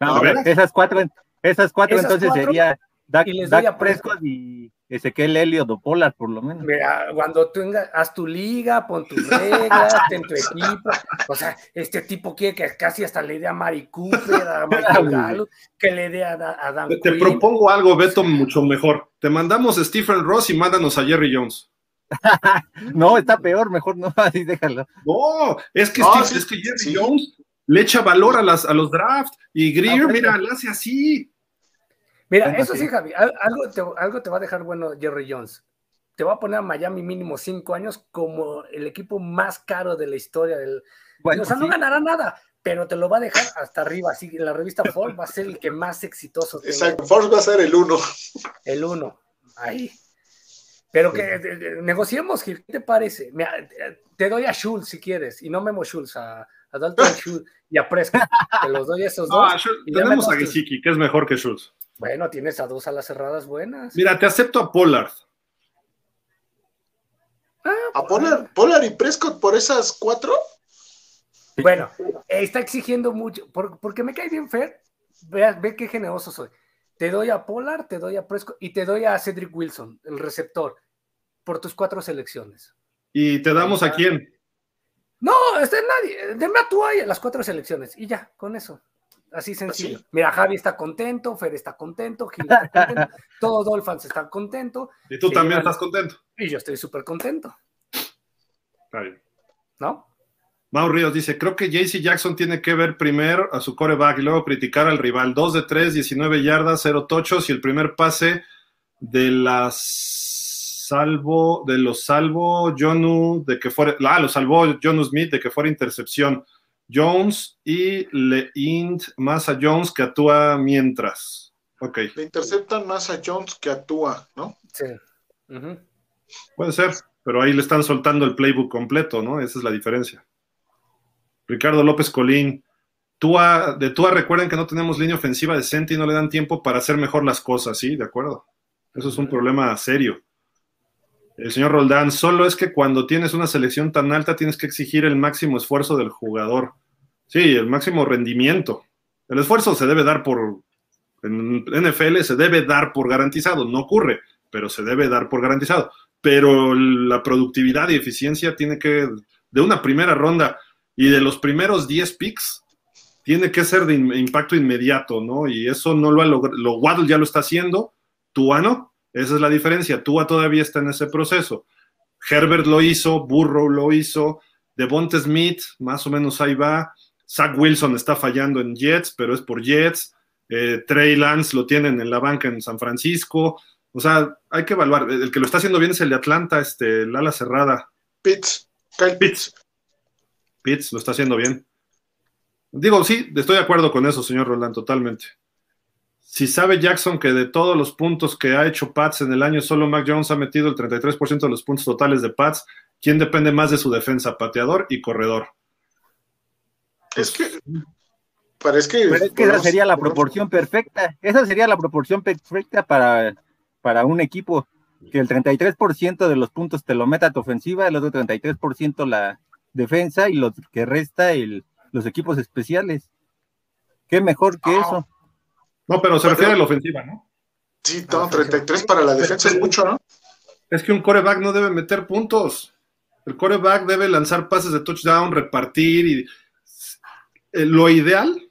No, A ver. esas cuatro, esas cuatro Esas entonces cuatro, sería Dak, y les doy Dak a Prescott y Ezequiel Elliott o Pollard, por lo menos. Mira, cuando tú haz tu liga, pon tus reglas, ten tu equipo. O sea, este tipo quiere que casi hasta le dé a Mari Cooper, a Michael que le dé a, Da- a Dan Te, te propongo algo, Beto, mucho mejor. Te mandamos a Stephen Ross y mándanos a Jerry Jones. No, está peor, mejor no, así déjalo. No, es que, No, Steve- sí, es que Jerry sí. Jones le echa valor a, las, a los drafts y Greer, Ah, bueno. mira, le hace así. Mira, eso sí. sí, Javi, al- algo te, algo te va a dejar bueno Jerry Jones. Te va a poner a Miami mínimo cinco años como el equipo más caro de la historia del. Bueno, o sea, no ganará nada, pero te lo va a dejar hasta arriba. Así que la revista Forbes va a ser el que más exitoso tenga. Exacto. Force va a ser el uno. El uno. Ahí. Pero que negociemos, Gil, ¿qué te parece? Mira, te doy a Schultz si quieres, y no Memo Schultz, a, a Dalton Schultz y a Prescott. Te los doy a esos dos. Ah, Schultz- y tenemos a Gesicki, que es mejor que Schultz. Bueno, tienes a dos alas cerradas buenas. Mira, te acepto a Pollard. A Pollard, Pollard y Prescott por esas cuatro. Bueno, está exigiendo mucho, por- porque me cae bien Fer. Ve, ve qué generoso soy. Te doy a Pollard, te doy a Prescott y te doy a Cedric Wilson, el receptor, por tus cuatro selecciones. ¿Y te damos a quién? No, este nadie. Deme a tú ahí las cuatro selecciones y ya, con eso. Así sencillo. Así. Mira, Javi está contento, Fer está contento, Gil está contento, todos Dolphins están contentos Y tú también estás contento. y yo estoy súper contento, Está bien. ¿no? Mau Ríos dice, creo que JC Jackson tiene que ver primero a su coreback y luego criticar al rival. 2 de 3, 19 yardas, 0 tochos y el primer pase de las salvo, de los salvo Jonu, de que fuera, ah, lo salvó Jonu Smith de que fuera intercepción. Jones y Leint más a Jones que actúa mientras. Ok, Le interceptan más a Jones que actúa, ¿no? Sí. Puede ser, pero ahí le están soltando el playbook completo, ¿no? Esa es la diferencia. Ricardo López Colín, Tua, de Tua recuerden que no tenemos línea ofensiva decente y no le dan tiempo para hacer mejor las cosas, ¿sí? De acuerdo. Eso es un problema serio. El señor Roldán, solo es que cuando tienes una selección tan alta tienes que exigir el máximo esfuerzo del jugador. Sí, el máximo rendimiento. El esfuerzo se debe dar por, en NFL se debe dar por garantizado, no ocurre, pero se debe dar por garantizado. Pero la productividad y eficiencia tiene que, de una primera ronda y de los primeros 10 picks, tiene que ser de impacto inmediato, ¿no? Y eso no lo ha logrado, lo Waddle ya lo está haciendo, Tua no, esa es la diferencia, Tua todavía está en ese proceso. Herbert lo hizo, Burrow lo hizo, Devonta Smith, más o menos ahí va, Zach Wilson está fallando en Jets, pero es por Jets, eh, Trey Lance lo tienen en la banca en San Francisco, o sea, hay que evaluar, el que lo está haciendo bien es el de Atlanta, este, el ala cerrada, Pitts, Kyle Pitts. Pitts lo está haciendo bien. Digo, sí, estoy de acuerdo con eso, señor Roland, totalmente. Si sabe Jackson que de todos los puntos que ha hecho Pats en el año, solo Mac Jones ha metido el 33% de los puntos totales de Pats ¿quién depende más de su defensa? Pateador y corredor. Es que parece que. Pero es que esa sería la proporción perfecta. Esa sería la proporción perfecta para, para un equipo. Que el 33% de los puntos te lo meta a tu ofensiva, el otro 33% la defensa y lo que resta el, los equipos especiales. Qué mejor que Ah. eso. No, pero se refiere a la ofensiva, ¿no? Sí, no, 33 para la defensa es mucho, ¿no? Es que un coreback no debe meter puntos. El coreback debe lanzar pases de touchdown, repartir y eh, lo ideal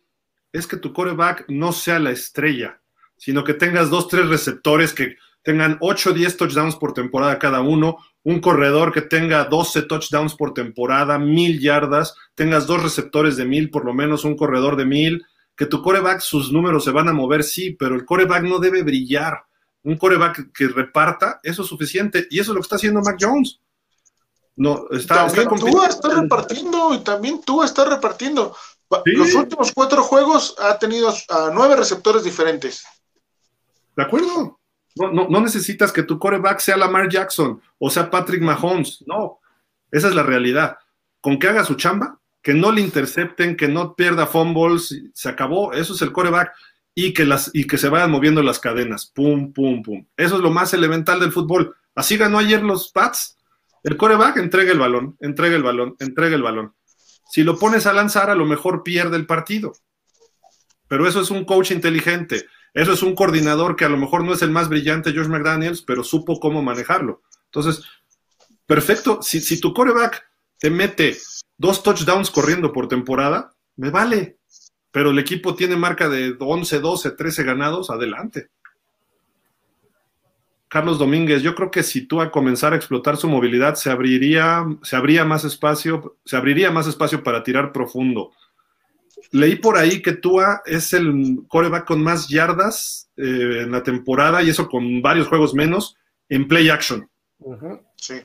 es que tu coreback no sea la estrella, sino que tengas dos, tres receptores que tengan 8 o 10 touchdowns por temporada cada uno, un corredor que tenga 12 touchdowns por temporada, mil yardas, tengas dos receptores de mil, por lo menos un corredor de mil, que tu coreback sus números se van a mover, sí, pero el coreback no debe brillar. Un coreback que reparta, eso es suficiente. Y eso es lo que está haciendo Mac Jones. No, está, está también. Tua está repartiendo y también Tua está repartiendo. Sí. Los últimos cuatro juegos ha tenido a nueve receptores diferentes. De acuerdo. No, no, no necesitas que tu coreback sea Lamar Jackson o sea Patrick Mahomes. No, esa es la realidad. Con que haga su chamba, que no le intercepten, que no pierda fumbles, se acabó. Eso es el coreback. Y que, las, y que se vayan moviendo las cadenas. Pum, pum, pum. Eso es lo más elemental del fútbol. Así ganó ayer los Pats. El coreback entrega el balón, entrega el balón, entrega el balón. Si lo pones a lanzar, a lo mejor pierde el partido. Pero eso es un coach inteligente. Eso es un coordinador que a lo mejor no es el más brillante, George McDaniels, pero supo cómo manejarlo. Entonces, perfecto. Si, si tu coreback te mete dos touchdowns corriendo por temporada, me vale. Pero el equipo tiene marca de 11, 12, 13 ganados, adelante. Carlos Domínguez, yo creo que si tú a comenzar a explotar su movilidad, se abriría, se abría más espacio, se abriría más espacio para tirar profundo. Leí por ahí que Tua es el coreback con más yardas eh, en la temporada y eso con varios juegos menos en play action. Sí.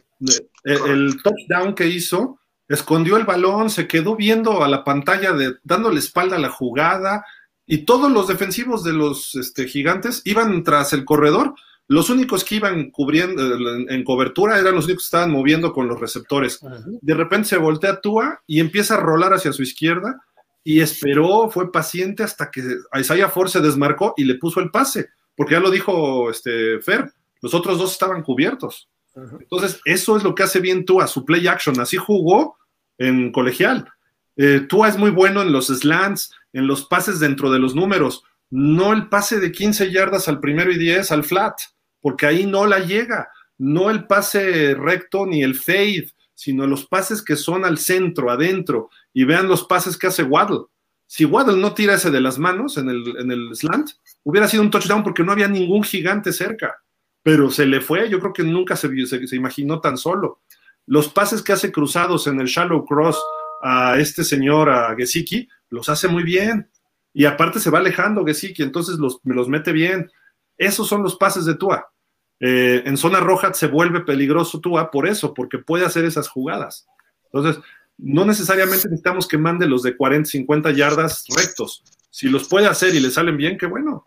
El, el touchdown que hizo, escondió el balón, se quedó viendo a la pantalla, de, dándole espalda a la jugada y todos los defensivos de los este, gigantes iban tras el corredor. Los únicos que iban cubriendo en, en cobertura eran los únicos que estaban moviendo con los receptores. De repente se voltea Tua y empieza a rolar hacia su izquierda y esperó, fue paciente hasta que Isaiah Ford se desmarcó y le puso el pase, porque ya lo dijo este Fer, los otros dos estaban cubiertos. Entonces, eso es lo que hace bien Tua, su play action, así jugó en colegial. Eh, Tua es muy bueno en los slants, en los pases dentro de los números, no el pase de 15 yardas al primero y 10 al flat, porque ahí no la llega, no el pase recto ni el fade, sino los pases que son al centro, adentro, y vean los pases que hace Waddle. Si Waddle no tira ese de las manos en el, en el slant, hubiera sido un touchdown porque no había ningún gigante cerca, pero se le fue, yo creo que nunca se, se, imaginó tan solo. Los pases que hace cruzados en el shallow cross a este señor, a Gesicki, los hace muy bien. Y aparte se va alejando Gesicki, entonces los, los mete bien. Esos son los pases de Tua. Eh, en zona roja se vuelve peligroso Tua por eso, porque puede hacer esas jugadas. Entonces, no necesariamente necesitamos que mande los de 40, 50 yardas rectos. Si los puede hacer y le salen bien, qué bueno.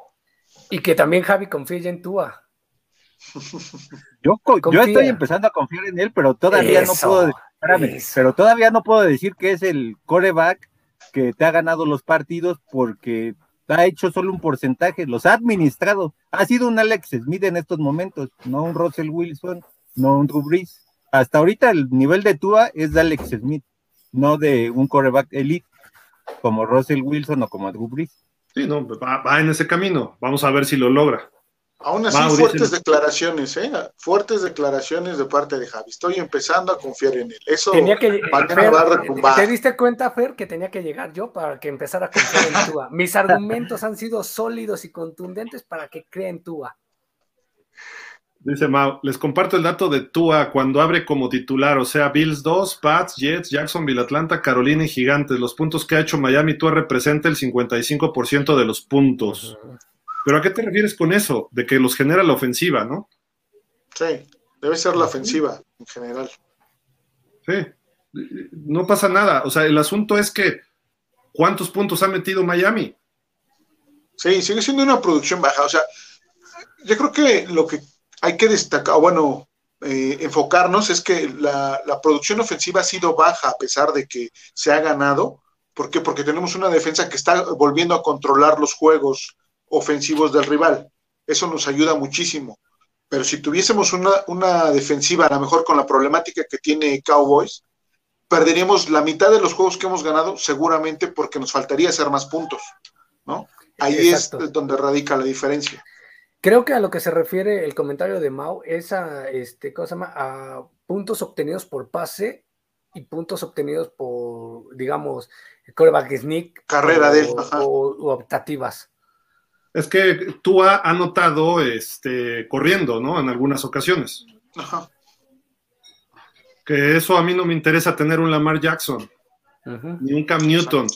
Y que también Javi confía ya en Tua. Yo, estoy empezando a confiar en él, pero todavía no puedo, espérame, pero todavía no puedo decir que es el coreback que te ha ganado los partidos porque ha hecho solo un porcentaje, los ha administrado. Ha sido un Alex Smith en estos momentos, no un Russell Wilson, no un Drew Brees. Hasta ahorita el nivel de Tua es de Alex Smith, no de un coreback elite como Russell Wilson o como Drew Brees. Sí, no, va, va en ese camino. Vamos a ver si lo logra. Aún así, Mau, fuertes dicen- declaraciones, ¿eh? Fuertes declaraciones de parte de Javi. Estoy empezando a confiar en él. Eso Tenía que, mañana Fer, va a retumbar. ¿Te diste cuenta, Fer, que tenía que llegar yo para que empezara a confiar en Tua? Mis argumentos han sido sólidos y contundentes para que crea en Tua. Dice Mau, les comparto el dato de Tua cuando abre como titular, o sea, Bills 2, Pats, Jets, Jacksonville, Atlanta, Carolina y Gigantes. Los puntos que ha hecho Miami, Tua representa el 55% de los puntos. ¿Pero a qué te refieres con eso? De que los genera la ofensiva, ¿no? Sí, debe ser la ofensiva en general. Sí. No pasa nada. O sea, el asunto es que ¿cuántos puntos ha metido Miami? Sí, sigue siendo una producción baja. O sea, yo creo que lo que hay que destacar, bueno, eh, enfocarnos es que la, la, producción ofensiva ha sido baja a pesar de que se ha ganado. ¿Por qué? Porque tenemos una defensa que está volviendo a controlar los juegos ofensivos del rival. Eso nos ayuda muchísimo. Pero si tuviésemos una, una defensiva, a lo mejor con la problemática que tiene Cowboys, perderíamos la mitad de los juegos que hemos ganado seguramente porque nos faltaría hacer más puntos, ¿no? Ahí es donde radica la diferencia. Creo que a lo que se refiere el comentario de Mau es a, este, ¿cómo se llama? a puntos obtenidos por pase y puntos obtenidos por, digamos, coreback sneak. Carrera de él. O, optativas. Es que tú ha anotado este, corriendo, ¿no? En algunas ocasiones. Ajá. Que eso a mí no me interesa tener un Lamar Jackson, ni un Cam Newton.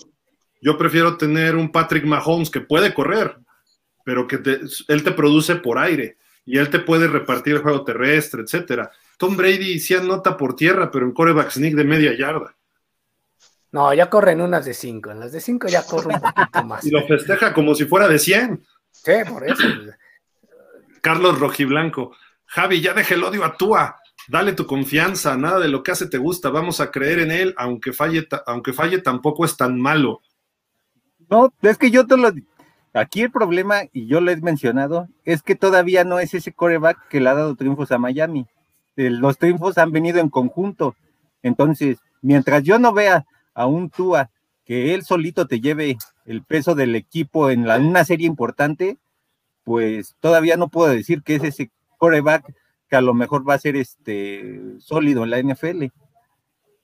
Yo prefiero tener un Patrick Mahomes que puede correr, pero que él te produce por aire y él te puede repartir el juego terrestre, etcétera. Tom Brady sí anota por tierra, pero en coreback sneak de media yarda. No, ya corre en unas de cinco. En las de cinco ya corre un poquito más. y lo festeja como si fuera de 100. Sí, por eso. Carlos Rojiblanco. Javi, ya deje el odio a Tua. Dale tu confianza. Nada de lo que hace te gusta. Vamos a creer en él. Aunque falle, aunque falle tampoco es tan malo. No, es que yo te lo. Aquí el problema, y yo lo he mencionado, es que todavía no es ese coreback que le ha dado triunfos a Miami. Los triunfos han venido en conjunto. Entonces, mientras yo no vea a un Tua que él solito te lleve el peso del equipo en, una serie importante, pues todavía no puedo decir que es ese coreback que a lo mejor va a ser este sólido en la NFL.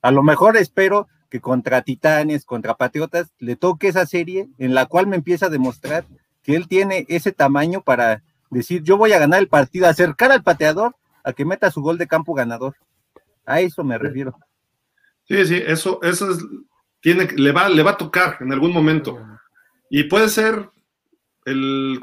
A lo mejor espero que contra Titanes, contra Patriotas, le toque esa serie en la cual me empieza a demostrar que él tiene ese tamaño para decir, yo voy a ganar el partido, acercar al pateador a que meta su gol de campo ganador. A eso me refiero. Sí, sí, eso, eso es, tiene, le va, le va a tocar en algún momento. Y puede ser el,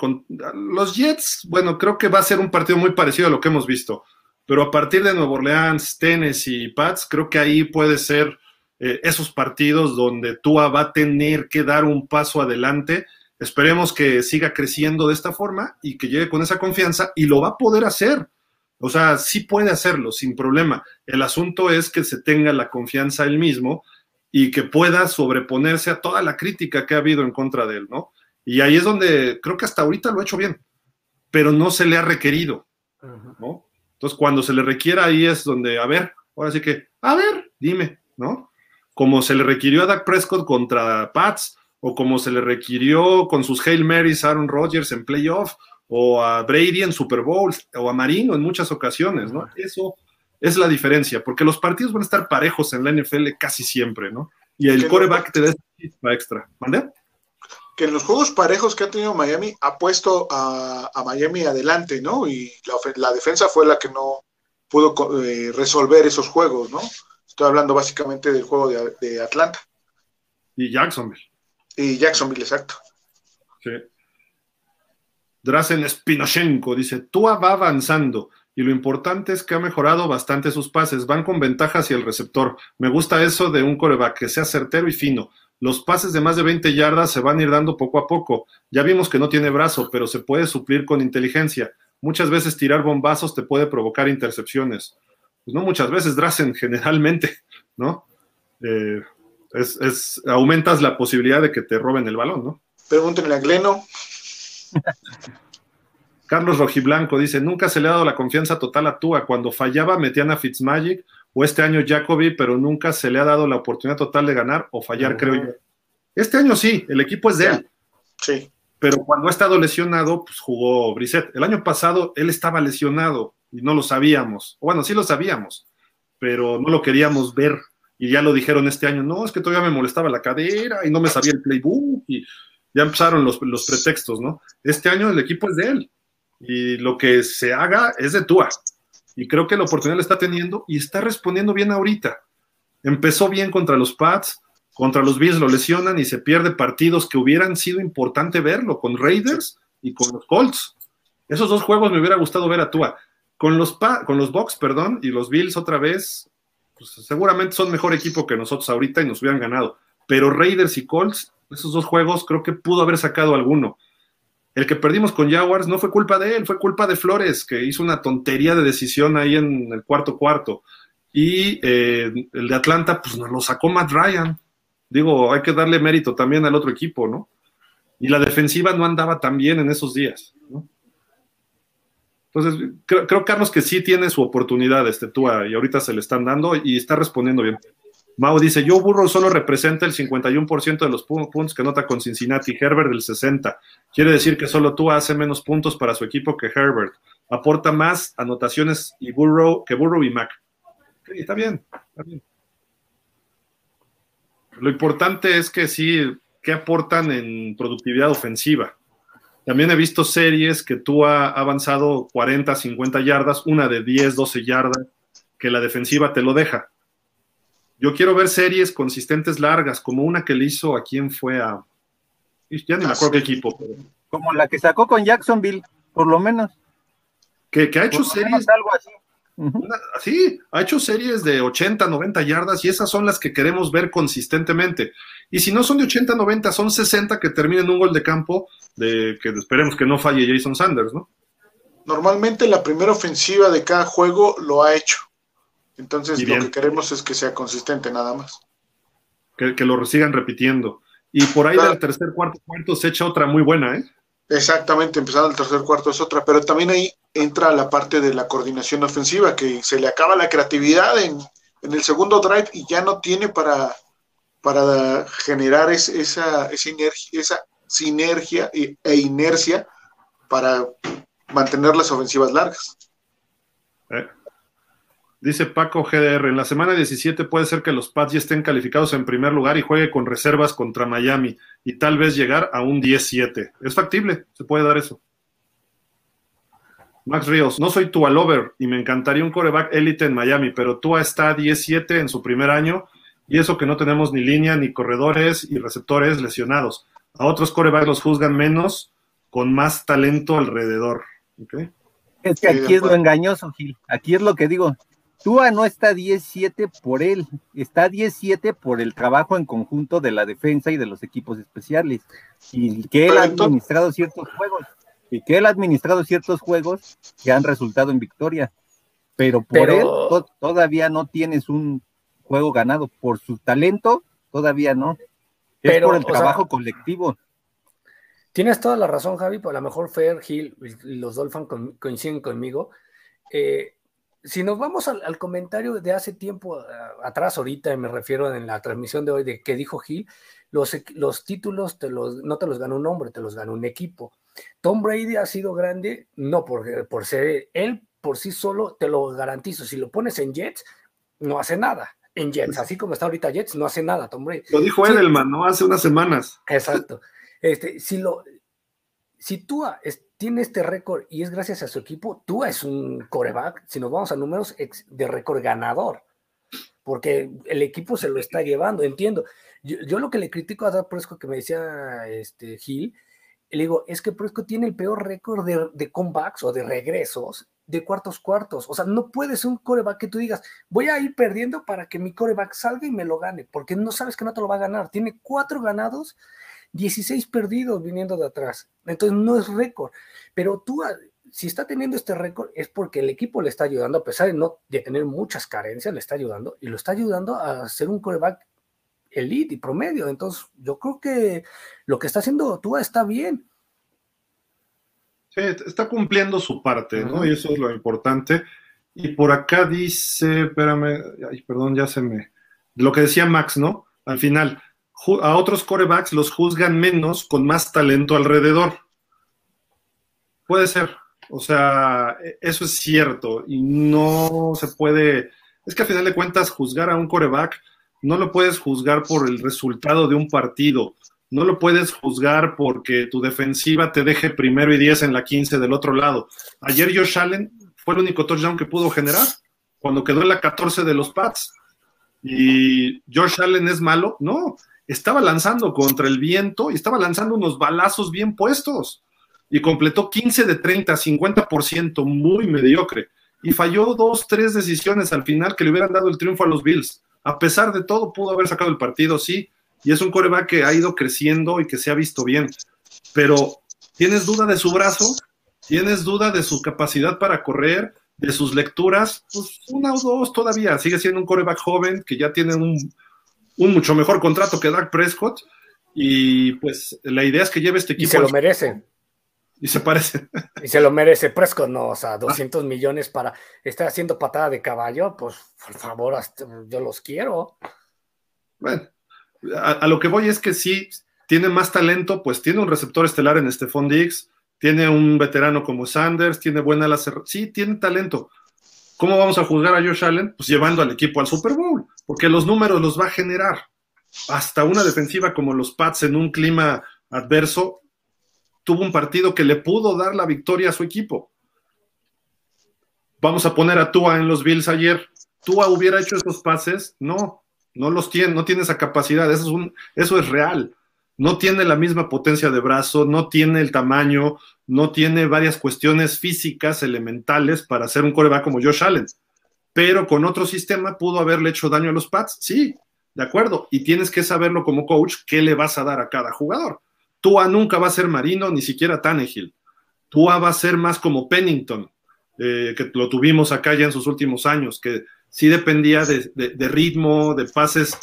los Jets, bueno, creo que va a ser un partido muy parecido a lo que hemos visto. Pero a partir de Nuevo Orleans, Tennessee y Pats, creo que ahí puede ser eh, esos partidos donde Tua va a tener que dar un paso adelante. Esperemos que siga creciendo de esta forma y que llegue con esa confianza y lo va a poder hacer. O sea, sí puede hacerlo sin problema. El asunto es que se tenga la confianza él mismo y que pueda sobreponerse a toda la crítica que ha habido en contra de él, ¿no? Y ahí es donde creo que hasta ahorita lo ha hecho bien, pero no se le ha requerido, ¿no? Entonces, cuando se le requiera, ahí es donde, a ver, ahora sí que, a ver, dime, ¿no? como se le requirió a Dak Prescott contra Pats, o como se le requirió con sus Hail Marys a Aaron Rodgers en playoff, o a Brady en Super Bowls, o a Marino en muchas ocasiones, ¿no? Eso es la diferencia, porque los partidos van a estar parejos en la NFL casi siempre, ¿no? Y el coreback te da esa extra. ¿Vale? Que en los juegos parejos que ha tenido Miami ha puesto a, Miami adelante, ¿no? Y la, defensa fue la que no pudo eh, resolver esos juegos, ¿no? Estoy hablando básicamente del juego de, Atlanta. Y Jacksonville. Y Jacksonville, exacto. Sí. Drazen Spinochenko dice, Tua va avanzando y lo importante es que ha mejorado bastante sus pases, van con ventaja hacia el receptor. Me gusta eso de un coreback, que sea certero y fino. Los pases de más de 20 yardas se van a ir dando poco a poco. Ya vimos que no tiene brazo, pero se puede suplir con inteligencia. Muchas veces tirar bombazos te puede provocar intercepciones pues no muchas veces, Drazen, generalmente, ¿no? Eh, es, aumentas la posibilidad de que te roben el balón, ¿no? Pregúntenle a Gleno. Carlos Rojiblanco dice, nunca se le ha dado la confianza total a Tua. Cuando fallaba metían a Fitzmagic o este año Jacoby, pero nunca se le ha dado la oportunidad total de ganar o fallar, creo yo. Este año sí, el equipo es de él. Sí. Pero cuando ha estado lesionado, pues jugó Brissett. El año pasado él estaba lesionado y no lo sabíamos. Bueno, sí lo sabíamos, pero no lo queríamos ver. Y ya lo dijeron este año, no, es que todavía me molestaba la cadera y no me sabía el playbook y ya empezaron los, los pretextos, ¿no? Este año el equipo es de él y lo que se haga es de Tua. Y creo que la oportunidad la está teniendo y está respondiendo bien ahorita. Empezó bien contra los Pats, contra los Bills lo lesionan y se pierde partidos que hubieran sido importante verlo con Raiders y con los Colts. Esos dos juegos me hubiera gustado ver a Tua. Con los, con los Bucks, perdón, y los Bills otra vez, pues seguramente son mejor equipo que nosotros ahorita y nos hubieran ganado. Pero Raiders y Colts, esos dos juegos, creo que pudo haber sacado alguno. El que perdimos con Jaguars no fue culpa de él, fue culpa de Flores, que hizo una tontería de decisión ahí en el cuarto cuarto. Y eh, el de Atlanta, pues nos lo sacó Matt Ryan. Digo, hay que darle mérito también al otro equipo, ¿no? Y la defensiva no andaba tan bien en esos días, ¿no? Entonces, creo, Carlos, que sí tiene su oportunidad, este Tua, y ahorita se le están dando y está respondiendo bien. Mau dice, yo Burro solo representa el 51% de los puntos que nota con Cincinnati, Herbert del 60%. Quiere decir que solo Tua hace menos puntos para su equipo que Herbert. Aporta más anotaciones y Burrow que Burrow y Mac. está bien, está bien. Lo importante es que sí, ¿qué aportan en productividad ofensiva? También he visto series que tú ha avanzado 40, 50 yardas, una de 10, 12 yardas, que la defensiva te lo deja. Yo quiero ver series consistentes largas, como una que le hizo a quien fue a. Ya ni me acuerdo qué equipo. Como la que sacó con Jacksonville, por lo menos. Que, ha hecho series. Algo así. sí, ha hecho series de 80, 90 yardas y esas son las que queremos ver consistentemente. Y si no son de 80, 90, son 60 que terminen un gol de campo de que esperemos que no falle Jason Sanders, ¿no? Normalmente la primera ofensiva de cada juego lo ha hecho. Entonces lo que queremos es que sea consistente nada más. Que, lo sigan repitiendo. Y por ahí del tercer, cuarto, cuarto se echa otra muy buena, ¿eh? Exactamente, empezando el tercer cuarto es otra, pero también ahí entra la parte de la coordinación ofensiva, que se le acaba la creatividad en, en el segundo drive y ya no tiene para, para generar esa, esa, esa sinergia e inercia para mantener las ofensivas largas. Eh, dice Paco GDR, en la semana 17 puede ser que los Pats ya estén calificados en primer lugar y juegue con reservas contra Miami y tal vez llegar a un 10-7. Es factible, se puede dar eso. Max Ríos, no soy Tua Lover y me encantaría un coreback élite en Miami, pero Tua está 10-7 en su primer año y eso que no tenemos ni línea, ni corredores y receptores lesionados. A otros corebacks los juzgan menos con más talento alrededor. Es que aquí es lo engañoso, Gil. Aquí es lo que digo. Tua no está 17 por él, está 17 por el trabajo en conjunto de la defensa y de los equipos especiales. Y que él ha administrado ciertos juegos, y que él ha administrado ciertos juegos que han resultado en victoria. Pero por él todavía no tienes un juego ganado. Por su talento, todavía no. Es por el trabajo colectivo. Tienes toda la razón, Javi, por a lo mejor Fer, Gil y los Dolphins coinciden conmigo. Eh, si nos vamos al, comentario de hace tiempo atrás, ahorita me refiero en la transmisión de hoy de que dijo Gil, los, los títulos te los, no te los gana un hombre, te los gana un equipo. Tom Brady ha sido grande, no por, por ser él por sí solo, te lo garantizo. Si lo pones en Jets, no hace nada en Jets, así como está ahorita Jets, no hace nada, Tom Brady. Lo dijo Edelman, ¿no? Hace unas semanas. Exacto. Este, si lo, si Tua tiene este récord y es gracias a su equipo, Tua es un coreback, si nos vamos a números, de récord ganador, porque el equipo se lo está llevando, entiendo. Yo, lo que le critico a Dad Prescott que me decía este, Gil, le digo, es que Prescott tiene el peor récord de, de comebacks o de regresos de cuartos cuartos. O sea, no puede ser un coreback que tú digas, voy a ir perdiendo para que mi coreback salga y me lo gane, porque no sabes que no te lo va a ganar. Tiene cuatro ganados, 16 perdidos viniendo de atrás. Entonces no es récord. Pero tú, ah, si está teniendo este récord, es porque el equipo le está ayudando, a pesar de no de tener muchas carencias, le está ayudando y lo está ayudando a ser un coreback elite y promedio. Entonces, yo creo que lo que está haciendo Tua está bien. Sí, está cumpliendo su parte, ¿no? Y eso es lo importante. Y por acá dice, espérame, ay, perdón, ya se me. Lo que decía Max, ¿no? Al final, a otros corebacks los juzgan menos con más talento alrededor. Puede ser. O sea, e, eso es cierto. Y no se puede. Es que al final de cuentas, juzgar a un coreback no lo puedes juzgar por el resultado de un partido no lo puedes juzgar porque tu defensiva te deje primero y diez en la 15 del otro lado. Ayer Josh Allen fue el único touchdown que pudo generar cuando quedó en la 14 de los Pats. Y Josh Allen es malo, no, estaba lanzando contra el viento y estaba lanzando unos balazos bien puestos y completó 15 de 30, 50%, muy mediocre. Y falló dos, tres decisiones al final que le hubieran dado el triunfo a los Bills. A pesar de todo, pudo haber sacado el partido, sí, y es un coreback que ha ido creciendo y que se ha visto bien. Pero ¿Tienes duda de su brazo? ¿Tienes duda de su capacidad para correr? ¿De sus lecturas? Pues una o dos todavía. Sigue siendo un coreback joven que ya tiene un, un mucho mejor contrato que Dak Prescott. Y pues la idea es que lleve este equipo. Y se lo merece. Y se parece. Y se lo merece Prescott, no, o sea, 200 millones para estar haciendo patada de caballo, pues por favor, yo los quiero. Bueno, a, lo que voy es que sí, tiene más talento, pues tiene un receptor estelar en Stephon Diggs, tiene un veterano como Sanders, tiene buena la sí, tiene talento. ¿Cómo vamos a juzgar a Josh Allen? Pues llevando al equipo al Super Bowl, porque los números los va a generar. Hasta una defensiva como los Pats en un clima adverso tuvo un partido que le pudo dar la victoria a su equipo. Vamos a poner a Tua en los Bills ayer. ¿Tua hubiera hecho esos pases? No, no los tiene, no tiene esa capacidad. Eso es, eso es real. No tiene la misma potencia de brazo, no tiene el tamaño, no tiene varias cuestiones físicas elementales para hacer un coreback como Josh Allen. Pero con otro sistema pudo haberle hecho daño a los Pats, sí, de acuerdo. Y tienes que saberlo como coach, qué le vas a dar a cada jugador. Tua nunca va a ser Marino, ni siquiera Tannehill. Tua va a ser más como Pennington, eh, que lo tuvimos acá ya en sus últimos años, que sí dependía de, ritmo, de pases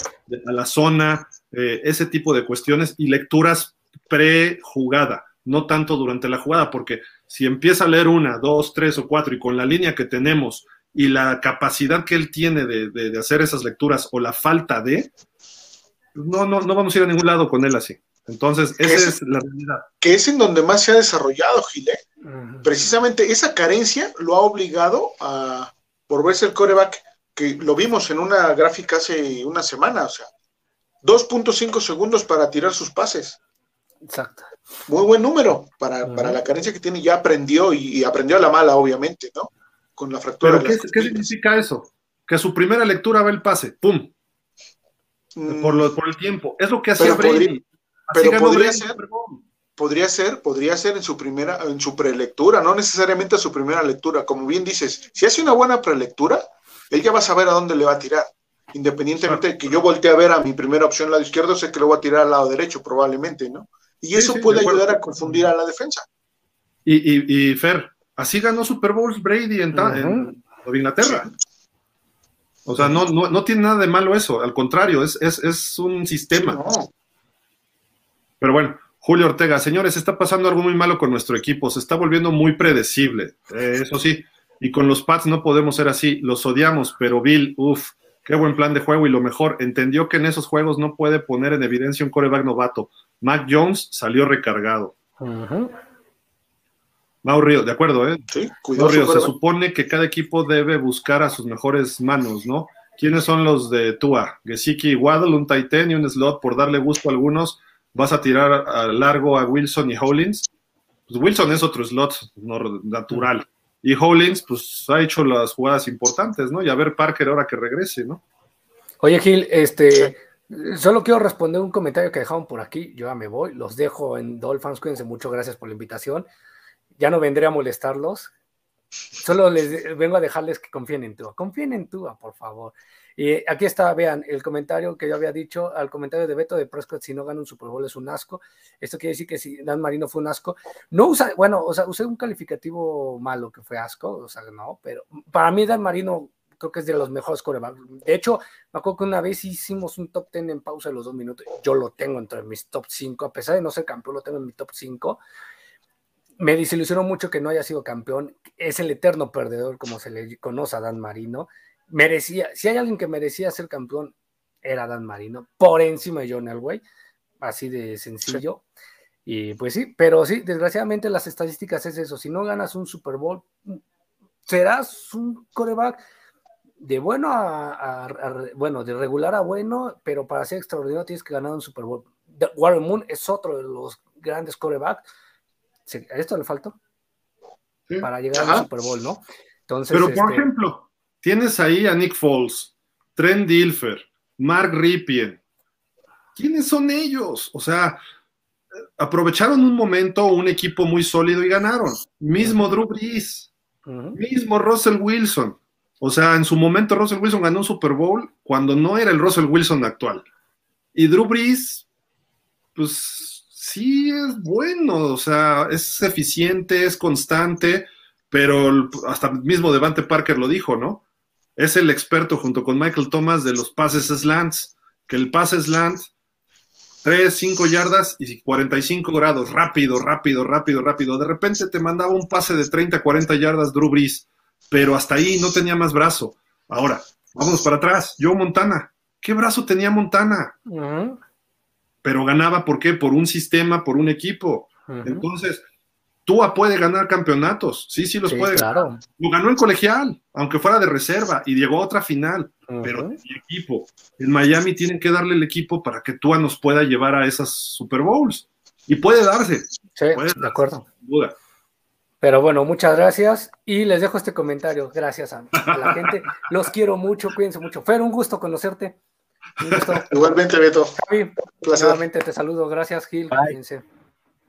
a la zona, eh, ese tipo de cuestiones y lecturas pre-jugada, no tanto durante la jugada, porque si empieza a leer una, dos, tres o cuatro y con la línea que tenemos y la capacidad que él tiene de, hacer esas lecturas o la falta de, no, no, no vamos a ir a ningún lado con él así. Entonces, esa es, la realidad. Que es en donde más se ha desarrollado, Gile. Precisamente esa carencia lo ha obligado a, por verse el coreback, que lo vimos en una gráfica hace una semana, o sea, 2.5 segundos para tirar sus pases. Exacto. Muy buen número para, la carencia que tiene. Ya aprendió y, aprendió a la mala, obviamente, ¿no? Con la fractura. ¿Pero qué, significa eso? Que su primera lectura va el pase, ¡pum! Mm. Por, lo, por el tiempo. Es lo que hacía Brady. Pero podría ser, podría ser, podría ser en su primera, en su prelectura, no necesariamente su primera lectura. Como bien dices, si hace una buena prelectura, él ya va a saber a dónde le va a tirar. Independientemente de que yo voltee a ver a mi primera opción al lado izquierdo, sé que lo voy a tirar al lado derecho, probablemente, ¿no? Y eso puede ayudar a confundir a la defensa. Y, Fer, así ganó Super Bowls Brady en, Inglaterra. O sea, no, no, tiene nada de malo eso, al contrario, es, es, un sistema. Pero bueno, Julio Ortega, señores, está pasando algo muy malo con nuestro equipo, se está volviendo muy predecible, eh, eso sí, y con los Pats no podemos ser así, los odiamos, pero Bill, uff, qué buen plan de juego y lo mejor, entendió que en esos juegos no puede poner en evidencia un coreback novato. Mac Jones salió recargado. Uh Río, de acuerdo, ¿eh? Sí, cuidado. se supone que cada equipo debe buscar a sus mejores manos, ¿no? ¿Quiénes son los de Tua? Gesicki y Waddle, un Titan y un slot por darle gusto a algunos vas a tirar a largo a Wilson y Hollins. Pues Wilson es otro slot natural. Y Hollins, pues ha hecho las jugadas importantes, ¿no? Y a ver Parker ahora que regrese, ¿no? Oye, Gil, este, solo quiero responder un comentario que dejaron por aquí. Yo ya me voy, los dejo en Dolphins. Cuídense mucho, gracias por la invitación. Ya no vendré a molestarlos. Solo les vengo a dejarles que confíen en Tua. Confíen en Tua, por favor. Y aquí está, vean, el comentario que yo había dicho, al comentario de Beto de Prescott, si no gana un Super Bowl es un asco. Esto quiere decir que si Dan Marino fue un asco, no usa, bueno, o sea, usé un calificativo malo que fue asco, o sea, no, pero para mí Dan Marino creo que es de los mejores corebacks. De hecho, me acuerdo que una vez hicimos un top 10 en pausa de los dos minutos. Yo lo tengo entre mis top 5, a pesar de no ser campeón, lo tengo en mi top 5. Me desilusionó mucho que no haya sido campeón. Es el eterno perdedor, como se le conoce a Dan Marino merecía, si hay alguien que merecía ser campeón, era Dan Marino, por encima de John Elway, así de sencillo. Y pues sí, pero sí, desgraciadamente las estadísticas es eso. Si no ganas un Super Bowl, serás un coreback de bueno a, bueno, de regular a bueno, pero para ser extraordinario tienes que ganar un Super Bowl. Warren Moon es otro de los grandes corebacks. ¿A esto le faltó? Para llegar al Super Bowl, ¿no? Entonces, pero por este, ejemplo, Tienes ahí a Nick Foles, Trent Dilfer, Mark Ripien. ¿Quiénes son ellos? O sea, aprovecharon un momento, un equipo muy sólido y ganaron. Mismo Drew Brees, mismo Russell Wilson. O sea, en su momento Russell Wilson ganó un Super Bowl cuando no era el Russell Wilson actual. Y Drew Brees, pues sí es bueno, o sea, es eficiente, es constante, pero hasta mismo Devante Parker lo dijo, ¿no? Es el experto junto con Michael Thomas de los pases slants, que el pase slant, 3, 5 yardas y 45 grados, rápido, rápido, rápido, rápido. De repente te mandaba un pase de 30, 40 yardas Drew Brees, pero hasta ahí no tenía más brazo. Ahora, vámonos para atrás. Joe Montana, ¿qué brazo tenía Montana? Pero ganaba, ¿por qué? Por un sistema, por un equipo. Entonces, Tua puede ganar campeonatos, sí, sí los puede claro. Lo ganó en colegial, aunque fuera de reserva, y llegó a otra final, pero el equipo. En Miami tienen que darle el equipo para que Tua nos pueda llevar a esas Super Bowls. Y puede darse. Sí, de acuerdo. duda. Pero bueno, muchas gracias y les dejo este comentario. Gracias a, la gente. Los quiero mucho, cuídense mucho. Fer, un gusto conocerte. Igualmente, Beto. Javi, nuevamente te saludo. Gracias, Gil. Cuídense.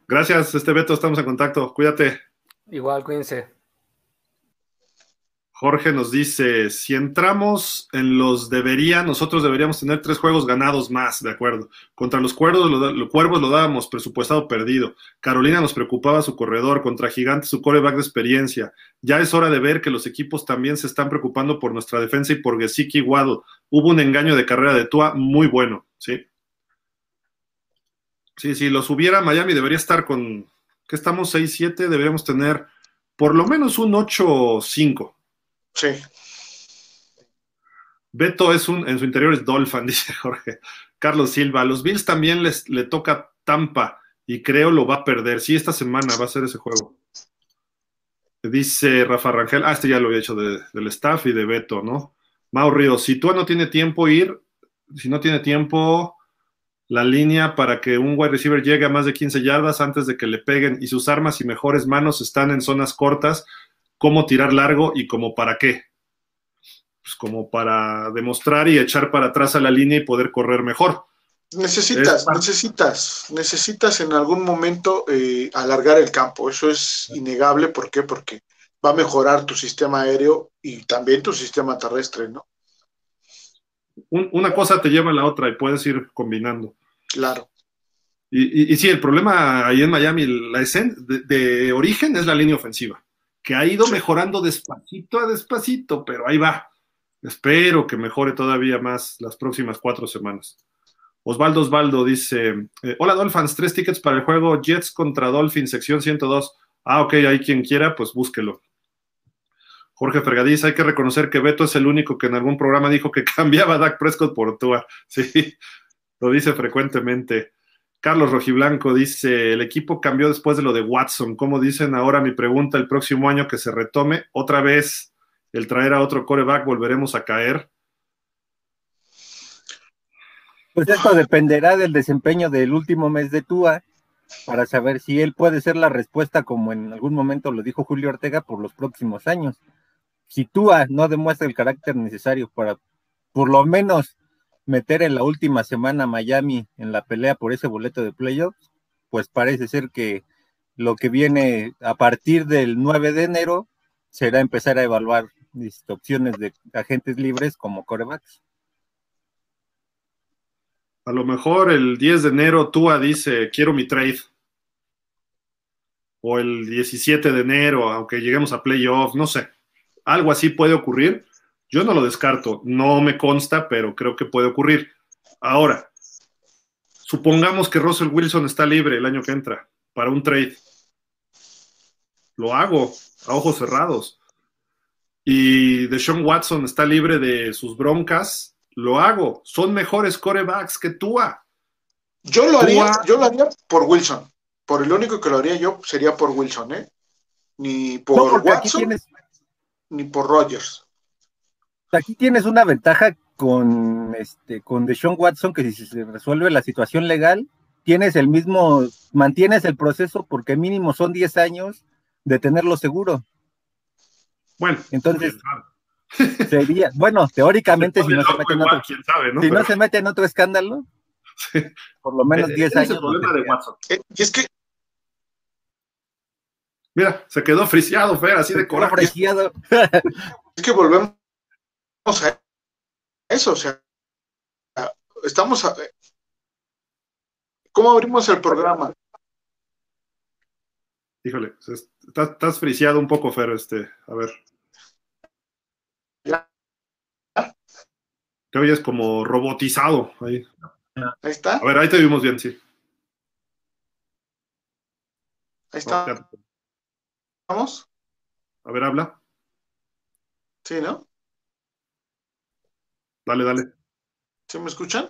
Gracias, este Beto, estamos en contacto. Cuídate. Igual, cuídense. Jorge nos dice, si entramos en los debería, nosotros deberíamos tener tres juegos ganados más, de acuerdo. Contra los cuervos lo, los cuervos lo dábamos presupuestado perdido. Carolina nos preocupaba su corredor, contra Gigantes su coreback de experiencia. Ya es hora de ver que los equipos también se están preocupando por nuestra defensa y por Gesicki Waddle. Hubo un engaño de carrera de Tua muy bueno, ¿sí? Sí, si lo subiera Miami debería estar con, que estamos 6-7, deberíamos tener por lo menos un 8-5. Sí. Beto es un, en su interior es Dolphin, dice Jorge. Carlos Silva, los Bills también les le toca Tampa y creo lo va a perder. Sí, esta semana va a ser ese juego. Dice Rafa Rangel, ah, este ya lo había hecho del staff y de Beto, ¿no? Mau Ríos, si tú no tiene tiempo ir, si no tiene tiempo, la línea para que un wide receiver llegue a más de 15 yardas antes de que le peguen y sus armas y mejores manos están en zonas cortas, cómo tirar largo y como para qué. Pues como para demostrar y echar para atrás a la línea y poder correr mejor. Necesitas, necesitas, necesitas en algún momento eh, alargar el campo. Eso es innegable. ¿Por qué? Porque va a mejorar tu sistema aéreo y también tu sistema terrestre, ¿no? una cosa te lleva a la otra y puedes ir combinando. Claro. Y, y, sí, el problema ahí en Miami, la escena de, origen es la línea ofensiva, que ha ido mejorando despacito a despacito, pero ahí va. Espero que mejore todavía más las próximas cuatro semanas. Osvaldo Osvaldo dice: eh, Hola Dolphins, tres tickets para el juego Jets contra Dolphins, sección 102. Ah, ok, hay quien quiera, pues búsquelo. Jorge Fergadiz, hay que reconocer que Beto es el único que en algún programa dijo que cambiaba a Dak Prescott por Tua. Sí, lo dice frecuentemente. Carlos Rojiblanco dice, el equipo cambió después de lo de Watson. ¿Cómo dicen ahora mi pregunta el próximo año que se retome? Otra vez el traer a otro coreback, volveremos a caer. Pues esto dependerá del desempeño del último mes de Tua para saber si él puede ser la respuesta, como en algún momento lo dijo Julio Ortega, por los próximos años si Tua no demuestra el carácter necesario para por lo menos meter en la última semana a Miami en la pelea por ese boleto de playoffs, pues parece ser que lo que viene a partir del 9 de enero será empezar a evaluar opciones de agentes libres como corebacks. A lo mejor el 10 de enero Tua dice, quiero mi trade. O el 17 de enero, aunque lleguemos a playoffs, no sé algo así puede ocurrir. Yo no lo descarto, no me consta, pero creo que puede ocurrir. Ahora, supongamos que Russell Wilson está libre el año que entra para un trade. Lo hago a ojos cerrados. Y Deshaun Watson está libre de sus broncas. Lo hago. Son mejores corebacks que Tua. Yo lo haría, yo lo haría por Wilson. Por el único que lo haría yo sería por Wilson, ¿eh? Ni por Watson ni por Rogers. Aquí tienes una ventaja con este con Deshaun Watson que si se resuelve la situación legal, tienes el mismo, mantienes el proceso porque mínimo son 10 años de tenerlo seguro. Bueno, entonces sería, bueno, teóricamente si no, se mete, en otro, si no se mete en otro escándalo, por lo menos 10 años. Es el problema de Watson. Eh, y es que Mira, se quedó friciado, Fer, así de coraje. es que volvemos a eso, o sea, estamos a... ¿Cómo abrimos el programa? Híjole, estás, estás friseado un poco, Fer, este, a ver. ¿Ya? Te oyes como robotizado ahí. Ahí está. A ver, ahí te vimos bien, sí. Ahí está. ¿Vamos? A ver, habla. Sí, ¿no? Dale, dale. ¿Sí me escuchan?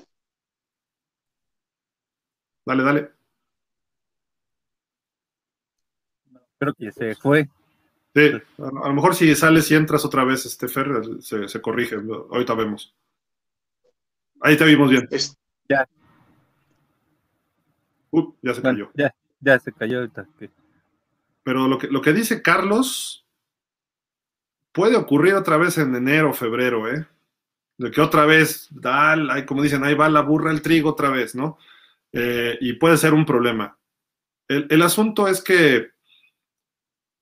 Dale, dale. Creo que se fue. Sí, a, lo mejor si sales y entras otra vez, este Fer, se, se corrige. Ahorita vemos. Ahí te vimos bien. Es- Ya, Uh, ya se bueno, cayó. ya, ya se cayó ahorita. Pero lo que, lo que dice Carlos puede ocurrir otra vez en enero o febrero, ¿eh? De que otra vez, ahí, como dicen, ahí va la burra el trigo otra vez, ¿no? Eh, y puede ser un problema. El, el asunto es que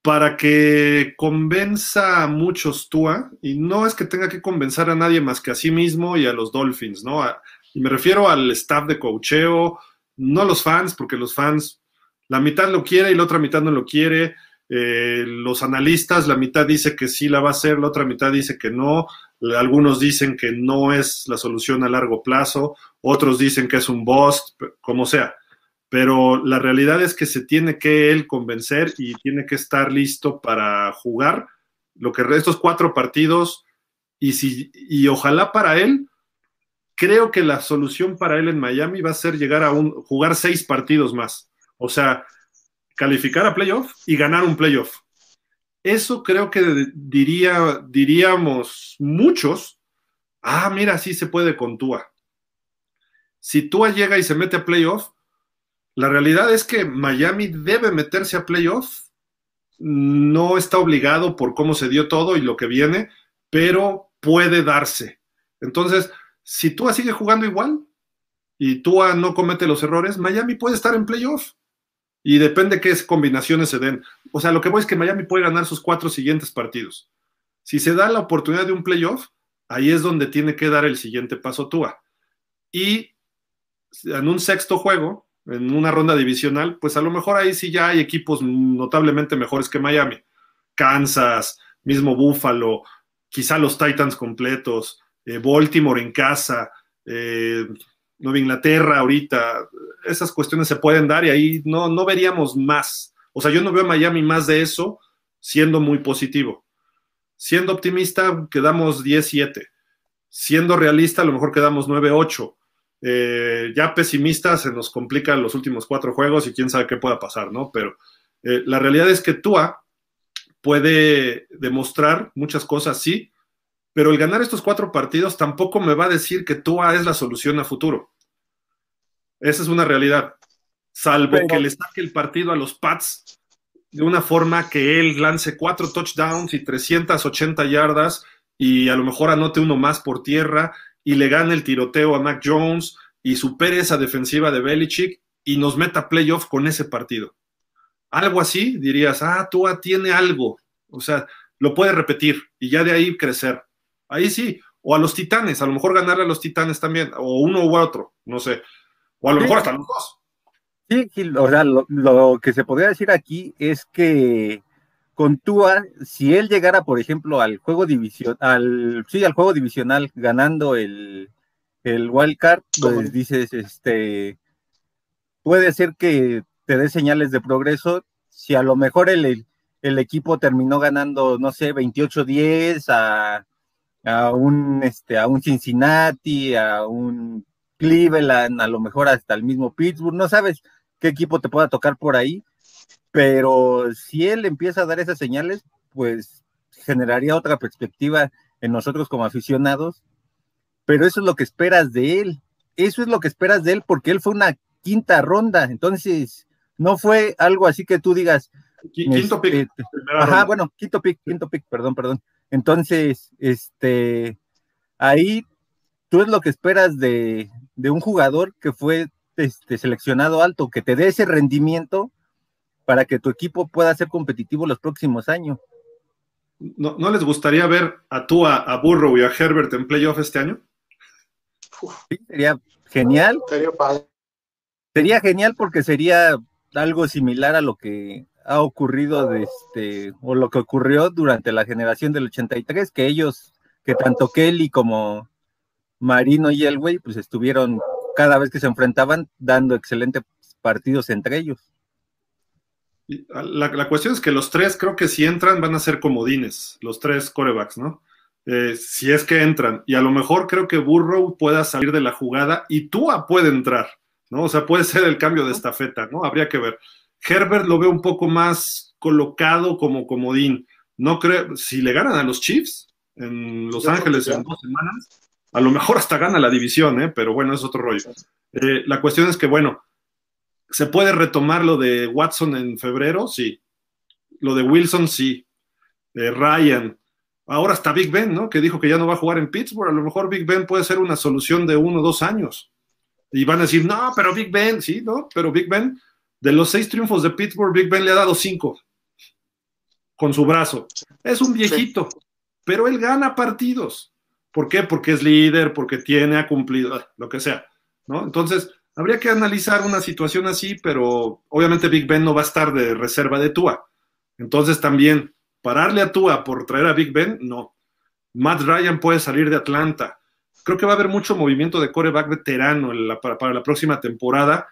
para que convenza a muchos Tua, y no es que tenga que convencer a nadie más que a sí mismo y a los Dolphins, ¿no? Y me refiero al staff de coacheo, no los fans, porque los fans, la mitad lo quiere y la otra mitad no lo quiere. Eh, los analistas, la mitad dice que sí la va a hacer, la otra mitad dice que no. Algunos dicen que no es la solución a largo plazo, otros dicen que es un bust, como sea. Pero la realidad es que se tiene que él convencer y tiene que estar listo para jugar lo que estos cuatro partidos y si y ojalá para él creo que la solución para él en Miami va a ser llegar a un jugar seis partidos más. O sea, calificar a playoff y ganar un playoff. Eso creo que diría, diríamos muchos, ah, mira, sí se puede con Tua. Si Tua llega y se mete a playoff, la realidad es que Miami debe meterse a playoff. No está obligado por cómo se dio todo y lo que viene, pero puede darse. Entonces, si Tua sigue jugando igual y Tua no comete los errores, Miami puede estar en playoff. Y depende qué combinaciones se den. O sea, lo que voy es que Miami puede ganar sus cuatro siguientes partidos. Si se da la oportunidad de un playoff, ahí es donde tiene que dar el siguiente paso Tua. Y en un sexto juego, en una ronda divisional, pues a lo mejor ahí sí ya hay equipos notablemente mejores que Miami. Kansas, mismo Buffalo, quizá los Titans completos, eh, Baltimore en casa, eh, Nueva Inglaterra ahorita, esas cuestiones se pueden dar y ahí no, no veríamos más. O sea, yo no veo a Miami más de eso siendo muy positivo. Siendo optimista, quedamos 10-7. Siendo realista, a lo mejor quedamos 9-8. Eh, ya pesimista, se nos complican los últimos cuatro juegos y quién sabe qué pueda pasar, ¿no? Pero eh, la realidad es que Tua puede demostrar muchas cosas, sí, pero el ganar estos cuatro partidos tampoco me va a decir que Tua es la solución a futuro. Esa es una realidad. Salvo pero... que le saque el partido a los Pats de una forma que él lance cuatro touchdowns y 380 yardas y a lo mejor anote uno más por tierra y le gane el tiroteo a Mac Jones y supere esa defensiva de Belichick y nos meta playoff con ese partido. Algo así, dirías, ah, Tua tiene algo, o sea, lo puede repetir y ya de ahí crecer. Ahí sí, o a los Titanes, a lo mejor ganarle a los Titanes también, o uno u otro, no sé, o a lo sí. mejor hasta los dos. Sí, o sea, lo, lo, que se podría decir aquí es que con Tua, si él llegara, por ejemplo, al juego división, al, sí, al juego divisional ganando el, el wild card, pues dices, este, puede ser que te dé señales de progreso. Si a lo mejor el, el equipo terminó ganando, no sé, 28-10 a, a un este, a un Cincinnati, a un Cleveland, a lo mejor hasta el mismo Pittsburgh, no sabes qué equipo te pueda tocar por ahí, pero si él empieza a dar esas señales, pues generaría otra perspectiva en nosotros como aficionados, pero eso es lo que esperas de él, eso es lo que esperas de él porque él fue una quinta ronda, entonces no fue algo así que tú digas, quinto pick, este, ajá, ronda. bueno, quinto pick, quinto pick, perdón, perdón, entonces, este, ahí tú es lo que esperas de, de un jugador que fue este, seleccionado alto, que te dé ese rendimiento para que tu equipo pueda ser competitivo los próximos años. ¿No, ¿No, les gustaría ver a tú, a, a, Burrow y a Herbert en playoff este año? Sí, sería genial. Sería, sería genial porque sería algo similar a lo que ha ocurrido de este, o lo que ocurrió durante la generación del 83, que ellos, que tanto Kelly como Marino y Elway, pues estuvieron cada vez que se enfrentaban dando excelentes partidos entre ellos. La, la, cuestión es que los tres creo que si entran van a ser comodines, los tres corebacks, ¿no? Eh, si es que entran. Y a lo mejor creo que Burrow pueda salir de la jugada y Tua puede entrar, ¿no? O sea, puede ser el cambio de estafeta, ¿no? Habría que ver. Herbert lo veo un poco más colocado como comodín. No creo, si le ganan a los Chiefs en Los Ángeles en dos semanas, a lo mejor hasta gana la división, ¿eh? Pero bueno, es otro rollo. Eh, la cuestión es que, bueno, ¿Se puede retomar lo de Watson en febrero? Sí. Lo de Wilson, sí. De Ryan. Ahora está Big Ben, ¿no? Que dijo que ya no va a jugar en Pittsburgh. A lo mejor Big Ben puede ser una solución de uno o dos años. Y van a decir, no, pero Big Ben, sí, ¿no? Pero Big Ben, de los seis triunfos de Pittsburgh, Big Ben le ha dado cinco con su brazo. Es un viejito, pero él gana partidos. ¿Por qué? Porque es líder, porque tiene, ha cumplido, lo que sea, ¿no? Entonces, Habría que analizar una situación así, pero obviamente Big Ben no va a estar de reserva de Tua. Entonces también, pararle a Tua por traer a Big Ben, no. Matt Ryan puede salir de Atlanta. Creo que va a haber mucho movimiento de coreback veterano para, para la próxima temporada.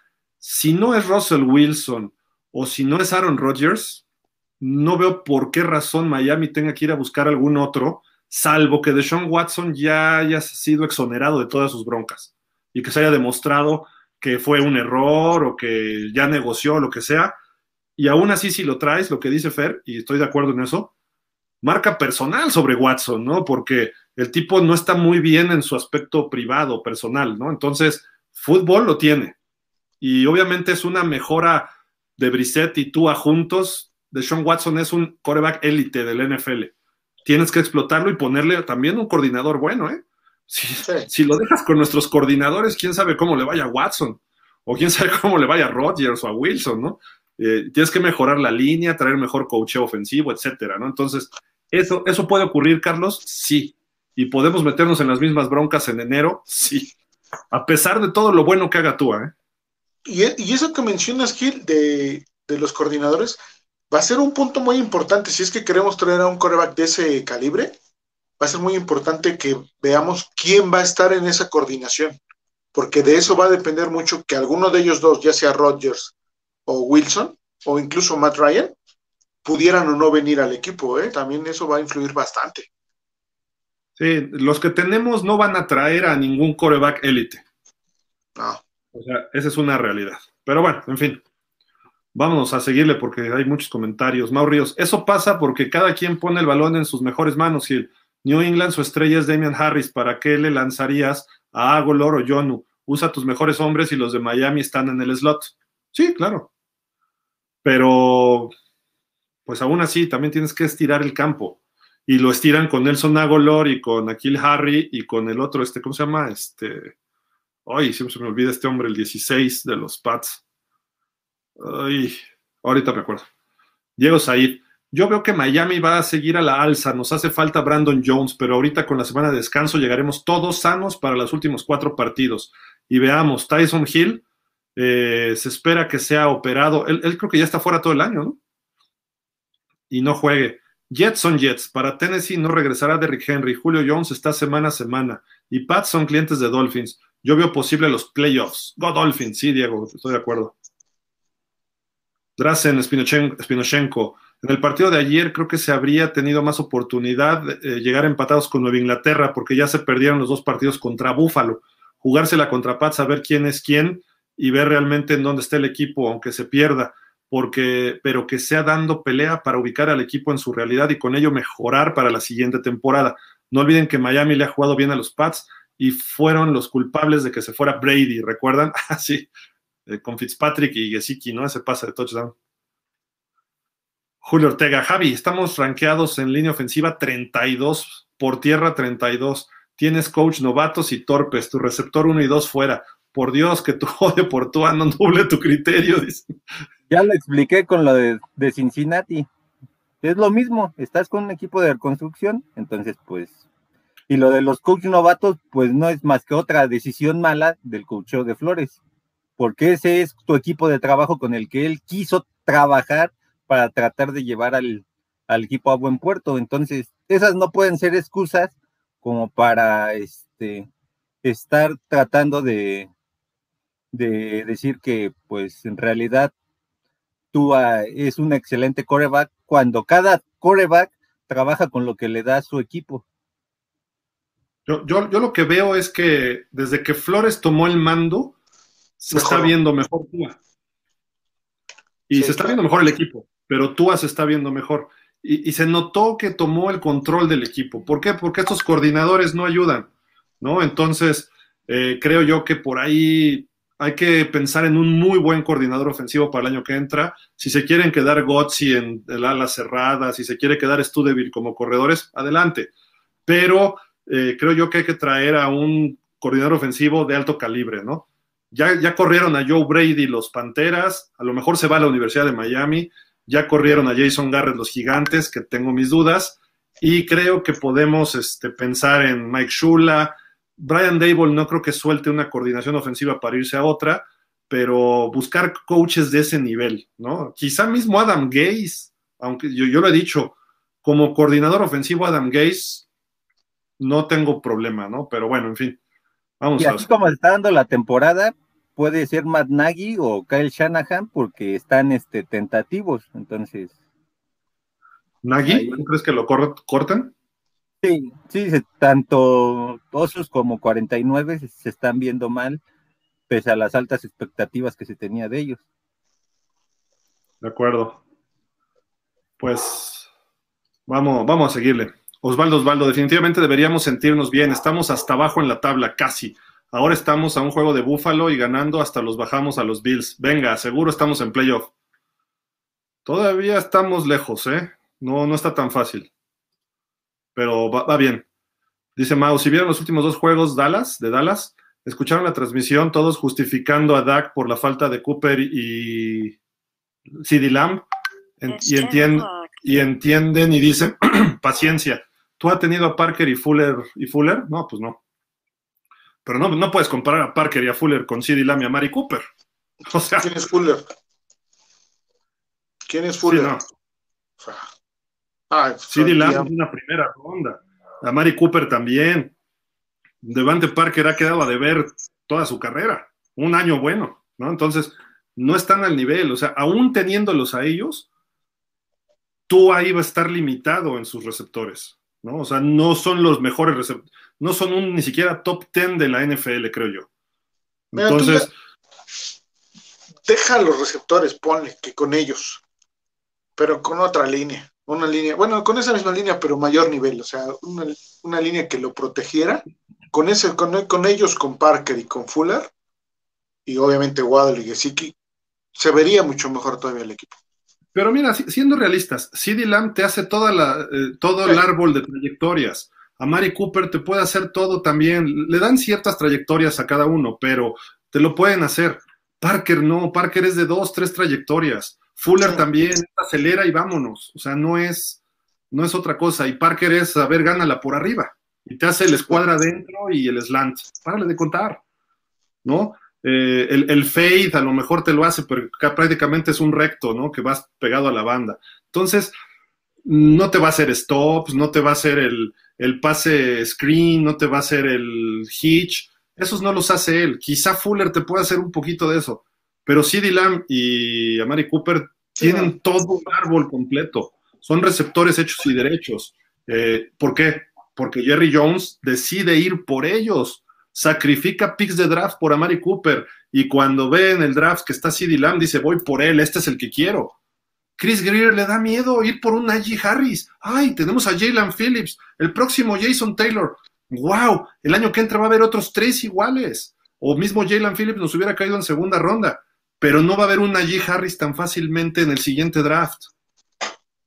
Si no es Russell Wilson o si no es Aaron Rodgers, no veo por qué razón Miami tenga que ir a buscar algún otro, salvo que Deshaun Watson ya haya sido exonerado de todas sus broncas y que se haya demostrado que fue un error o que ya negoció, lo que sea, y aún así si lo traes, lo que dice Fer, y estoy de acuerdo en eso, marca personal sobre Watson, ¿no? Porque el tipo no está muy bien en su aspecto privado, personal, ¿no? Entonces, fútbol lo tiene. Y obviamente es una mejora de Brissett y Tua juntos. De Sean Watson es un coreback élite del NFL. Tienes que explotarlo y ponerle también un coordinador bueno, ¿eh? Si, lo dejas con nuestros coordinadores, quién sabe cómo le vaya a Watson, o quién sabe cómo le vaya a Rodgers o a Wilson, ¿no? Eh, tienes que mejorar la línea, traer mejor coacheo ofensivo, etcétera, ¿no? Entonces, ¿eso, ¿eso puede ocurrir, Carlos? Sí. ¿Y podemos meternos en las mismas broncas en enero? Sí. A pesar de todo lo bueno que haga tú, ¿eh? Y, y eso que mencionas, Gil, de, de los coordinadores, va a ser un punto muy importante si es que queremos traer a un coreback de ese calibre va a ser muy importante que veamos quién va a estar en esa coordinación, porque de eso va a depender mucho que alguno de ellos dos, ya sea Rodgers o Wilson, o incluso Matt Ryan, pudieran o no venir al equipo, ¿eh? también eso va a influir bastante. Sí, los que tenemos no van a traer a ningún coreback élite. No. O sea, esa es una realidad. Pero bueno, en fin. Vámonos a seguirle porque hay muchos comentarios. Mau Ríos, eso pasa porque cada quien pone el balón en sus mejores manos, Gil. New England, su estrella es Damian Harris. ¿Para qué le lanzarías a Agolor o Jonu? Usa tus mejores hombres y los de Miami están en el slot. Sí, claro. Pero, pues aún así, también tienes que estirar el campo. Y lo estiran con Nelson Agolor y con Akil Harry y con el otro, este, ¿cómo se llama? Este. Ay, siempre se me olvida este hombre, el 16 de los Pats. Ay, ahorita me acuerdo. Diego Said. Yo veo que Miami va a seguir a la alza, nos hace falta Brandon Jones, pero ahorita con la semana de descanso llegaremos todos sanos para los últimos cuatro partidos. Y veamos, Tyson Hill eh, se espera que sea operado, él, creo que ya está fuera todo el año, ¿no? Y no juegue. Jets son Jets, para Tennessee no regresará Derrick Henry, Julio Jones está semana a semana, y Pats son clientes de Dolphins. Yo veo posible los playoffs. Go Dolphins, sí, Diego, estoy de acuerdo. Drazen Spinochenko. En el partido de ayer creo que se habría tenido más oportunidad de eh, llegar empatados con Nueva Inglaterra porque ya se perdieron los dos partidos contra Búfalo. Jugársela contra Pats, saber quién es quién y ver realmente en dónde está el equipo, aunque se pierda, porque, pero que sea dando pelea para ubicar al equipo en su realidad y con ello mejorar para la siguiente temporada. No olviden que Miami le ha jugado bien a los Pats y fueron los culpables de que se fuera Brady, ¿recuerdan? Así, eh, con Fitzpatrick y Gesicki, ¿no? Ese pase de touchdown. Julio Ortega, Javi, estamos rankeados en línea ofensiva 32, por tierra 32. Tienes coach novatos y torpes, tu receptor 1 y 2 fuera. Por Dios, que tu odio por tu no doble tu criterio. Ya lo expliqué con lo de, de Cincinnati. Es lo mismo, estás con un equipo de reconstrucción, entonces pues y lo de los coach novatos, pues no es más que otra decisión mala del coach de Flores, porque ese es tu equipo de trabajo con el que él quiso trabajar para tratar de llevar al, equipo a buen puerto. Entonces, esas no pueden ser excusas como para este, estar tratando de, de decir que, pues, en realidad Tua es un excelente coreback cuando cada coreback trabaja con lo que le da su equipo. Yo, yo, yo, lo que veo es que desde que Flores tomó el mando, se está viendo mejor Tua. Y se está viendo mejor el equipo, pero Tua se está viendo mejor. Y, se notó que tomó el control del equipo. ¿Por qué? Porque estos coordinadores no ayudan, ¿no? Entonces, eh, creo yo que por ahí hay que pensar en un muy buen coordinador ofensivo para el año que entra. Si se quieren quedar Gotzi en el ala cerrada, si se quiere quedar Studeville como corredores, adelante. Pero eh, creo yo que hay que traer a un coordinador ofensivo de alto calibre, ¿no? Ya, ya corrieron a Joe Brady los Panteras, a lo mejor se va a la Universidad de Miami, ya corrieron a Jason Garrett los Gigantes, que tengo mis dudas, y creo que podemos este, pensar en Mike Shula, Brian Dable no creo que suelte una coordinación ofensiva para irse a otra, pero buscar coaches de ese nivel, ¿no? Quizá mismo Adam Gaze, aunque yo, yo lo he dicho, como coordinador ofensivo Adam Gaze, no tengo problema, ¿no? Pero bueno, en fin. Vamos y así como está dando la temporada, puede ser Matt Nagy o Kyle Shanahan porque están este, tentativos, entonces. ¿Nagy? ¿Crees que lo cortan? Sí, sí, tanto Osos como 49 se están viendo mal, pese a las altas expectativas que se tenía de ellos. De acuerdo. Pues vamos, vamos a seguirle. Osvaldo, Osvaldo, definitivamente deberíamos sentirnos bien. Estamos hasta abajo en la tabla, casi. Ahora estamos a un juego de Búfalo y ganando hasta los bajamos a los Bills. Venga, seguro estamos en playoff. Todavía estamos lejos, ¿eh? No, no está tan fácil pero va, bien. Dice Mau, si vieron los últimos dos juegos Dallas, de Dallas, escucharon la transmisión todos justificando a Dak por la falta de Cooper y CD Lamb y, y entienden y dicen, paciencia, ¿tú has tenido a Parker y Fuller y Fuller? No, pues no. Pero no, no puedes comparar a Parker y a Fuller con CD Lamb y a Mari Cooper. O sea, ¿Quién es Fuller? ¿Quién es Fuller? no. Ah, CD Lamb es una primera ronda. A Mari Cooper también. Devante Parker ha quedado a deber toda su carrera. Un año bueno, ¿no? Entonces, no están al nivel. O sea, aún teniéndolos a ellos, tú ahí va a estar limitado en sus receptores, ¿no? O sea, no son los mejores receptores. No son un, ni siquiera top 10 de la NFL, creo yo. Entonces. Deja los receptores, ponle que con ellos, pero con otra línea una línea, bueno, con esa misma línea, pero mayor nivel, o sea, una, línea que lo protegiera, con, ese, con, ellos, con Parker y con Fuller, y obviamente Waddle y Gesicki, se vería mucho mejor todavía el equipo. Pero mira, siendo realistas, CD Lamb te hace toda la, eh, todo el árbol de trayectorias. A Mari Cooper te puede hacer todo también. Le dan ciertas trayectorias a cada uno, pero te lo pueden hacer. Parker no, Parker es de dos, tres trayectorias. Fuller también acelera y vámonos. O sea, no es, no es otra cosa. Y Parker es, a ver, gánala por arriba. Y te hace el escuadra adentro y el slant. Párale de contar. ¿No? Eh, el, el, fade a lo mejor te lo hace, pero prácticamente es un recto, ¿no? Que vas pegado a la banda. Entonces, no te va a hacer stops, no te va a hacer el, el pase screen, no te va a hacer el hitch. Esos no los hace él. Quizá Fuller te puede hacer un poquito de eso. Pero CD Lamb y Amari Cooper tienen todo un árbol completo. Son receptores hechos y derechos. Eh, ¿Por qué? Porque Jerry Jones decide ir por ellos. Sacrifica picks de draft por Amari Cooper. Y cuando ve en el draft que está CD Lamb, dice: Voy por él, este es el que quiero. Chris Greer le da miedo ir por un Najee Harris. Ay, tenemos a Jalen Phillips, el próximo Jason Taylor. ¡Wow! El año que entra va a haber otros tres iguales. O mismo Jalen Phillips nos hubiera caído en segunda ronda pero no va a haber un Najee Harris tan fácilmente en el siguiente draft.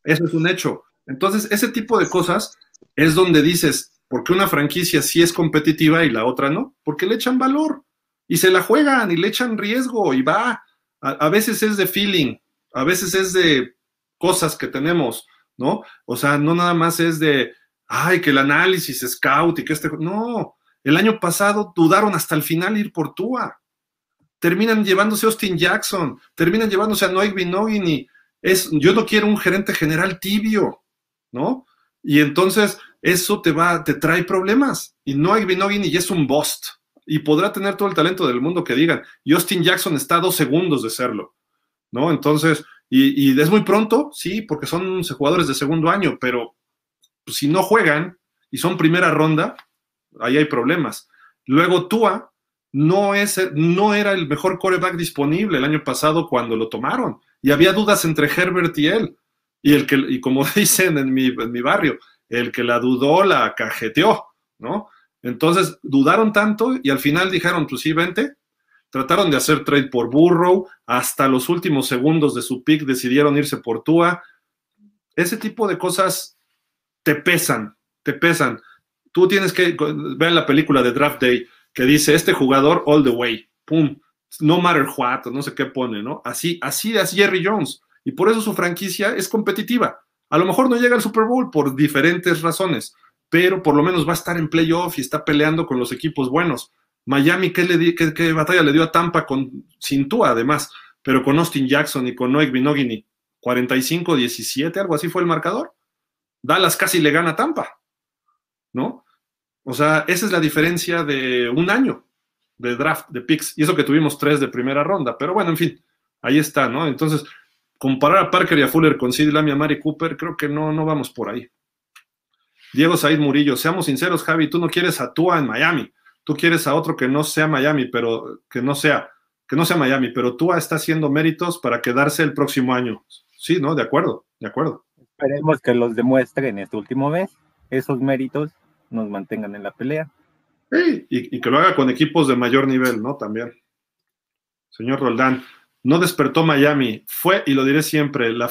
Eso es un hecho. Entonces, ese tipo de cosas es donde dices, ¿por qué una franquicia sí es competitiva y la otra no? Porque le echan valor y se la juegan y le echan riesgo y va. A, veces es de feeling, a veces es de cosas que tenemos, ¿no? O sea, no nada más es de, ay, que el análisis, scout y que este... No, el año pasado dudaron hasta el final ir por Tua terminan llevándose a Austin Jackson, terminan llevándose a Noé Binogini, es, yo no quiero un gerente general tibio, ¿no? Y entonces eso te va, te trae problemas. Y no hay y es un bust. Y podrá tener todo el talento del mundo que digan. Justin Jackson está a dos segundos de serlo, ¿no? Entonces, y, y es muy pronto, sí, porque son jugadores de segundo año, pero si no juegan y son primera ronda, ahí hay problemas. Luego Tua no, es, no era el mejor coreback disponible el año pasado cuando lo tomaron. Y había dudas entre Herbert y él. Y, el que, y como dicen en mi, en mi barrio, el que la dudó la cajeteó, ¿no? Entonces dudaron tanto y al final dijeron, pues sí, vente. Trataron de hacer trade por Burrow, hasta los últimos segundos de su pick decidieron irse por Tua. Ese tipo de cosas te pesan, te pesan. Tú tienes que ver la película de Draft Day que dice este jugador all the way, pum, no matter what, no sé qué pone, ¿no? Así, así es Jerry Jones. Y por eso su franquicia es competitiva. A lo mejor no llega al Super Bowl por diferentes razones, pero por lo menos va a estar en playoff y está peleando con los equipos buenos. Miami, ¿qué, batalla le dio a Tampa con Cintúa, además? Pero con Austin Jackson y con Noek Binogini, 45-17, algo así fue el marcador. Dallas casi le gana a Tampa, ¿no? O sea, esa es la diferencia de un año de draft, de picks, y eso que tuvimos tres de primera ronda, pero bueno, en fin, ahí está, ¿no? Entonces, comparar a Parker y a Fuller con Sid Lamb y a Mari Cooper, creo que no, no vamos por ahí. Diego Said Murillo, seamos sinceros, Javi, tú no quieres a Tua en Miami, tú quieres a otro que no sea Miami, pero que no sea, que no sea Miami, pero Tua está haciendo méritos para quedarse el próximo año. Sí, ¿no? De acuerdo, de acuerdo. Esperemos que los demuestre en este último mes, esos méritos nos mantengan en la pelea. Sí, y, y, que lo haga con equipos de mayor nivel, ¿no? También. Señor Roldán, no despertó Miami. Fue, y lo diré siempre, la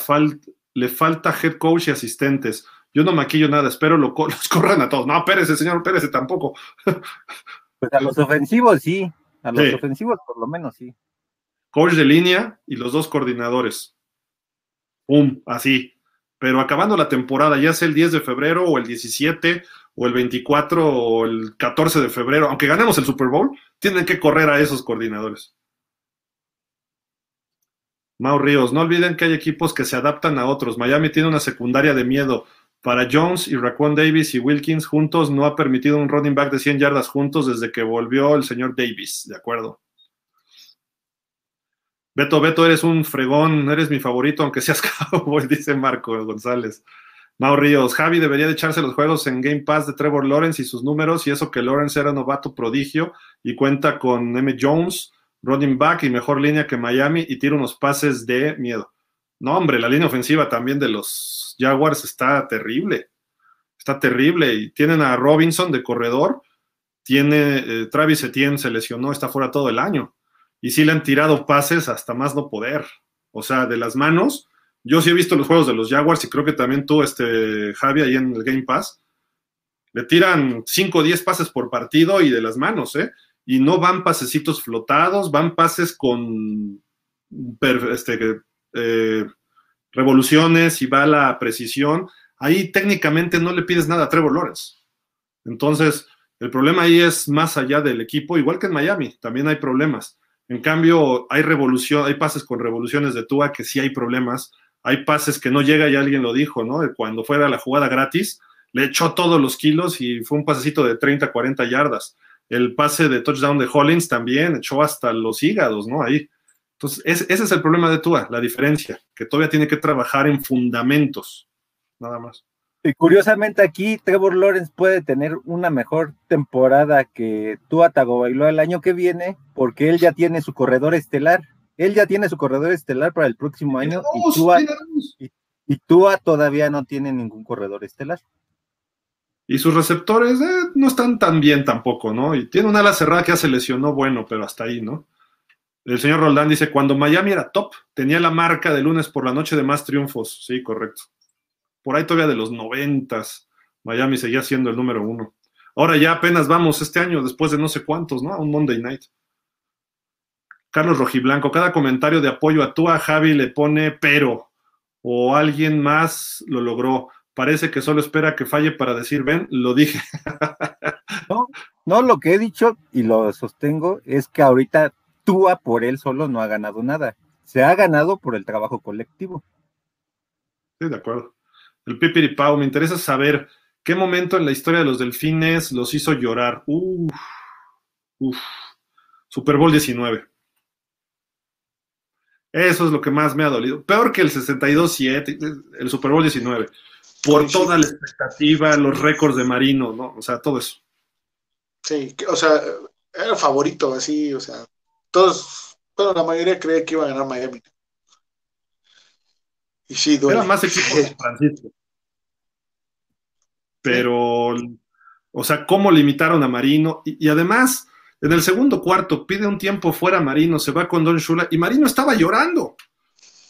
le falta head coach y asistentes. Yo no maquillo nada, espero lo, los corran a todos. No, Pérez, señor Pérez tampoco. Pues a los ofensivos sí, a los ofensivos por lo menos sí. Coach de línea y los dos coordinadores. Pum, así. Pero acabando la temporada, ya sea el 10 de febrero o el 17 o el 24 o el 14 de febrero, aunque ganemos el Super Bowl, tienen que correr a esos coordinadores. Mau Ríos, no olviden que hay equipos que se adaptan a otros. Miami tiene una secundaria de miedo. Para Jones y Raquan Davis y Wilkins juntos no ha permitido un running back de 100 yardas juntos desde que volvió el señor Davis. De acuerdo. Beto, Beto, eres un fregón, eres mi favorito, aunque seas cowboy, dice Marco González. Mau Ríos, Javi debería de echarse los juegos en Game Pass de Trevor Lawrence y sus números, y eso que Lawrence era novato prodigio y cuenta con M. Jones, running back y mejor línea que Miami y tira unos pases de miedo. No, hombre, la línea ofensiva también de los Jaguars está terrible. Está terrible. Y tienen a Robinson de corredor. Tiene eh, Travis Etienne se lesionó, está fuera todo el año. Y sí le han tirado pases hasta más no poder. O sea, de las manos. Yo sí he visto los juegos de los Jaguars y creo que también tú, este, Javi, ahí en el Game Pass. Le tiran 5 o 10 pases por partido y de las manos, ¿eh? Y no van pasecitos flotados, van pases con este, eh, revoluciones y va la precisión. Ahí técnicamente no le pides nada a Trevor Lawrence. Entonces, el problema ahí es más allá del equipo, igual que en Miami, también hay problemas. En cambio, hay revolución, hay pases con revoluciones de Tua que sí hay problemas. Hay pases que no llega y alguien lo dijo, ¿no? Cuando fuera la jugada gratis, le echó todos los kilos y fue un pasecito de 30, 40 yardas el pase de touchdown de Hollins también echó hasta los hígados, ¿no? Ahí. Entonces, ese es el problema de Tua, la diferencia, que todavía tiene que trabajar en fundamentos, nada más. Y curiosamente aquí Trevor Lawrence puede tener una mejor temporada que Tua Tagovailoa el año que viene, porque él ya tiene su corredor estelar. Él ya tiene su corredor estelar para el próximo año y Tua, y Tua todavía no tiene ningún corredor estelar. Y sus receptores eh, no están tan bien tampoco, ¿no? Y tiene una ala cerrada que ya se lesionó, bueno, pero hasta ahí, ¿no? El señor Roldán dice, cuando Miami era top, tenía la marca de lunes por la noche de más triunfos. Sí, correcto. Por ahí todavía de los noventas, Miami seguía siendo el número uno. Ahora ya apenas vamos este año, después de no sé cuántos, ¿no? A un Monday Night. Carlos Rojiblanco, cada comentario de apoyo a tú, a Javi le pone pero, o alguien más lo logró parece que solo espera que falle para decir, ven, lo dije. no, no, lo que he dicho y lo sostengo es que ahorita Tua por él solo no ha ganado nada. Se ha ganado por el trabajo colectivo. Sí, de acuerdo. El Pipiri Pau, me interesa saber qué momento en la historia de los delfines los hizo llorar. Uf, uf. Super Bowl 19. Eso es lo que más me ha dolido. Peor que el 62-7, el Super Bowl 19. Por toda la expectativa, los récords de Marino, ¿no? O sea, todo eso. Sí, o sea, era favorito, así, o sea, todos, bueno, la mayoría creía que iba a ganar Miami. Y sí, duele. Era más equipo de Francisco. Pero, o sea, cómo limitaron a Marino. Y, y, además, en el segundo cuarto, pide un tiempo fuera Marino, se va con Don Shula, y Marino estaba llorando.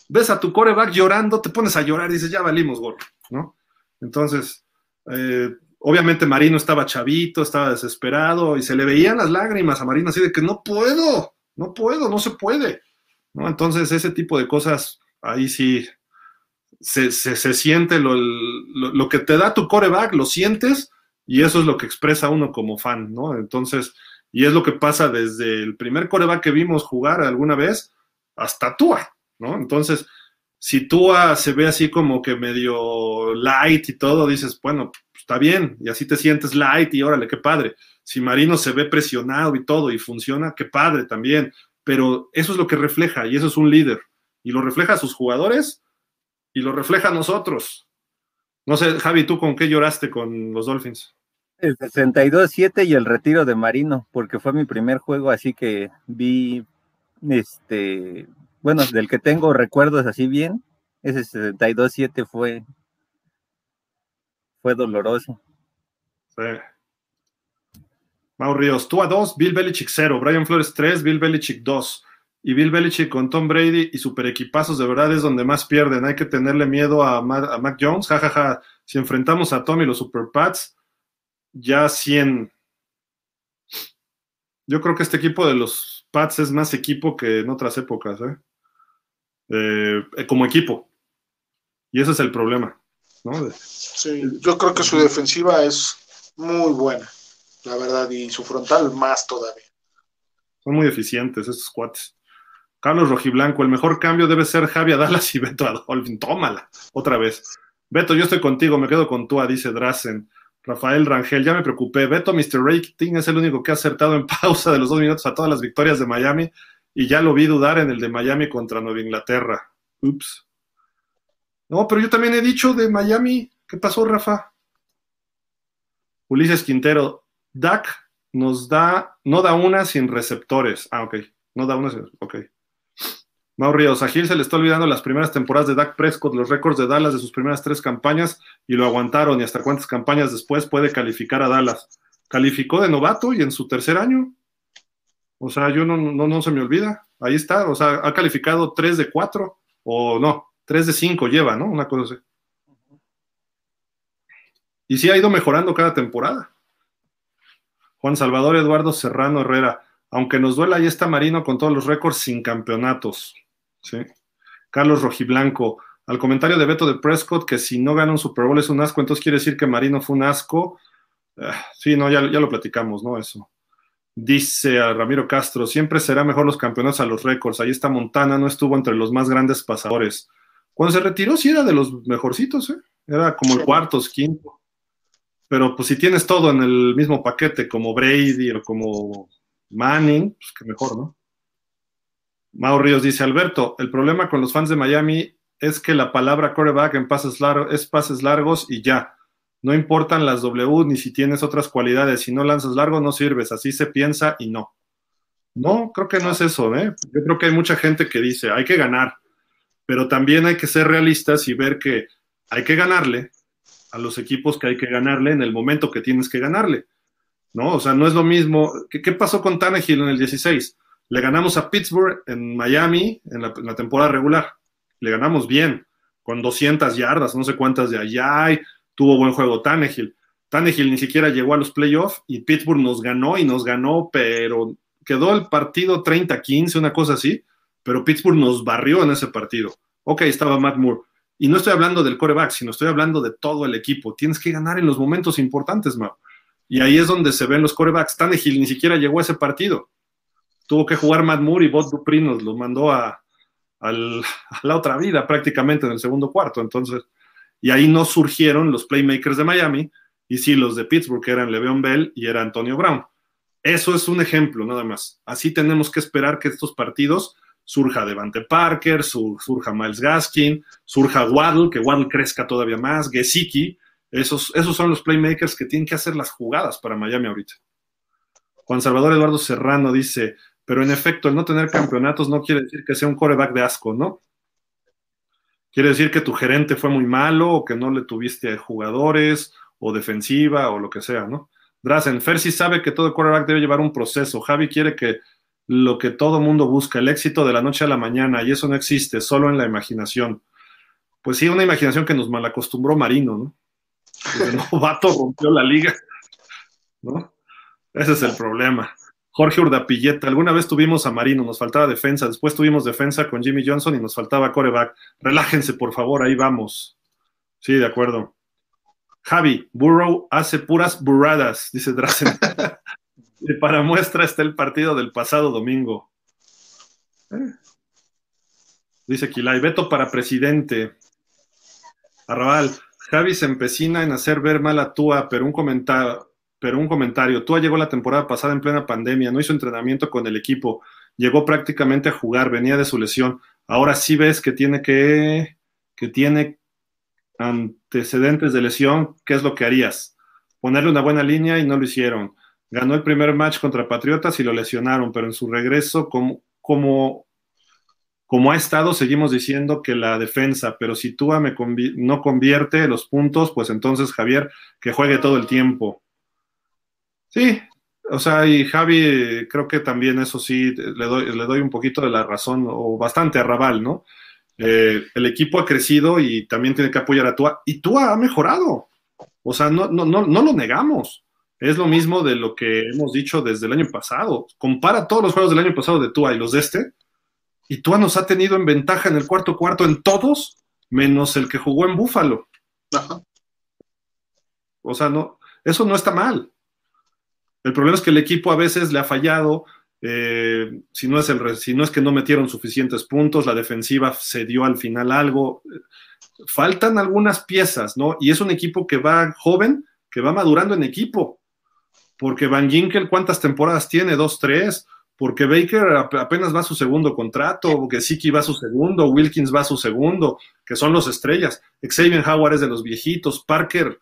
Ves a tu coreback llorando, te pones a llorar y dices, ya valimos, gol, ¿no? Entonces, eh, obviamente Marino estaba chavito, estaba desesperado, y se le veían las lágrimas a Marino así de que no puedo, no puedo, no se puede, ¿no? Entonces, ese tipo de cosas, ahí sí, se, se, siente lo, lo, lo, que te da tu coreback, lo sientes y eso es lo que expresa uno como fan, ¿no? Entonces, y es lo que pasa desde el primer coreback que vimos jugar alguna vez hasta Tua, ¿no? Entonces, si Tua se ve así como que medio light y todo, dices, bueno, está bien, y así te sientes light y órale, qué padre. Si Marino se ve presionado y todo y funciona, qué padre también. Pero eso es lo que refleja y eso es un líder. Y lo refleja a sus jugadores y lo refleja a nosotros. No sé, Javi, ¿tú con qué lloraste con los Dolphins? El 62-7 y el retiro de Marino, porque fue mi primer juego, así que vi, este, bueno, del que tengo recuerdos así bien, ese 62-7 fue, fue doloroso. Sí. Mau Ríos, tú a 2, Bill Belichick 0, Brian Flores 3, Bill Belichick 2 y Bill Belichick con Tom Brady y super equipazos de verdad es donde más pierden. Hay que tenerle miedo a, Mac, Jones. jajaja, ja, ja. Si enfrentamos a Tom y los Super Pats, ya 100. Yo creo que este equipo de los Pats es más equipo que en otras épocas, ¿eh? Eh, como equipo. Y ese es el problema. ¿no? Sí, yo creo que su defensiva es muy buena, la verdad, y su frontal más todavía. Son muy eficientes esos cuates. Carlos Rojiblanco, el mejor cambio debe ser Javi Dallas y Beto Adolfin. Tómala, otra vez. Beto, yo estoy contigo, me quedo con tú, dice Drazen. Rafael Rangel, ya me preocupé. Beto, Mr. Rating es el único que ha acertado en pausa de los dos minutos a todas las victorias de Miami y ya lo vi dudar en el de Miami contra Nueva Inglaterra. Ups. No, pero yo también he dicho de Miami. ¿Qué pasó, Rafa? Ulises Quintero, Dak nos da, no da una sin receptores. Ah, ok. No da una sin, ok. Mau Ríos, a se le está olvidando las primeras temporadas de Dak Prescott, los récords de Dallas de sus primeras tres campañas y lo aguantaron y hasta cuántas campañas después puede calificar a Dallas. Calificó de novato y en su tercer año. O sea, yo no, no, no se me olvida. Ahí está. O sea, ha calificado 3 de 4 o no, 3 de 5 lleva, ¿no? Una cosa así. Y sí ha ido mejorando cada temporada. Juan Salvador Eduardo Serrano Herrera. Aunque nos duela, ahí está Marino con todos los récords sin campeonatos. ¿sí? Carlos Rojiblanco, al comentario de Beto de Prescott, que si no gana un Super Bowl es un asco, entonces quiere decir que Marino fue un asco. Uh, sí, no, ya, ya, lo platicamos, ¿no? Eso. Dice a Ramiro Castro, siempre será mejor los campeonatos a los récords. Ahí está Montana, no estuvo entre los más grandes pasadores. Cuando se retiró, sí era de los mejorcitos, ¿eh? Era como el cuartos, quinto. Pero pues si tienes todo en el mismo paquete, como Brady o como Manning, pues que mejor, ¿no? Mau Ríos dice, Alberto, el problema con los fans de Miami es que la palabra coreback en pases largos es pases largos y ya. No importan las W ni si tienes otras cualidades. Si no lanzas largo, no sirves. Así se piensa y no. No, creo que no es eso, ¿eh? Yo creo que hay mucha gente que dice, hay que ganar, pero también hay que ser realistas y ver que hay que ganarle a los equipos que hay que ganarle en el momento que tienes que ganarle. ¿No? O sea, no es lo mismo. ¿Qué, pasó con Tannehill en el 16? Le ganamos a Pittsburgh en Miami en la, en la, temporada regular. Le ganamos bien, con 200 yardas, no sé cuántas de allá. Y tuvo buen juego Tannehill. Tannehill ni siquiera llegó a los playoffs y Pittsburgh nos ganó y nos ganó, pero quedó el partido 30-15, una cosa así, pero Pittsburgh nos barrió en ese partido. Ok, estaba Matt Moore. Y no estoy hablando del coreback, sino estoy hablando de todo el equipo. Tienes que ganar en los momentos importantes, Mau. Y ahí es donde se ven los corebacks. Tannehill ni siquiera llegó a ese partido tuvo que jugar Matt Moore y Bob Dupri nos lo mandó a, a, a, la otra vida prácticamente en el segundo cuarto. Entonces, y ahí no surgieron los playmakers de Miami, y sí los de Pittsburgh, eran Le'Veon Bell y era Antonio Brown. Eso es un ejemplo, nada más. Así tenemos que esperar que estos partidos surja Devante Parker, surja Miles Gaskin, surja Waddle, que Waddle crezca todavía más, Gesicki. Esos, esos son los playmakers que tienen que hacer las jugadas para Miami ahorita. Juan Salvador Eduardo Serrano dice, pero en efecto, el no tener campeonatos no quiere decir que sea un coreback de asco, ¿no? Quiere decir que tu gerente fue muy malo o que no le tuviste jugadores o defensiva o lo que sea, ¿no? Drazen, Fersi sabe que todo quarterback debe llevar un proceso. Javi quiere que lo que todo mundo busca, el éxito de la noche a la mañana, y eso no existe, solo en la imaginación. Pues sí, una imaginación que nos malacostumbró Marino, ¿no? El novato rompió la liga, ¿no? Ese es el problema. Jorge Urdapilleta, alguna vez tuvimos a Marino, nos faltaba defensa, después tuvimos defensa con Jimmy Johnson y nos faltaba coreback. Relájense, por favor, ahí vamos. Sí, de acuerdo. Javi, Burrow hace puras burradas, dice Drazen. y para muestra está el partido del pasado domingo. Eh. Dice Kilay, veto para presidente. Arrabal, Javi se empecina en hacer ver mal a Tua, pero un comentario, pero un comentario. Tua llegó la temporada pasada en plena pandemia, no hizo entrenamiento con el equipo, llegó prácticamente a jugar, venía de su lesión. Ahora sí ves que tiene que, que tiene antecedentes de lesión, ¿qué es lo que harías? Ponerle una buena línea y no lo hicieron. Ganó el primer match contra Patriotas y lo lesionaron, pero en su regreso, como, como, como ha estado, seguimos diciendo que la defensa, pero si Tua me no convierte los puntos, pues entonces Javier, que juegue todo el tiempo. Sí, o sea, y Javi, creo que también eso sí, le doy, le doy un poquito de la razón, o bastante a Raval, ¿no? Eh, el equipo ha crecido y también tiene que apoyar a Tua, y Tua ha mejorado. O sea, no, no, no, no lo negamos. Es lo mismo de lo que hemos dicho desde el año pasado. Compara todos los juegos del año pasado de Tua y los de este, y Tua nos ha tenido en ventaja en el cuarto cuarto en todos, menos el que jugó en Búfalo. O sea, no, eso no está mal. El problema es que el equipo a veces le ha fallado, eh, si, no es el, si no es que no metieron suficientes puntos, la defensiva se dio al final algo. Faltan algunas piezas, ¿no? Y es un equipo que va joven, que va madurando en equipo. Porque Van Ginkel, ¿cuántas temporadas tiene? Dos, tres. Porque Baker apenas va a su segundo contrato, porque Siki va a su segundo, Wilkins va a su segundo, que son los estrellas. Xavier Howard es de los viejitos, Parker,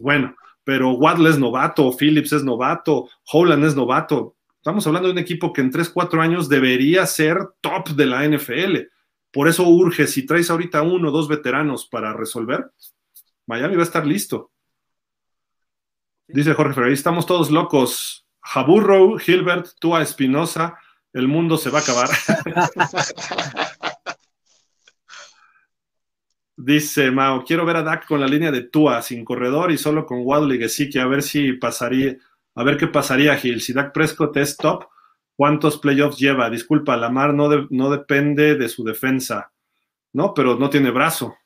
bueno, pero Waddle es novato, Phillips es novato, Holland es novato. Estamos hablando de un equipo que en 3, 4 años debería ser top de la NFL. Por eso urge, si traes ahorita uno o dos veteranos para resolver, Miami va a estar listo. Dice Jorge Ferrer, estamos todos locos. Jaburro, Gilbert, Tua Espinosa, el mundo se va a acabar. Dice Mao, quiero ver a Dak con la línea de Tua, sin corredor y solo con Waddle y Gesicki, a ver si pasaría, a ver qué pasaría, Gil. Si Dak Prescott es top, ¿cuántos playoffs lleva? Disculpa, Lamar no, no depende de su defensa, ¿no? Pero no tiene brazo.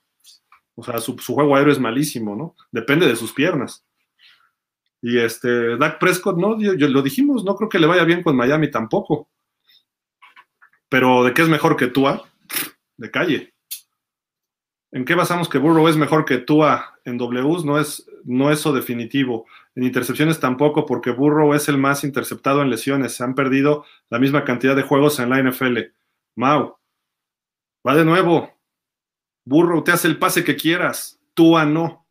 O sea, su, juego aéreo es malísimo, ¿no? Depende de sus piernas. Y este, Dak Prescott, no, yo, lo dijimos, no creo que le vaya bien con Miami tampoco. Pero de qué es mejor que Tua, de calle. ¿En qué basamos que Burrow es mejor que Tua en Ws? No es, no eso definitivo. En intercepciones tampoco, porque Burrow es el más interceptado en lesiones. Se han perdido la misma cantidad de juegos en la NFL. Mau, va de nuevo. Burrow te hace el pase que quieras. Tua no.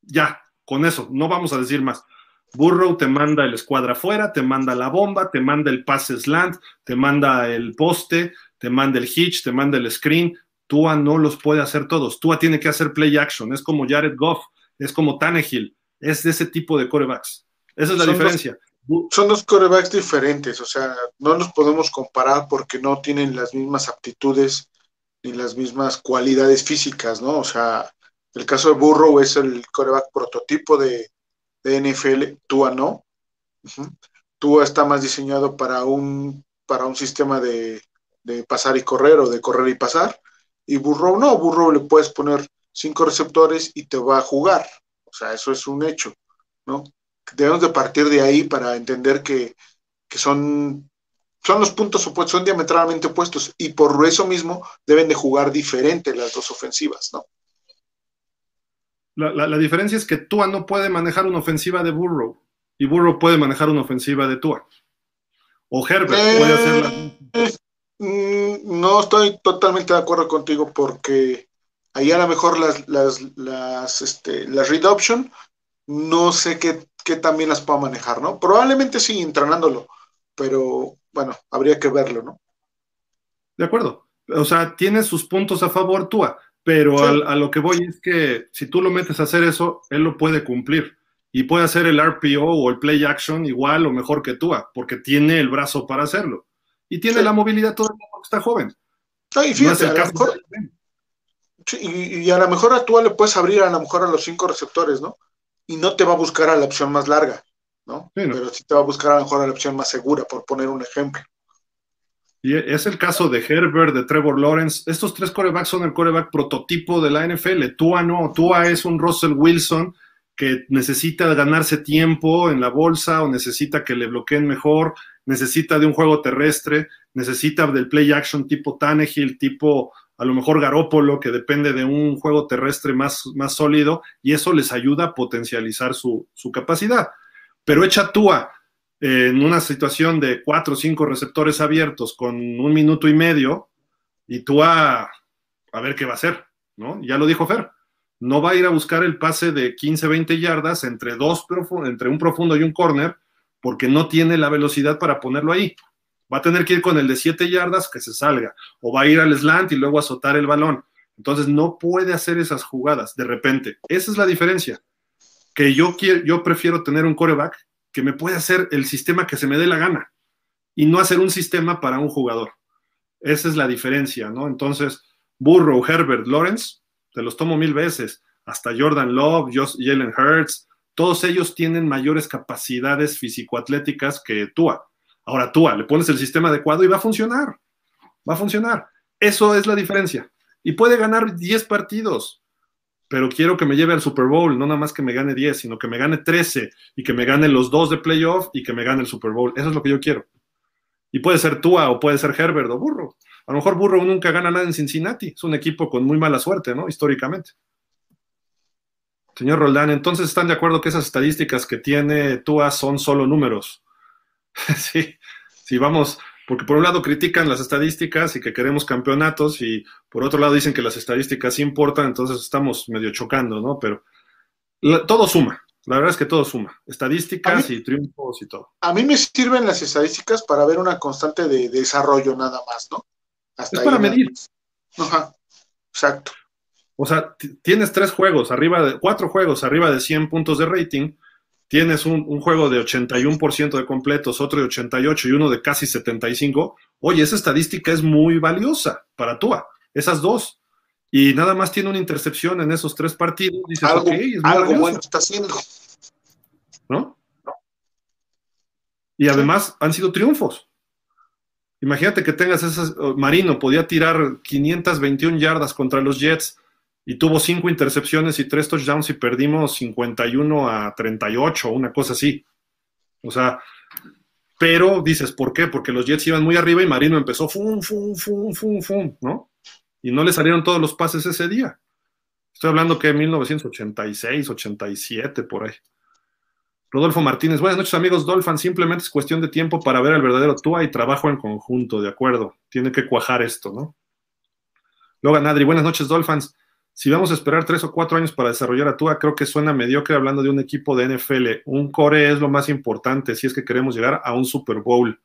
Ya, con eso, no vamos a decir más. Burrow te manda el escuadra afuera, te manda la bomba, te manda el pase slant, te manda el poste, te manda el hitch, te manda el screen Tua no los puede hacer todos. Tua tiene que hacer play action. Es como Jared Goff, es como Tannehill. Es de ese tipo de corebacks. Esa es la diferencia. son dos corebacks diferentes. O sea, no nos podemos comparar porque no tienen las mismas aptitudes ni las mismas cualidades físicas, ¿no? O sea, el caso de Burrow es el coreback prototipo de, NFL. Tua no. Tua está más diseñado para un, para un sistema de, de pasar y correr o de correr y pasar y Burrow no, Burrow le puedes poner cinco receptores y te va a jugar. O sea, eso es un hecho, ¿no? Debemos de partir de ahí para entender que, son, son los puntos opuestos, son diametralmente opuestos y por eso mismo deben de jugar diferente las dos ofensivas, ¿no? La, la, la, diferencia es que Tua no puede manejar una ofensiva de Burrow y Burrow puede manejar una ofensiva de Tua. O Herbert eh, puede hacerla. Mm, no estoy totalmente de acuerdo contigo porque ahí a lo mejor las, las, las, este, las read option no sé qué, qué también las puedo manejar, ¿no? Probablemente sí, entrenándolo, pero bueno, habría que verlo, ¿no? De acuerdo. O sea, tiene sus puntos a favor Tua, pero sí. a, a, lo que voy es que si tú lo metes a hacer eso, él lo puede cumplir. Y puede hacer el RPO o el play action igual o mejor que Tua, porque tiene el brazo para hacerlo. Y tiene sí. la movilidad todo está joven. Y fíjate, no a lo mejor, sí, y, y, a lo mejor a Tua le puedes abrir a lo mejor a los cinco receptores, ¿no? Y no te va a buscar a la opción más larga, ¿no? Sí, no. Pero sí te va a buscar a lo mejor a la opción más segura, por poner un ejemplo. Y es el caso de Herbert, de Trevor Lawrence. Estos tres corebacks son el coreback prototipo de la NFL. Tua no. Tua es un Russell Wilson que necesita ganarse tiempo en la bolsa o necesita que le bloqueen mejor, necesita de un juego terrestre, necesita del play action tipo Tannehill, tipo a lo mejor Garópolo, que depende de un juego terrestre más, más sólido, y eso les ayuda a potencializar su, su capacidad. Pero echa Tua en una situación de cuatro o cinco receptores abiertos con un minuto y medio, y Tua a ver qué va a hacer, ¿no? Ya lo dijo Fer no va a ir a buscar el pase de 15, 20 yardas entre, dos entre un profundo y un corner, porque no tiene la velocidad para ponerlo ahí. Va a tener que ir con el de 7 yardas que se salga, o va a ir al slant y luego azotar el balón. Entonces no puede hacer esas jugadas de repente. Esa es la diferencia. Que yo, quiero, yo prefiero tener un coreback que me puede hacer el sistema que se me dé la gana y no hacer un sistema para un jugador. Esa es la diferencia, ¿no? Entonces, Burrow, Herbert, Lawrence, te los tomo mil veces. Hasta Jordan Love, Jalen Hurts, todos ellos tienen mayores capacidades físico-atléticas que Tua. Ahora Tua, le pones el sistema adecuado y va a funcionar. Va a funcionar. Eso es la diferencia. Y puede ganar 10 partidos, pero quiero que me lleve al Super Bowl, no nada más que me gane 10, sino que me gane 13 y que me gane los dos de playoff y que me gane el Super Bowl. Eso es lo que yo quiero. Y puede ser Tua o puede ser Herbert o Burro. A lo mejor Burrow nunca gana nada en Cincinnati. Es un equipo con muy mala suerte, ¿no? Históricamente. Señor Roldán, entonces están de acuerdo que esas estadísticas que tiene Tua son solo números. sí, sí, vamos, porque por un lado critican las estadísticas y que queremos campeonatos y por otro lado dicen que las estadísticas sí importan, entonces estamos medio chocando, ¿no? Pero la, todo suma, la verdad es que todo suma, estadísticas mí, y triunfos y todo. A mí me sirven las estadísticas para ver una constante de, de desarrollo nada más, ¿no? Hasta es para medir. Ajá, exacto. O sea, tienes tres juegos arriba de, cuatro juegos arriba de 100 puntos de rating, tienes un, un juego de 81% de completos, otro de 88 y uno de casi 75. Oye, esa estadística es muy valiosa para Tua, esas dos. Y nada más tiene una intercepción en esos tres partidos. Dices, algo, okay, es algo bueno está haciendo. ¿No? Y además han sido triunfos. Imagínate que tengas esas. Marino podía tirar 521 yardas contra los Jets y tuvo cinco intercepciones y tres touchdowns y perdimos 51 a 38, una cosa así. O sea, pero dices, ¿por qué? Porque los Jets iban muy arriba y Marino empezó fum, fum, fum, fum, fum, ¿no? Y no le salieron todos los pases ese día. Estoy hablando que 1986, 87, por ahí. Rodolfo Martínez, buenas noches amigos Dolphins, simplemente es cuestión de tiempo para ver al verdadero Tua y trabajo en conjunto, de acuerdo, tiene que cuajar esto, ¿no? Logan Adri, buenas noches Dolphins, si vamos a esperar tres o cuatro años para desarrollar a Tua, creo que suena mediocre hablando de un equipo de NFL, un core es lo más importante si es que queremos llegar a un Super Bowl.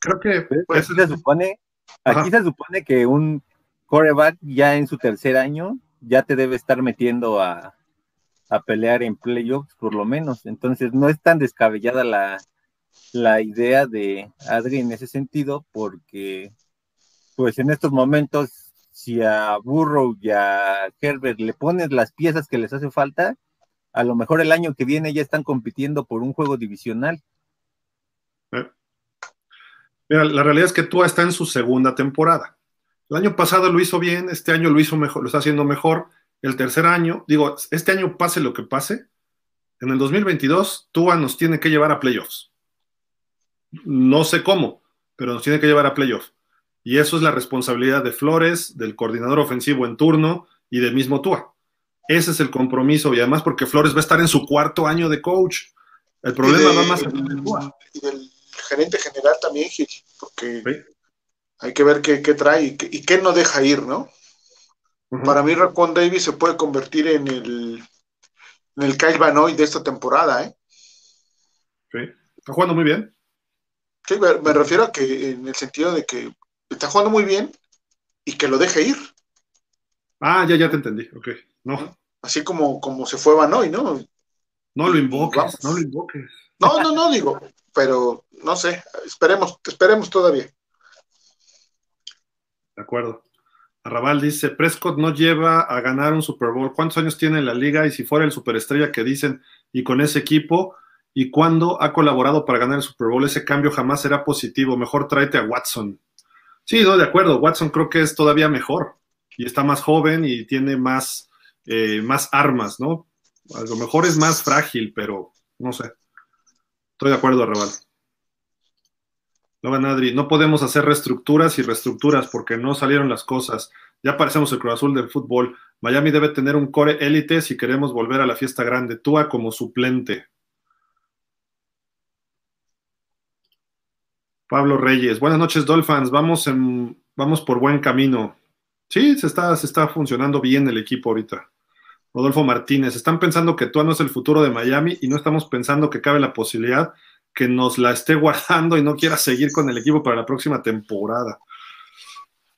Creo que pues, se supone, aquí Ajá. se supone que un coreback ya en su tercer año ya te debe estar metiendo a, a pelear en playoffs por lo menos. Entonces no es tan descabellada la, la idea de Adri en ese sentido porque pues en estos momentos si a Burrow y a Herbert le pones las piezas que les hace falta, a lo mejor el año que viene ya están compitiendo por un juego divisional. Eh. Mira, la realidad es que Tua está en su segunda temporada. El año pasado lo hizo bien, este año lo hizo mejor, lo está haciendo mejor. El tercer año, digo, este año pase lo que pase, en el 2022 Tua nos tiene que llevar a playoffs. No sé cómo, pero nos tiene que llevar a playoffs. Y eso es la responsabilidad de Flores, del coordinador ofensivo en turno y del mismo Tua. Ese es el compromiso, y además porque Flores va a estar en su cuarto año de coach. El problema va más allá de Tua. Y del gerente general también, Gil, porque hay que ver qué, trae y qué, no deja ir, ¿no? Para mí, Raccoon Davis se puede convertir en el, en el Kyle Van de esta temporada, ¿eh? Sí, está jugando muy bien. Sí, me, refiero a que en el sentido de que está jugando muy bien y que lo deje ir. Ah, ya, ya te entendí, ok. No. Así como, como se fue Banoy, ¿no? No lo invoques, no lo invoques. No, no, no, digo, pero no sé, esperemos, esperemos todavía. De acuerdo. Arrabal dice, Prescott no lleva a ganar un Super Bowl. ¿Cuántos años tiene en la liga? Y si fuera el superestrella que dicen, y con ese equipo, ¿y cuándo ha colaborado para ganar el Super Bowl? Ese cambio jamás será positivo. Mejor tráete a Watson. Sí, no, de acuerdo. Watson creo que es todavía mejor. Y está más joven y tiene más, eh, más armas, ¿no? A lo mejor es más frágil, pero no sé. Estoy de acuerdo, Arrabal. No, Adri, no podemos hacer reestructuras y reestructuras porque no salieron las cosas. Ya parecemos el Cruz Azul del fútbol. Miami debe tener un core élite si queremos volver a la fiesta grande. Túa como suplente. Pablo Reyes, buenas noches, Dolphins. Vamos, en, vamos por buen camino. Sí, se está, se está funcionando bien el equipo ahorita. Rodolfo Martínez, están pensando que Tua no es el futuro de Miami y no estamos pensando que cabe la posibilidad que nos la esté guardando y no quiera seguir con el equipo para la próxima temporada.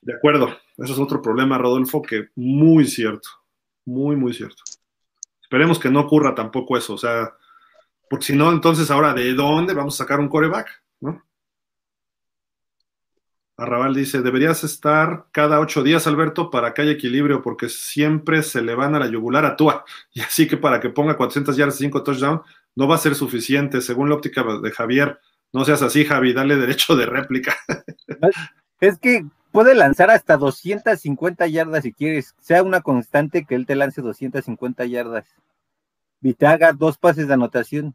De acuerdo, eso es otro problema, Rodolfo, que muy cierto, muy, muy cierto. Esperemos que no ocurra tampoco eso, o sea, porque si no, entonces ahora, ¿de dónde vamos a sacar un coreback? ¿No? Arrabal dice, deberías estar cada ocho días, Alberto, para que haya equilibrio, porque siempre se le van a la yugular a Tua. Y así que para que ponga 400 yardas y 5 touchdowns, no va a ser suficiente, según la óptica de Javier. No seas así, Javi, dale derecho de réplica. Es que puede lanzar hasta 250 yardas si quieres, sea una constante que él te lance 250 yardas y te haga dos pases de anotación,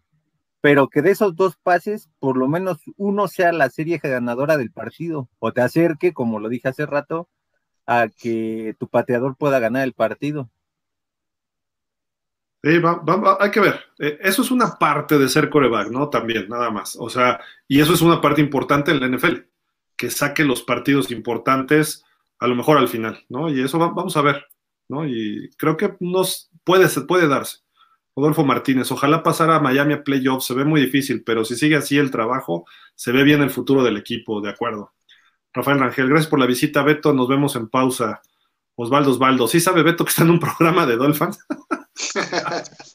pero que de esos dos pases, por lo menos uno sea la serie ganadora del partido, o te acerque, como lo dije hace rato, a que tu pateador pueda ganar el partido. Sí, hay que ver. Eh, eso es una parte de ser coreback, ¿no? También, nada más. O sea, y eso es una parte importante en la NFL, que saque los partidos importantes a lo mejor al final, ¿no? Y eso vamos a ver, ¿no? Y creo que nos puede, puede darse. Rodolfo Martínez, ojalá pasara a Miami a playoffs, se ve muy difícil, pero si sigue así el trabajo, se ve bien el futuro del equipo, de acuerdo. Rafael Rangel, gracias por la visita, Beto, nos vemos en pausa. Osvaldo Osvaldo, ¿sí sabe Beto que está en un programa de Dolphins?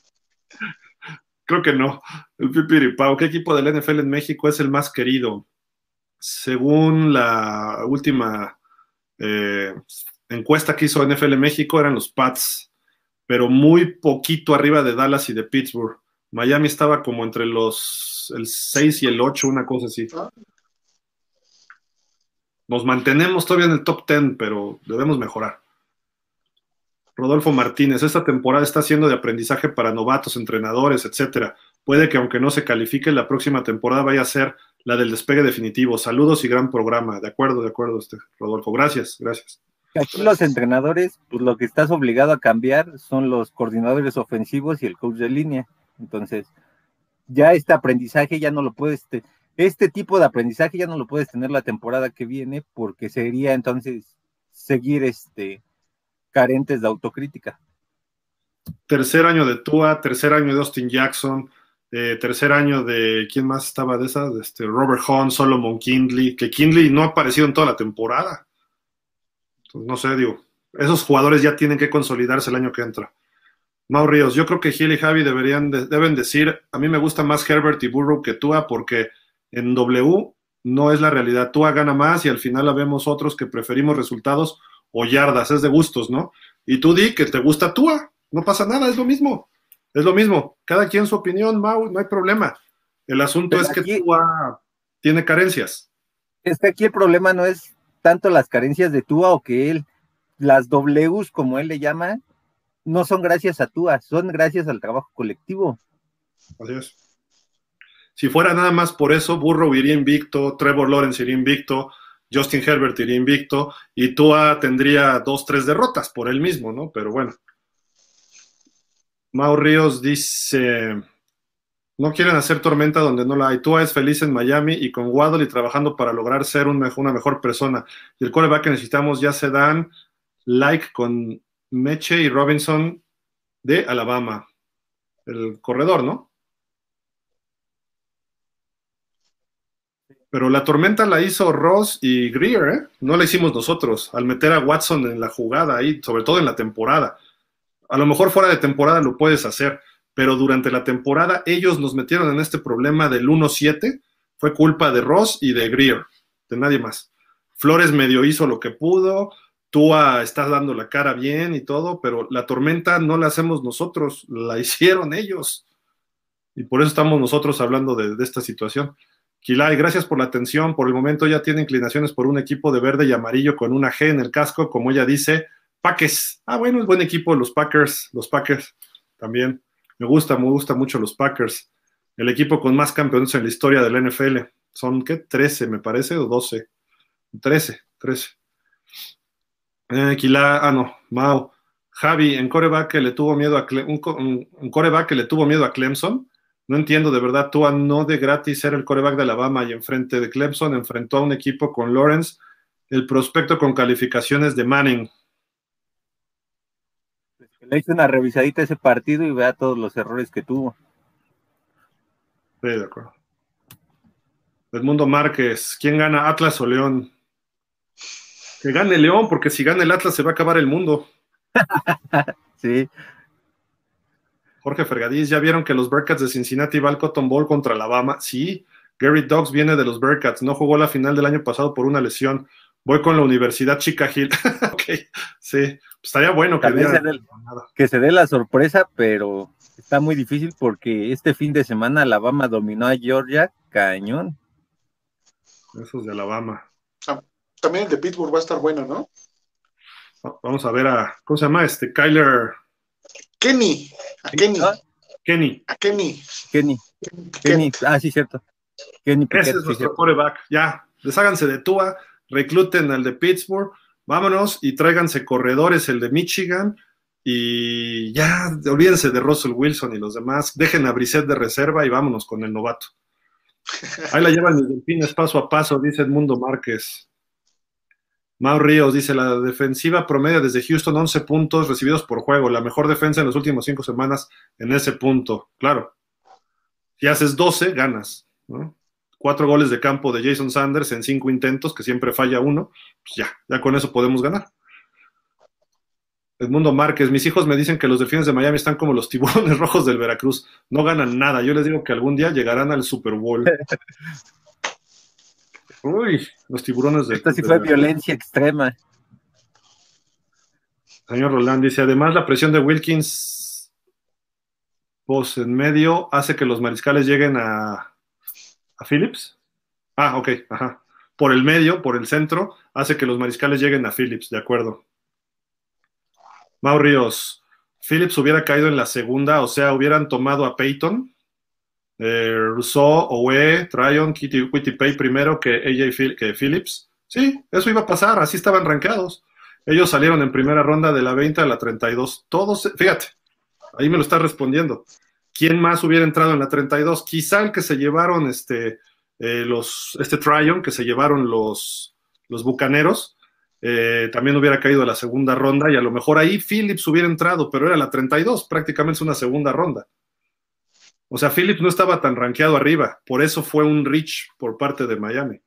Creo que no. El Pipiripao. ¿Qué equipo del NFL en México es el más querido? Según la última eh, encuesta que hizo NFL México, eran los Pats, pero muy poquito arriba de Dallas y de Pittsburgh. Miami estaba como entre los el 6 y el 8, una cosa así. Nos mantenemos todavía en el top 10, pero debemos mejorar. Rodolfo Martínez, esta temporada está siendo de aprendizaje para novatos, entrenadores, etcétera. Puede que aunque no se califique, la próxima temporada vaya a ser la del despegue definitivo. Saludos y gran programa. De acuerdo, de acuerdo, este, Rodolfo. Gracias, gracias. Aquí los entrenadores, pues lo que estás obligado a cambiar son los coordinadores ofensivos y el coach de línea. Entonces, ya este aprendizaje ya no lo puedes, este tipo de aprendizaje ya no lo puedes tener la temporada que viene porque sería entonces seguir este carentes de autocrítica. Tercer año de Tua, tercer año de Austin Jackson, eh, tercer año de, ¿quién más estaba de esas? Este, Robert Hunt, Solomon Kindley, que Kindley no ha aparecido en toda la temporada. No sé, digo, esos jugadores ya tienen que consolidarse el año que entra. Mau Ríos, yo creo que Gil y Javi deberían deben decir, a mí me gusta más Herbert y Burrow que Tua porque en W no es la realidad. Tua gana más y al final la vemos otros que preferimos resultados o yardas, es de gustos, ¿no? Y tú di que te gusta Tua, no pasa nada, es lo mismo, es lo mismo. Cada quien su opinión, Mau, no hay problema. El asunto es que Tua tiene carencias. Es que aquí el problema no es tanto las carencias de Tua o que él, las Ws, como él le llama, no son gracias a Tua, son gracias al trabajo colectivo. Así es. Si fuera nada más por eso, Burrow iría invicto, Trevor Lawrence iría invicto, Justin Herbert iría invicto y Tua tendría dos, tres derrotas por él mismo, ¿no? Pero bueno. Mau Ríos dice, no quieren hacer tormenta donde no la hay. Tua es feliz en Miami y con Waddle y trabajando para lograr ser una mejor persona. Y el coreback que necesitamos ya se dan like con Meche y Robinson de Alabama. El corredor, ¿no? Pero la tormenta la hizo Ross y Greer, ¿eh? No la hicimos nosotros, al meter a Watson en la jugada ahí, sobre todo en la temporada. A lo mejor fuera de temporada lo puedes hacer, pero durante la temporada ellos nos metieron en este problema del 1-7. Fue culpa de Ross y de Greer, de nadie más. Flores medio hizo lo que pudo, Tua está dando la cara bien y todo, pero la tormenta no la hacemos nosotros, la hicieron ellos. Y por eso estamos nosotros hablando de, esta situación. Kilay, gracias por la atención. Por el momento ya tiene inclinaciones por un equipo de verde y amarillo con una G en el casco, como ella dice. Packers. Ah, bueno, es buen equipo los Packers. Los Packers también. Me gusta, me gusta mucho los Packers. El equipo con más campeones en la historia del NFL. Son, ¿qué? 13, me parece, o 12. 13, 13. Eh, ah, no, Mao. Javi, en coreback que le tuvo miedo a un, coreback que le tuvo miedo a Clemson no entiendo de verdad, Tua no de gratis ser el coreback de Alabama y enfrente de Clemson enfrentó a un equipo con Lawrence, el prospecto con calificaciones de Manning. Le hice una revisadita a ese partido y vea todos los errores que tuvo. Sí, de acuerdo. Edmundo Márquez, ¿quién gana, Atlas o León? Que gane León, porque si gana el Atlas se va a acabar el mundo. sí. Jorge Fergadís, ¿ya vieron que los Bearcats de Cincinnati va al Cotton Bowl contra Alabama? Sí, Gary Dogs viene de los Bearcats, no jugó la final del año pasado por una lesión. Voy con la Universidad Chica Hill. ok, sí, pues estaría bueno que, que se dé la sorpresa, pero está muy difícil porque este fin de semana Alabama dominó a Georgia cañón. Esos de Alabama. Ah, también el de Pittsburgh va a estar bueno, ¿no? Vamos a ver a, ¿cómo se llama? Este, Kyler Kenny, a Kenny. Kenny. A Kenny. Kenny. Kenny. Ah, sí, cierto. Kenny Ese es nuestro coreback. Ya, desháganse de Tua, recluten al de Pittsburgh, vámonos y tráiganse corredores, el de Michigan, y ya, olvídense de Russell Wilson y los demás, dejen a Brissett de reserva y vámonos con el novato. Ahí la llevan los delfines paso a paso, dice Edmundo Márquez. Mau Ríos dice, la defensiva promedio desde Houston 11 puntos recibidos por juego, la mejor defensa en las últimas cinco semanas en ese punto. Claro, si haces 12, ganas. Cuatro goles de campo de Jason Sanders en cinco intentos, que siempre falla uno, pues ya, ya con eso podemos ganar. Edmundo Márquez, mis hijos me dicen que los delfines de Miami están como los tiburones rojos del Veracruz, no ganan nada. Yo les digo que algún día llegarán al Super Bowl. Uy, los tiburones de. Esta sí fue violencia extrema. Señor Roland dice: además, la presión de Wilkins, pues en medio, hace que los mariscales lleguen a, a Phillips. Ah, ok, ajá. Por el medio, por el centro, hace que los mariscales lleguen a Phillips, de acuerdo. Mau Ríos, Phillips hubiera caído en la segunda, o sea, hubieran tomado a Peyton eh, Rousseau, Owe, Tryon, Kitty, Pay primero que AJ que Phillips. Sí, eso iba a pasar, así estaban rankeados. Ellos salieron en primera ronda de la 20 a la 32. Todos, fíjate, ahí me lo está respondiendo. ¿Quién más hubiera entrado en la 32? Quizá el que se llevaron este, eh, los, este Tryon, que se llevaron los, los bucaneros, eh, también hubiera caído a la segunda ronda y a lo mejor ahí Phillips hubiera entrado, pero era la 32, prácticamente es una segunda ronda. O sea, Phillips no estaba tan rankeado arriba, por eso fue un reach por parte de Miami.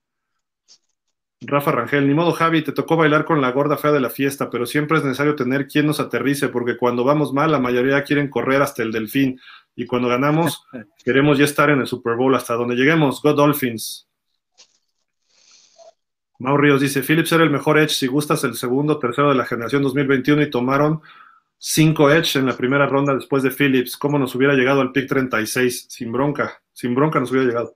Rafa Rangel, ni modo Javi, te tocó bailar con la gorda fea de la fiesta, pero siempre es necesario tener quien nos aterrice, porque cuando vamos mal, la mayoría quieren correr hasta el delfín, y cuando ganamos, queremos ya estar en el Super Bowl hasta donde lleguemos. Go Dolphins. Mau Ríos dice, Phillips era el mejor Edge, si gustas el segundo, tercero de la generación 2021 y tomaron 5 Edge en la primera ronda después de Phillips. ¿Cómo nos hubiera llegado al pick 36? Sin bronca, sin bronca nos hubiera llegado.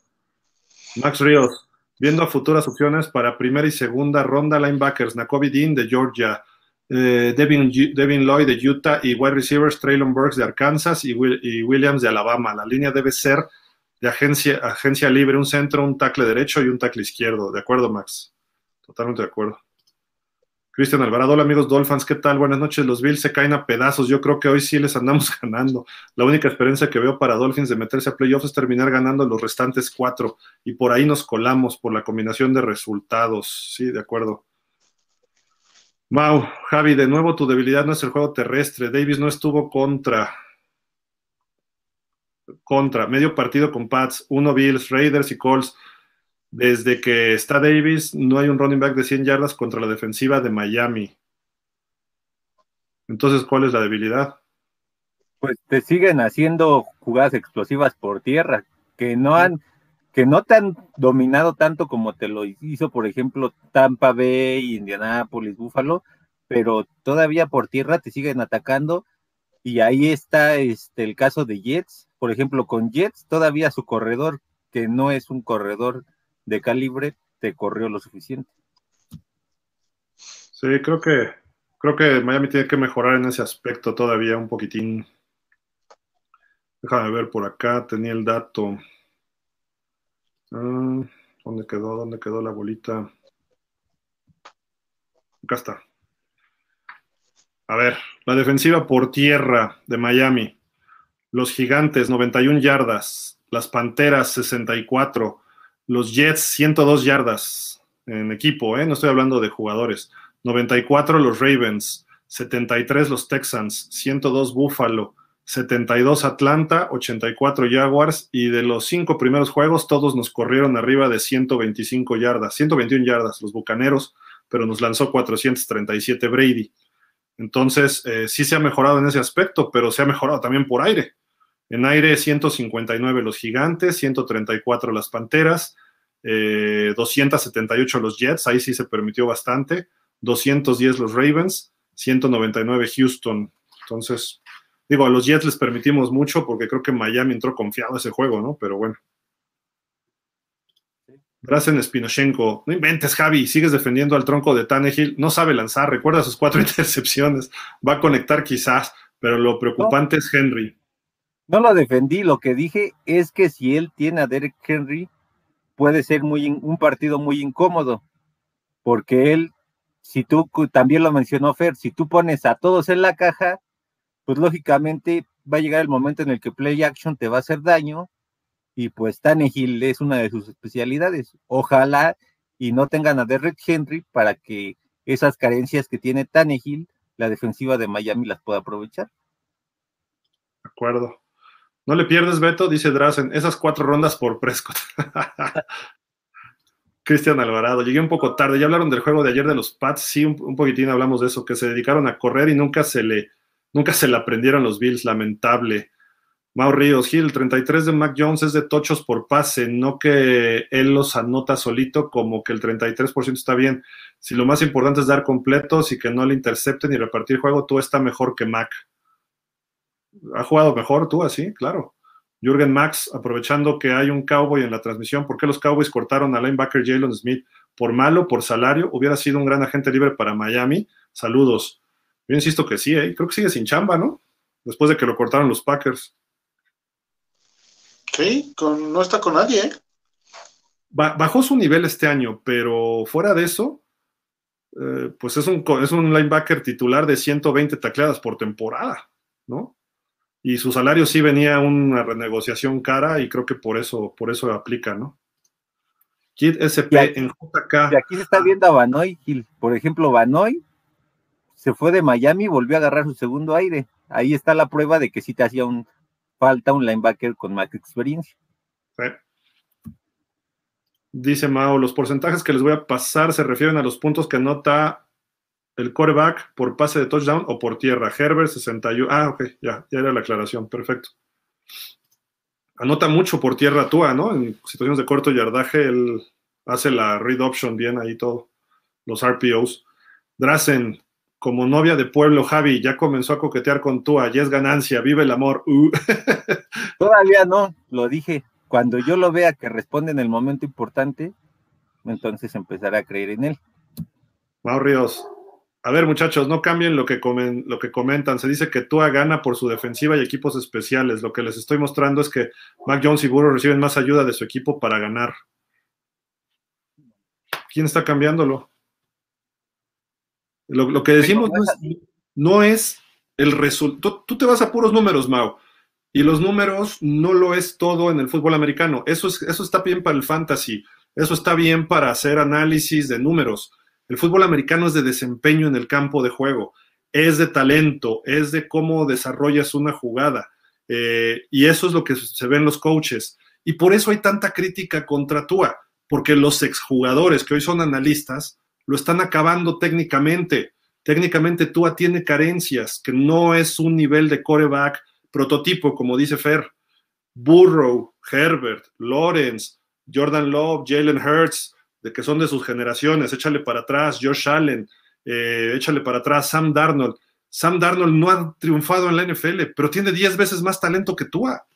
Max Ríos, viendo futuras opciones para primera y segunda ronda, linebackers, Nakobe Dean de Georgia, eh, Devin, Devin, Lloyd de Utah y wide receivers, Traylon Burks de Arkansas y, Williams de Alabama. La línea debe ser de agencia, agencia libre, un centro, un tackle derecho y un tackle izquierdo. ¿De acuerdo, Max? Totalmente de acuerdo. Cristian Alvarado, hola amigos Dolphins, ¿qué tal? Buenas noches. Los Bills se caen a pedazos. Yo creo que hoy sí les andamos ganando. La única esperanza que veo para Dolphins de meterse a playoffs es terminar ganando los restantes cuatro. Y por ahí nos colamos por la combinación de resultados. Sí, de acuerdo. Mau, Javi, de nuevo tu debilidad no es el juego terrestre. Davis no estuvo contra. Contra. Medio partido con Pats. Uno Bills, Raiders y Colts. Desde que está Davis, no hay un running back de 100 yardas contra la defensiva de Miami. Entonces, ¿cuál es la debilidad? Pues te siguen haciendo jugadas explosivas por tierra, que no han, que no te han dominado tanto como te lo hizo, por ejemplo, Tampa Bay, Indianapolis, Buffalo, pero todavía por tierra te siguen atacando. Y ahí está este, el caso de Jets. Por ejemplo, con Jets, todavía su corredor, que no es un corredor de calibre te corrió lo suficiente. Sí, creo que creo que Miami tiene que mejorar en ese aspecto todavía un poquitín. Déjame ver por acá, tenía el dato. Ah, ¿Dónde quedó? ¿Dónde quedó la bolita? Acá está. A ver, la defensiva por tierra de Miami. Los gigantes, 91 yardas. Las panteras, 64. Los Jets, 102 yardas en equipo, ¿eh? no estoy hablando de jugadores. 94 los Ravens, 73 los Texans, 102 Buffalo, 72 Atlanta, 84 Jaguars y de los cinco primeros juegos todos nos corrieron arriba de 125 yardas, 121 yardas los Bucaneros, pero nos lanzó 437 Brady. Entonces, eh, sí se ha mejorado en ese aspecto, pero se ha mejorado también por aire. En aire 159 los Gigantes, 134 las Panteras, 278 eh, los Jets, ahí sí se permitió bastante, 210 los Ravens, 199 Houston. Entonces, digo, a los Jets les permitimos mucho porque creo que Miami entró confiado a ese juego, ¿no? Pero bueno. Drazen Spinochenko, no inventes, Javi, sigues defendiendo al tronco de Tannehill, no sabe lanzar, recuerda sus cuatro intercepciones, va a conectar quizás, pero lo preocupante es Henry. No lo defendí, lo que dije es que si él tiene a Derek Henry, puede ser muy un partido muy incómodo, porque él, si tú también lo mencionó Fer, si tú pones a todos en la caja, pues lógicamente va a llegar el momento en el que play action te va a hacer daño y pues Tannehill es una de sus especialidades. Ojalá y no tengan a Derek Henry para que esas carencias que tiene Tannehill, la defensiva de Miami las pueda aprovechar. De acuerdo. No le pierdes, Beto, dice Drazen, esas cuatro rondas por Prescott. Cristian Alvarado, llegué un poco tarde. Ya hablaron del juego de ayer de los Pats, sí, un, poquitín hablamos de eso, que se dedicaron a correr y nunca se le, nunca se le aprendieron los Bills, lamentable. Mau Ríos, Gil, 33 de Mac Jones es de tochos por pase, no que él los anota solito, como que el 33% está bien. Si lo más importante es dar completos y que no le intercepten y repartir juego, tú está mejor que Mac ha jugado mejor tú así, claro. Jürgen Max, aprovechando que hay un cowboy en la transmisión, ¿por qué los Cowboys cortaron a linebacker Jalen Smith? ¿Por malo, por salario? ¿Hubiera sido un gran agente libre para Miami? Saludos. Yo insisto que sí, ¿eh? creo que sigue sin chamba, ¿no? Después de que lo cortaron los Packers. Sí, no está con nadie, ¿eh? bajó su nivel este año, pero fuera de eso, eh, pues es un, es un linebacker titular de 120 tacleadas por temporada, ¿no? Y su salario sí venía una renegociación cara y creo que por eso, por eso aplica, ¿no? Kit SP en JK. Y aquí se está viendo a Banoy, por ejemplo, Banoy se fue de Miami y volvió a agarrar su segundo aire. Ahí está la prueba de que sí te hacía un, falta un linebacker con más experiencia. Dice Mao, los porcentajes que les voy a pasar se refieren a los puntos que anota el coreback por pase de touchdown o por tierra. Herbert 61. Ah, ok, ya, ya era la aclaración, perfecto. Anota mucho por tierra Tua, ¿no? En situaciones de corto yardaje, él hace la read option bien ahí todo, los RPOs. Drazen, como novia de pueblo, Javi, ya comenzó a coquetear con Tua, ya es ganancia, vive el amor. Uh. Todavía no, lo dije. Cuando yo lo vea que responde en el momento importante, entonces empezaré a creer en él. Mau Ríos, a ver, muchachos, no cambien lo que, lo que comentan. Se dice que Tua gana por su defensiva y equipos especiales. Lo que les estoy mostrando es que Mac Jones y Burrow reciben más ayuda de su equipo para ganar. ¿Quién está cambiándolo? Lo, que decimos no es, el resultado. Tú te vas a puros números, Mau. Y los números no lo es todo en el fútbol americano. Eso, es, eso está bien para el fantasy. Eso está bien para hacer análisis de números. El fútbol americano es de desempeño en el campo de juego. Es de talento. Es de cómo desarrollas una jugada. Eh, y eso es lo que se ve en los coaches. Y por eso hay tanta crítica contra Tua, porque los exjugadores que hoy son analistas lo están acabando técnicamente. Técnicamente Tua tiene carencias, que no es un nivel de coreback prototipo, como dice Fer. Burrow, Herbert, Lawrence, Jordan Love, Jalen Hurts, que son de sus generaciones, échale para atrás, Josh Allen, eh, échale para atrás, Sam Darnold. Sam Darnold no ha triunfado en la NFL, pero tiene 10 veces más talento que Tua.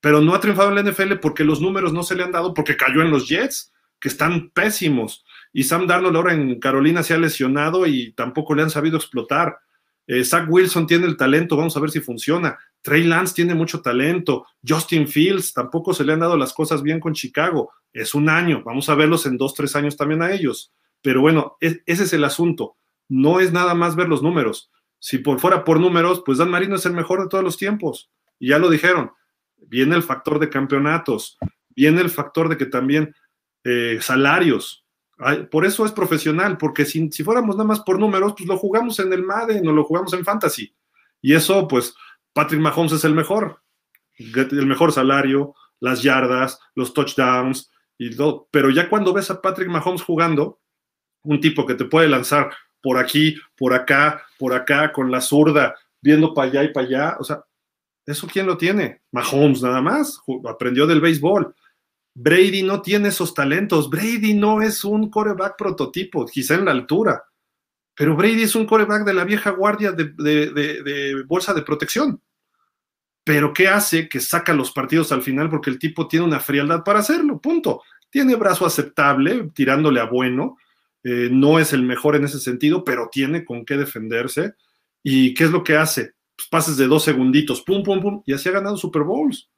Pero no ha triunfado en la NFL porque los números no se le han dado, porque cayó en los Jets, que están pésimos. Y Sam Darnold ahora en Carolina se ha lesionado y tampoco le han sabido explotar. Eh, Zach Wilson tiene el talento, vamos a ver si funciona. Trey Lance tiene mucho talento. Justin Fields tampoco se le han dado las cosas bien con Chicago. Es un año, vamos a verlos en dos, tres años también a ellos. Pero bueno, ese es el asunto no es nada más ver los números. Si por fuera por números, pues Dan Marino es el mejor de todos los tiempos. Y ya lo dijeron. Viene el factor de campeonatos, viene el factor de que también eh, salarios. Por eso es profesional, porque si, fuéramos nada más por números, pues lo jugamos en el Madden o lo jugamos en Fantasy. Y eso, pues, Patrick Mahomes es el mejor. El mejor salario, las yardas, los touchdowns y todo. Pero ya cuando ves a Patrick Mahomes jugando, un tipo que te puede lanzar por aquí, por acá, por acá, con la zurda, viendo para allá y para allá. O sea, ¿eso quién lo tiene? Mahomes nada más, aprendió del béisbol. Brady no tiene esos talentos. Brady no es un coreback prototipo, quizá en la altura. Pero Brady es un coreback de la vieja guardia de, bolsa de protección. Pero ¿qué hace? Que saca los partidos al final porque el tipo tiene una frialdad para hacerlo, punto. Tiene brazo aceptable, tirándole a bueno, eh, no es el mejor en ese sentido, pero tiene con qué defenderse. ¿Y qué es lo que hace? Pues pases de dos segunditos, pum, pum, pum, y así ha ganado Super Bowls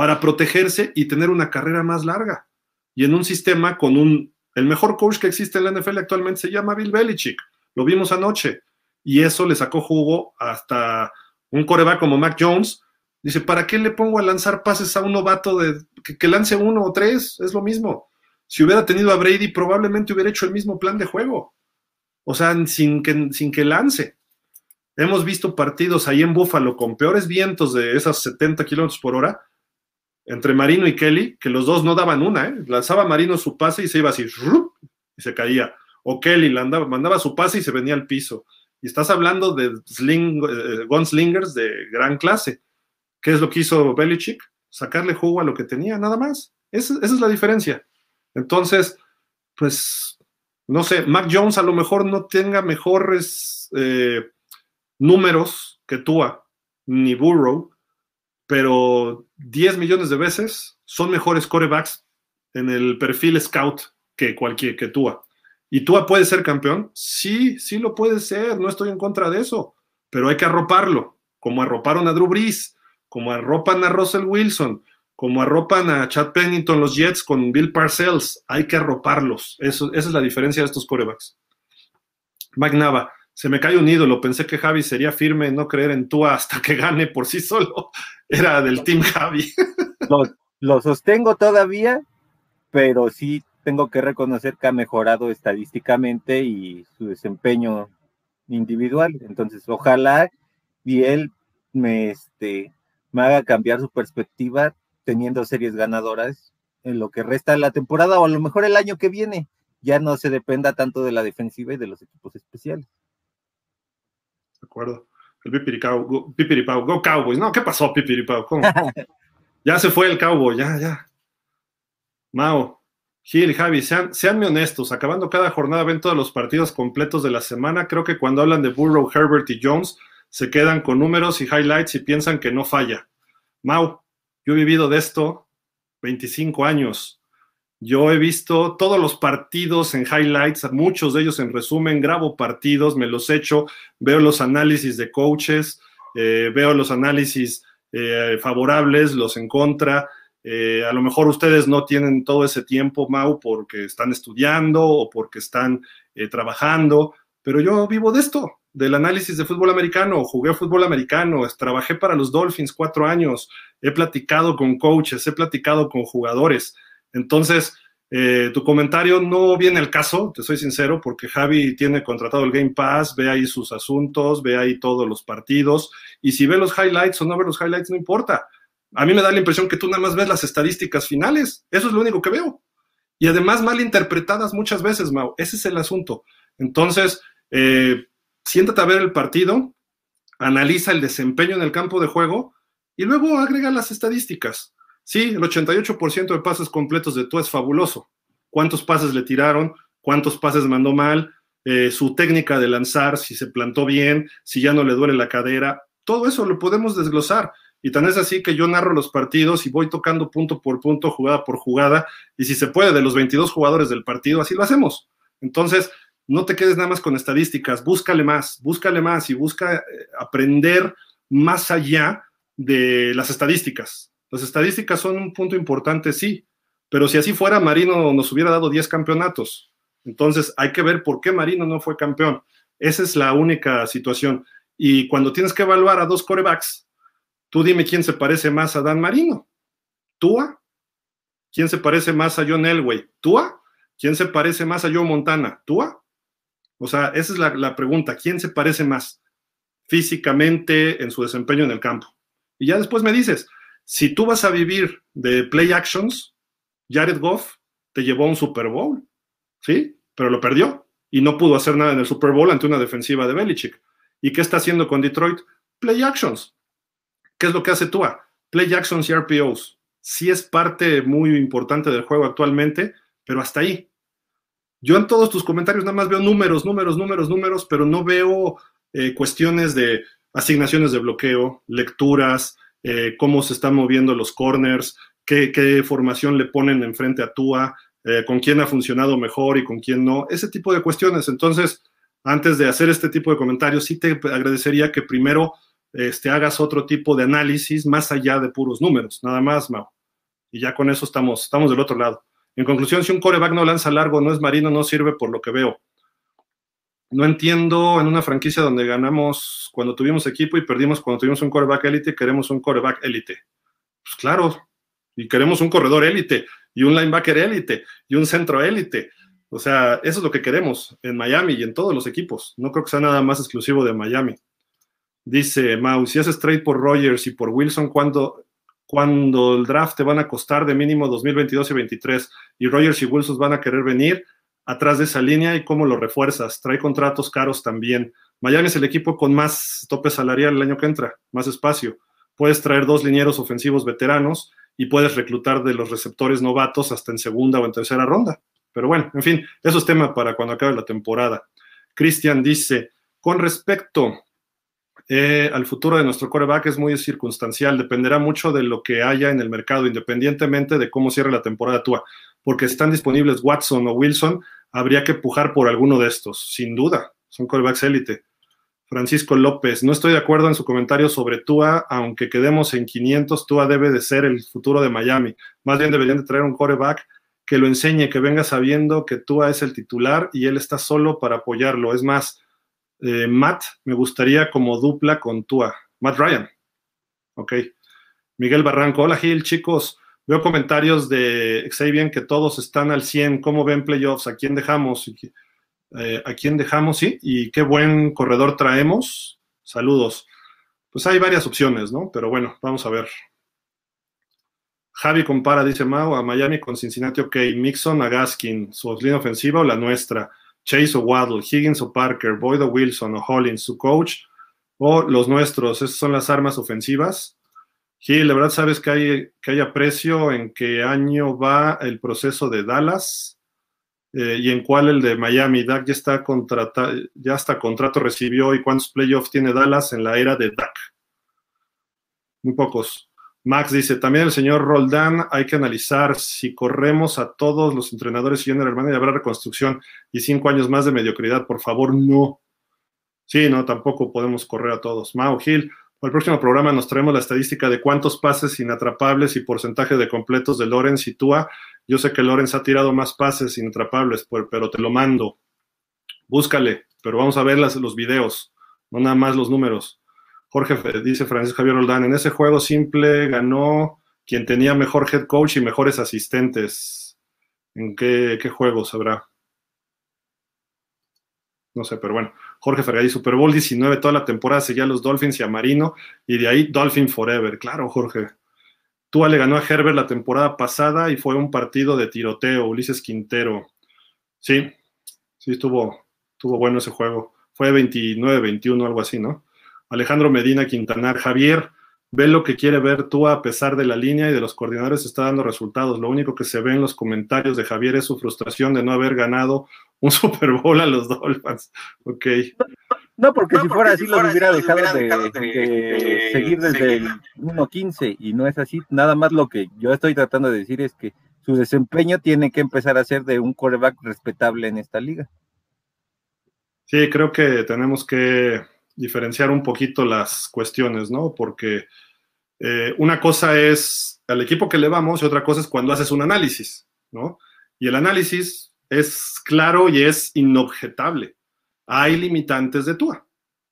para protegerse y tener una carrera más larga. Y en un sistema con un, el mejor coach que existe en la NFL actualmente se llama Bill Belichick, lo vimos anoche, y eso le sacó jugo hasta un coreback como Mac Jones. Dice, ¿para qué le pongo a lanzar pases a un novato de que lance uno o tres? Es lo mismo si hubiera tenido a Brady, probablemente hubiera hecho el mismo plan de juego. O sea, sin que, sin que lance. Hemos visto partidos ahí en Búfalo con peores vientos de esas 70 kilómetros por hora, entre Marino y Kelly, que los dos no daban una, ¿eh? Lanzaba Marino su pase y se iba así, y se caía. O Kelly mandaba su pase y se venía al piso. Y estás hablando de eh, gunslingers de gran clase. ¿Qué es lo que hizo Belichick? Sacarle jugo a lo que tenía, nada más. esa es la diferencia. Entonces, pues, no sé, Mac Jones a lo mejor no tenga mejores eh, números que Tua, ni Burrow, pero 10 millones de veces son mejores corebacks en el perfil scout que cualquier que Tua. ¿Y Tua puede ser campeón? Sí, sí lo puede ser, no estoy en contra de eso, pero hay que arroparlo, como arroparon a Drew Brees, como arropan a Russell Wilson, como arropan a Chad Pennington los Jets con Bill Parcells, hay que arroparlos. Eso, esa es la diferencia de estos corebacks. Mike Nava, se me cae un ídolo. Pensé que Javi sería firme en no creer en Tua hasta que gane por sí solo. Era del team Javi. Lo, sostengo todavía, pero sí tengo que reconocer que ha mejorado estadísticamente y su desempeño individual. Entonces, ojalá y él me, este, me haga cambiar su perspectiva teniendo series ganadoras en lo que resta de la temporada o a lo mejor el año que viene. Ya no se dependa tanto de la defensiva y de los equipos especiales. De acuerdo. El Pipiripau, go, Pipiripau, go Cowboys. No, ¿qué pasó, Pipiripau? ¿Cómo? ya se fue el Cowboy, ya, ya. Mao, Gil, Javi, sean, seanme honestos, acabando cada jornada ven todos los partidos completos de la semana. Creo que cuando hablan de Burrow, Herbert y Jones, se quedan con números y highlights y piensan que no falla. Mau, yo he vivido de esto 25 años. Yo he visto todos los partidos en highlights, muchos de ellos en resumen, grabo partidos, me los echo, veo los análisis de coaches, eh, veo los análisis eh, favorables, los en contra. Eh, a lo mejor ustedes no tienen todo ese tiempo, Mau, porque están estudiando o porque están trabajando, pero yo vivo de esto, del análisis de fútbol americano, jugué fútbol americano, trabajé para los Dolphins cuatro años, he platicado con coaches, he platicado con jugadores. Entonces, eh, tu comentario no viene al caso, te soy sincero, porque Javi tiene contratado el Game Pass, ve ahí sus asuntos, ve ahí todos los partidos, y si ve los highlights o no ve los highlights, no importa. A mí me da la impresión que tú nada más ves las estadísticas finales, eso es lo único que veo. Y además mal interpretadas muchas veces, Mau, ese es el asunto. Entonces, eh, siéntate a ver el partido, analiza el desempeño en el campo de juego y luego agrega las estadísticas. Sí, el 88% de pases completos de tú es fabuloso. ¿Cuántos pases le tiraron? ¿Cuántos pases mandó mal? Eh, su técnica de lanzar, si se plantó bien, si ya no le duele la cadera. Todo eso lo podemos desglosar. Y tan es así que yo narro los partidos y voy tocando punto por punto, jugada por jugada. Y si se puede, de los 22 jugadores del partido, así lo hacemos. Entonces, no te quedes nada más con estadísticas, búscale más, búscale más y busca eh, aprender más allá de las estadísticas. Las estadísticas son un punto importante, sí, pero si así fuera, Marino nos hubiera dado 10 campeonatos. Entonces hay que ver por qué Marino no fue campeón. Esa es la única situación. Y cuando tienes que evaluar a dos corebacks, tú dime quién se parece más a Dan Marino. ¿Túa? ¿Quién se parece más a John Elway? ¿Túa? ¿Quién se parece más a Joe Montana? ¿Túa? O sea, esa es la, pregunta. ¿Quién se parece más físicamente en su desempeño en el campo? Y ya después me dices, si tú vas a vivir de play actions, Jared Goff te llevó a un Super Bowl, ¿sí? Pero lo perdió y no pudo hacer nada en el Super Bowl ante una defensiva de Belichick. ¿Y qué está haciendo con Detroit? Play actions. ¿Qué es lo que hace Tua? Play actions y RPOs. Sí es parte muy importante del juego actualmente, pero hasta ahí. Yo en todos tus comentarios nada más veo números, números, números, números, pero no veo eh, cuestiones de asignaciones de bloqueo, lecturas, eh, cómo se están moviendo los corners, qué, formación le ponen enfrente a Tua, eh, con quién ha funcionado mejor y con quién no, ese tipo de cuestiones. Entonces, antes de hacer este tipo de comentarios, sí te agradecería que primero este, hagas otro tipo de análisis más allá de puros números, nada más, Mau. Y ya con eso estamos, estamos del otro lado. En conclusión, si un coreback no lanza largo, no es marino, no sirve por lo que veo. No entiendo en una franquicia donde ganamos cuando tuvimos equipo y perdimos cuando tuvimos un coreback élite, queremos un coreback élite. Pues claro, y queremos un corredor élite, y un linebacker élite, y un centro élite. O sea, eso es lo que queremos en Miami y en todos los equipos. No creo que sea nada más exclusivo de Miami. Dice Mau, si haces trade por Rogers y por Wilson, ¿cuándo, cuando el draft te van a costar de mínimo 2022 y 2023 y Rogers y Wilson van a querer venir atrás de esa línea y cómo lo refuerzas. Trae contratos caros también. Miami es el equipo con más tope salarial el año que entra, más espacio. Puedes traer dos linieros ofensivos veteranos y puedes reclutar de los receptores novatos hasta en segunda o en tercera ronda. Pero bueno, en fin, eso es tema para cuando acabe la temporada. Cristian dice, con respecto eh, al futuro de nuestro coreback es muy circunstancial, dependerá mucho de lo que haya en el mercado, independientemente de cómo cierre la temporada tua, porque están disponibles Watson o Wilson, habría que pujar por alguno de estos, sin duda, son corebacks élite. Francisco López, no estoy de acuerdo en su comentario sobre Tua, aunque quedemos en 500, Tua debe de ser el futuro de Miami. Más bien deberían de traer un coreback que lo enseñe, que venga sabiendo que Tua es el titular y él está solo para apoyarlo. Es más, eh, Matt, me gustaría como dupla con Tua. Matt Ryan. Ok. Miguel Barranco. Hola Gil, chicos. Veo comentarios de Xavier que todos están al 100. ¿Cómo ven playoffs? ¿A quién dejamos? Eh, ¿A quién dejamos? Sí. Y qué buen corredor traemos. Saludos. Pues hay varias opciones, ¿no? Pero bueno, vamos a ver. Javi compara, dice Mao, a Miami con Cincinnati, ok. Mixon a Gaskin, su línea ofensiva o la nuestra. Chase o Waddle, Higgins o Parker, Boyd o Wilson o Hollins, su coach, o los nuestros. Esas son las armas ofensivas. Gil, la verdad sabes que hay, que hay aprecio en qué año va el proceso de Dallas eh, y en cuál el de Miami. Dak ya está contratado, ya hasta contrato recibió y cuántos playoffs tiene Dallas en la era de Dak. Muy pocos. Max dice, también el señor Roldán, hay que analizar si corremos a todos los entrenadores y general manager, habrá reconstrucción y cinco años más de mediocridad, por favor, no. Sí, no, tampoco podemos correr a todos. Mao Gil, para el próximo programa nos traemos la estadística de cuántos pases inatrapables y porcentaje de completos de Lorenz y Tua. Yo sé que Lorenz ha tirado más pases inatrapables, pero te lo mando. Búscale, pero vamos a ver las, los videos, no nada más los números. Jorge, dice Francisco Javier Roldán, en ese juego simple ganó quien tenía mejor head coach y mejores asistentes. ¿En qué, qué juegos habrá? No sé, pero bueno. Jorge Fergay, Super Bowl 19, toda la temporada seguía a los Dolphins y a Marino, y de ahí Dolphin Forever. Claro, Jorge. Tua le ganó a Herbert la temporada pasada y fue un partido de tiroteo, Ulises Quintero. Sí, sí, estuvo, estuvo bueno ese juego. Fue 29-21, algo así, ¿no? Alejandro Medina Quintanar, Javier, ve lo que quiere ver tú a pesar de la línea y de los coordinadores está dando resultados. Lo único que se ve en los comentarios de Javier es su frustración de no haber ganado un Super Bowl a los Dolphins. Ok. No, porque si fuera así, los hubiera dejado de, seguir desde el 1.15 y no es así. Nada más lo que yo estoy tratando de decir es que su desempeño tiene que empezar a ser de un quarterback respetable en esta liga. Sí, creo que tenemos que diferenciar un poquito las cuestiones, ¿no? Porque eh, una cosa es al equipo que le vamos y otra cosa es cuando haces un análisis, ¿no? Y el análisis es claro y es inobjetable. Hay limitantes de Tua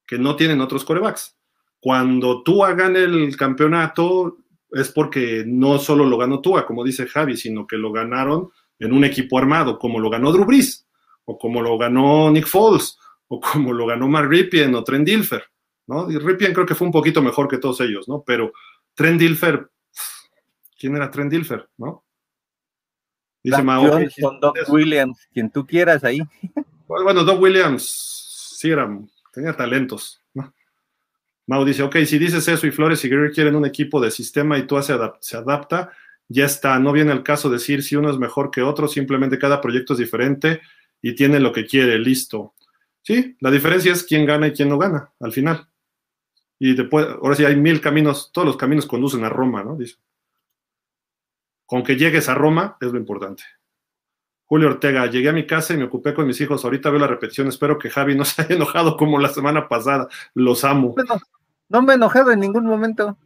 que no tienen otros corebacks. Cuando Tua gane el campeonato es porque no solo lo ganó Tua, como dice Javi, sino que lo ganaron en un equipo armado, como lo ganó Drew Brees, o como lo ganó Nick Foles, o como lo ganó Mark Ripien o Trent Dilfer, ¿no? Y Ripien creo que fue un poquito mejor que todos ellos, ¿no? Pero Trent Dilfer, ¿quién era Trent Dilfer, no? Dice. Con Doc Williams, quien tú quieras ahí. Bueno, Doc Williams sí era, tenía talentos, ¿no? Mau dice, ok, si dices eso y Flores y Greer quieren un equipo de sistema y tú se, se adapta, ya está, no viene el caso decir si uno es mejor que otro, simplemente cada proyecto es diferente y tiene lo que quiere, listo. Sí, la diferencia es quién gana y quién no gana al final. Y después, ahora sí hay mil caminos, todos los caminos conducen a Roma, ¿no? Dice. Con que llegues a Roma es lo importante. Julio Ortega, llegué a mi casa y me ocupé con mis hijos. Ahorita veo la repetición. Espero que Javi no se haya enojado como la semana pasada. Los amo. No, no me he enojado en ningún momento.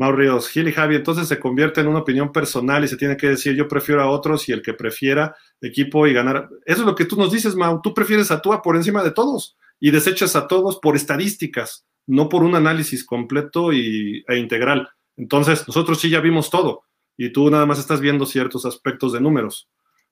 Mau Ríos, Gil y Javi, entonces se convierte en una opinión personal y se tiene que decir yo prefiero a otros y el que prefiera equipo y ganar. Eso es lo que tú nos dices, Mau. Tú prefieres a Tua por encima de todos y desechas a todos por estadísticas, no por un análisis completo y, e integral. Entonces, nosotros sí ya vimos todo y tú nada más estás viendo ciertos aspectos de números.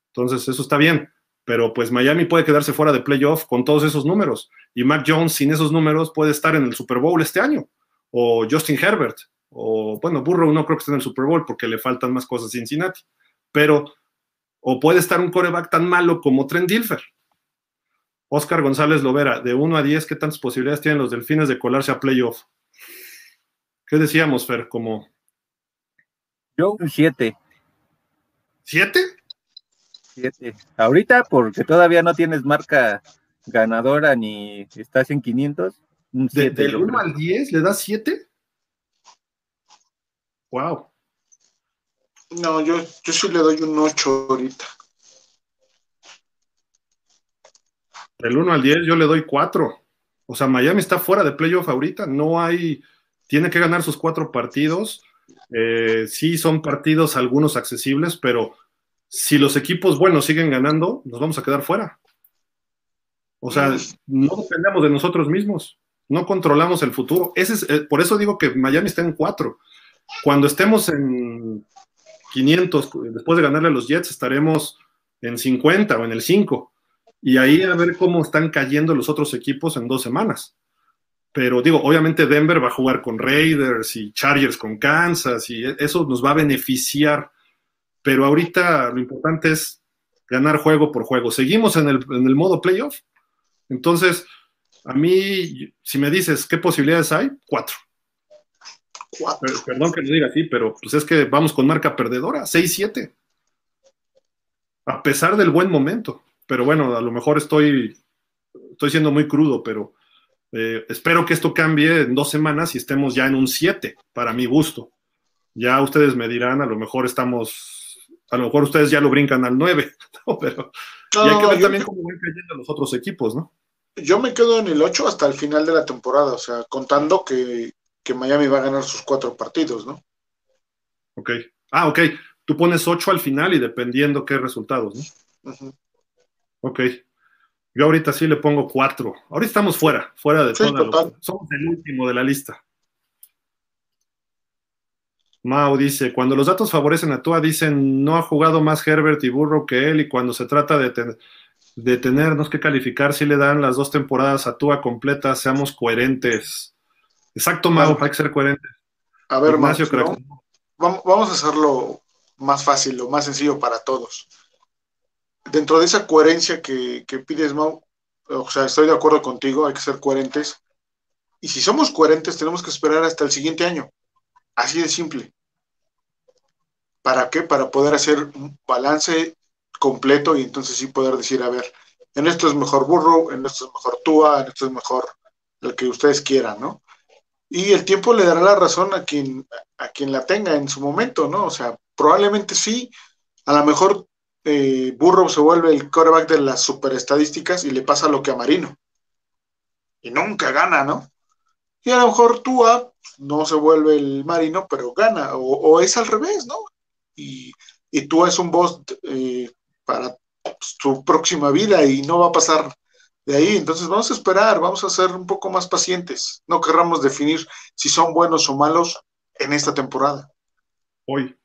Entonces, eso está bien, pero pues Miami puede quedarse fuera de playoff con todos esos números y Mac Jones sin esos números puede estar en el Super Bowl este año o Justin Herbert o bueno, Burrow no creo que esté en el Super Bowl porque le faltan más cosas a Cincinnati, pero o puede estar un coreback tan malo como Trent Dilfer. Oscar González Lovera, de 1 a 10, ¿qué tantas posibilidades tienen los delfines de colarse a playoff? ¿Qué decíamos, Fer? Como. Yo un 7. ¿Siete? Siete. Ahorita, porque todavía no tienes marca ganadora ni estás en 500. Un 7. ¿Del 1 al 10 le das 7? Wow. No, yo, yo sí le doy un 8 ahorita. Del 1 al 10 yo le doy 4. O sea, Miami está fuera de playoff ahorita. No hay. Tiene que ganar sus cuatro partidos. Eh, sí, son partidos algunos accesibles, pero si los equipos buenos siguen ganando, nos vamos a quedar fuera. O sea, no dependemos de nosotros mismos. No controlamos el futuro. Ese es, eh, por eso digo que Miami está en 4. Cuando estemos en 500, después de ganarle a los Jets, estaremos en 50 o en el 5. Y ahí a ver cómo están cayendo los otros equipos en dos semanas. Pero digo, obviamente Denver va a jugar con Raiders y Chargers con Kansas y eso nos va a beneficiar. Pero ahorita lo importante es ganar juego por juego. Seguimos en el, en el modo playoff. Entonces, a mí, si me dices qué posibilidades hay, cuatro. Perdón que lo diga así, pero pues es que vamos con marca perdedora, 6-7. A pesar del buen momento. Pero bueno, a lo mejor estoy, estoy siendo muy crudo, pero eh, espero que esto cambie en dos semanas y estemos ya en un 7, para mi gusto. Ya ustedes me dirán, a lo mejor estamos, a lo mejor ustedes ya lo brincan al 9, pero y hay que ver también cómo van cayendo los otros equipos, ¿no? Yo me quedo en el 8 hasta el final de la temporada, o sea, contando que que Miami va a ganar sus cuatro partidos, ¿no? Ok. Ah, ok. Tú pones ocho al final y dependiendo qué resultados, ¿no? Ok. Yo ahorita sí le pongo cuatro. Ahorita estamos fuera, fuera de todo. Somos el último de la lista. Mao dice, cuando los datos favorecen a Tua, dicen, no ha jugado más Herbert y Burrow que él, y cuando se trata de, de tenernos que calificar, si le dan las dos temporadas a Tua completas, seamos coherentes. Exacto, Mao, hay que ser coherentes. A ver, Ignacio, vamos a hacerlo más fácil, lo más sencillo para todos. Dentro de esa coherencia que, que pides, Mau, o sea, estoy de acuerdo contigo, hay que ser coherentes. Y si somos coherentes, tenemos que esperar hasta el siguiente año. Así de simple. ¿Para qué? Para poder hacer un balance completo y entonces sí poder decir, a ver, en esto es mejor burro, en esto es mejor Tua, en esto es mejor el que ustedes quieran, ¿no? Y el tiempo le dará la razón a quien, a quien la tenga en su momento, ¿no? O sea, probablemente sí, a lo mejor eh, Burrow se vuelve el quarterback de las superestadísticas y le pasa lo que a Marino. Y nunca gana, ¿no? Y a lo mejor Tua no se vuelve el Marino, pero gana, o, es al revés, ¿no? Y, y Tua es un boss eh, para su próxima vida y no va a pasar de ahí. Entonces vamos a esperar, vamos a ser un poco más pacientes. No querramos definir si son buenos o malos en esta temporada. Hoy.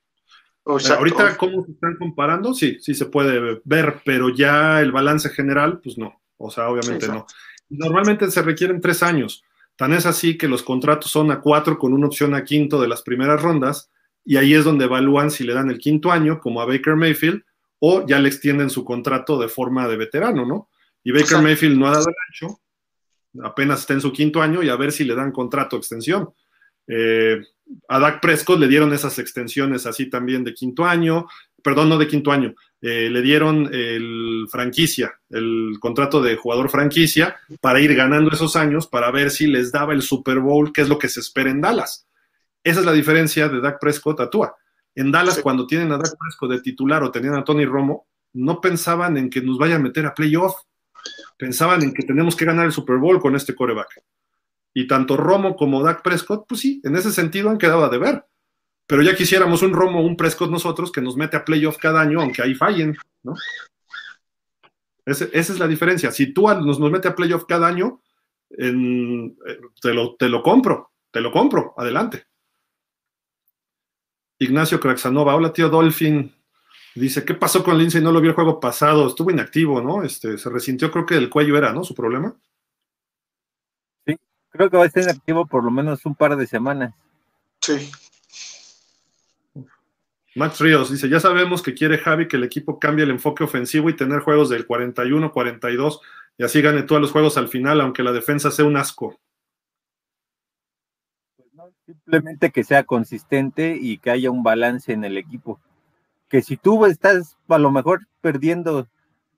ahorita, ¿cómo se están comparando? Sí, sí se puede ver, pero ya el balance general, pues no. O sea, obviamente no. Normalmente se requieren tres años. Tan es así que los contratos son a cuatro con una opción a quinto de las primeras rondas, y ahí es donde evalúan si le dan el quinto año, como a Baker Mayfield, o ya le extienden su contrato de forma de veterano, ¿no? Y Baker Mayfield no ha dado el ancho, apenas está en su quinto año y a ver si le dan contrato extensión. Eh, a Dak Prescott le dieron esas extensiones así también de quinto año, perdón, no de quinto año, eh, le dieron el franquicia, el contrato de jugador franquicia para ir ganando esos años, para ver si les daba el Super Bowl, que es lo que se espera en Dallas. Esa es la diferencia de Dak Prescott a Tua. En Dallas, cuando tienen a Dak Prescott de titular o tenían a Tony Romo, no pensaban en que nos vaya a meter a playoff pensaban en que tenemos que ganar el Super Bowl con este coreback. Y tanto Romo como Dak Prescott, pues sí, en ese sentido han quedado a deber. Pero ya quisiéramos un Romo o un Prescott nosotros que nos mete a playoff cada año, aunque ahí fallen, ¿no? esa es la diferencia. Si tú nos, nos mete a playoff cada año, en, eh, te, lo, te lo compro, te lo compro, adelante. Ignacio Craxanova, hola tío Dolphin, Dice, ¿qué pasó con Lindsay? No lo vio el juego pasado, estuvo inactivo, ¿no? Este, se resintió, creo que el cuello era, ¿no? Su problema. Sí, creo que va a estar inactivo por lo menos un par de semanas. Sí. Max Ríos dice, ya sabemos que quiere Javi que el equipo cambie el enfoque ofensivo y tener juegos del 41-42 y así gane todos los juegos al final, aunque la defensa sea un asco. Pues simplemente que sea consistente y que haya un balance en el equipo que si tú estás a lo mejor perdiendo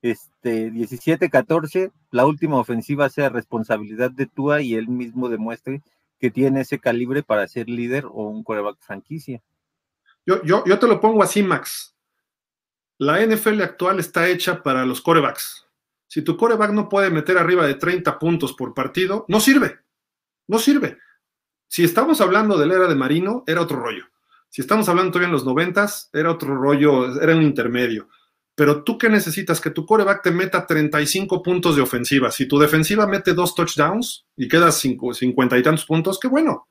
este 17-14, la última ofensiva sea responsabilidad de Tua y él mismo demuestre que tiene ese calibre para ser líder o un coreback franquicia. Yo, yo, yo te lo pongo así, Max. La NFL actual está hecha para los corebacks. Si tu coreback no puede meter arriba de 30 puntos por partido, no sirve. No sirve. Si estamos hablando de la era de Marino, era otro rollo. Si estamos hablando todavía en los noventas, era otro rollo, era un intermedio. Pero tú qué necesitas? Que tu coreback te meta 35 puntos de ofensiva. Si tu defensiva mete dos touchdowns y quedas 50 y tantos puntos, qué bueno.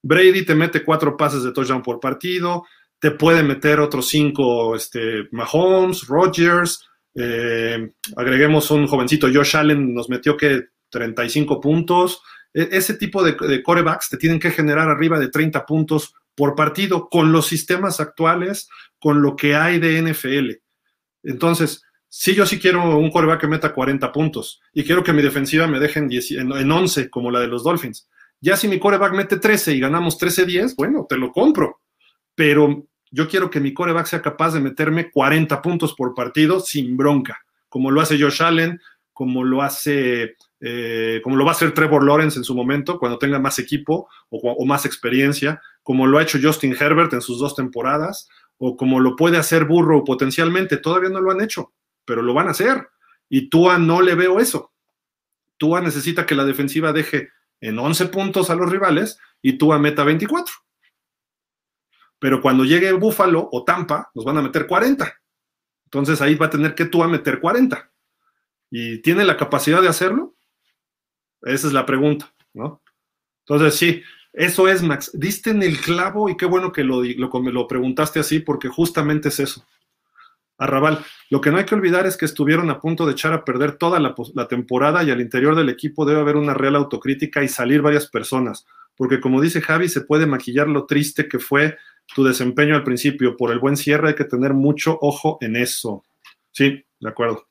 Brady te mete cuatro pases de touchdown por partido, te puede meter otros cinco, este, Mahomes, Rodgers, eh, agreguemos un jovencito, Josh Allen nos metió que 35 puntos. E, ese tipo de, de corebacks te tienen que generar arriba de 30 puntos por partido con los sistemas actuales, con lo que hay de NFL. Entonces, si yo sí quiero un coreback que meta 40 puntos y quiero que mi defensiva me deje en, en 11 como la de los Dolphins. Ya si mi coreback mete 13 y ganamos 13-10, bueno, te lo compro. Pero yo quiero que mi coreback sea capaz de meterme 40 puntos por partido sin bronca, como lo hace Josh Allen, como lo hace, eh, como lo va a hacer Trevor Lawrence en su momento, cuando tenga más equipo o más experiencia, como lo ha hecho Justin Herbert en sus dos temporadas, o como lo puede hacer Burrow potencialmente. Todavía no lo han hecho, pero lo van a hacer. Y Tua no le veo eso. Tua necesita que la defensiva deje en 11 puntos a los rivales y Tua meta 24. Pero cuando llegue Buffalo o Tampa, nos van a meter 40. Entonces ahí va a tener que Tua meter 40. ¿Y tiene la capacidad de hacerlo? Esa es la pregunta, ¿no? Entonces, sí, eso es, Max. Diste en el clavo y qué bueno que lo, lo, lo preguntaste así, porque justamente es eso. Arrabal, lo que no hay que olvidar es que estuvieron a punto de echar a perder toda la, la, temporada y al interior del equipo debe haber una real autocrítica y salir varias personas, porque como dice Javi, se puede maquillar lo triste que fue tu desempeño al principio. Por el buen cierre hay que tener mucho ojo en eso. Sí, de acuerdo.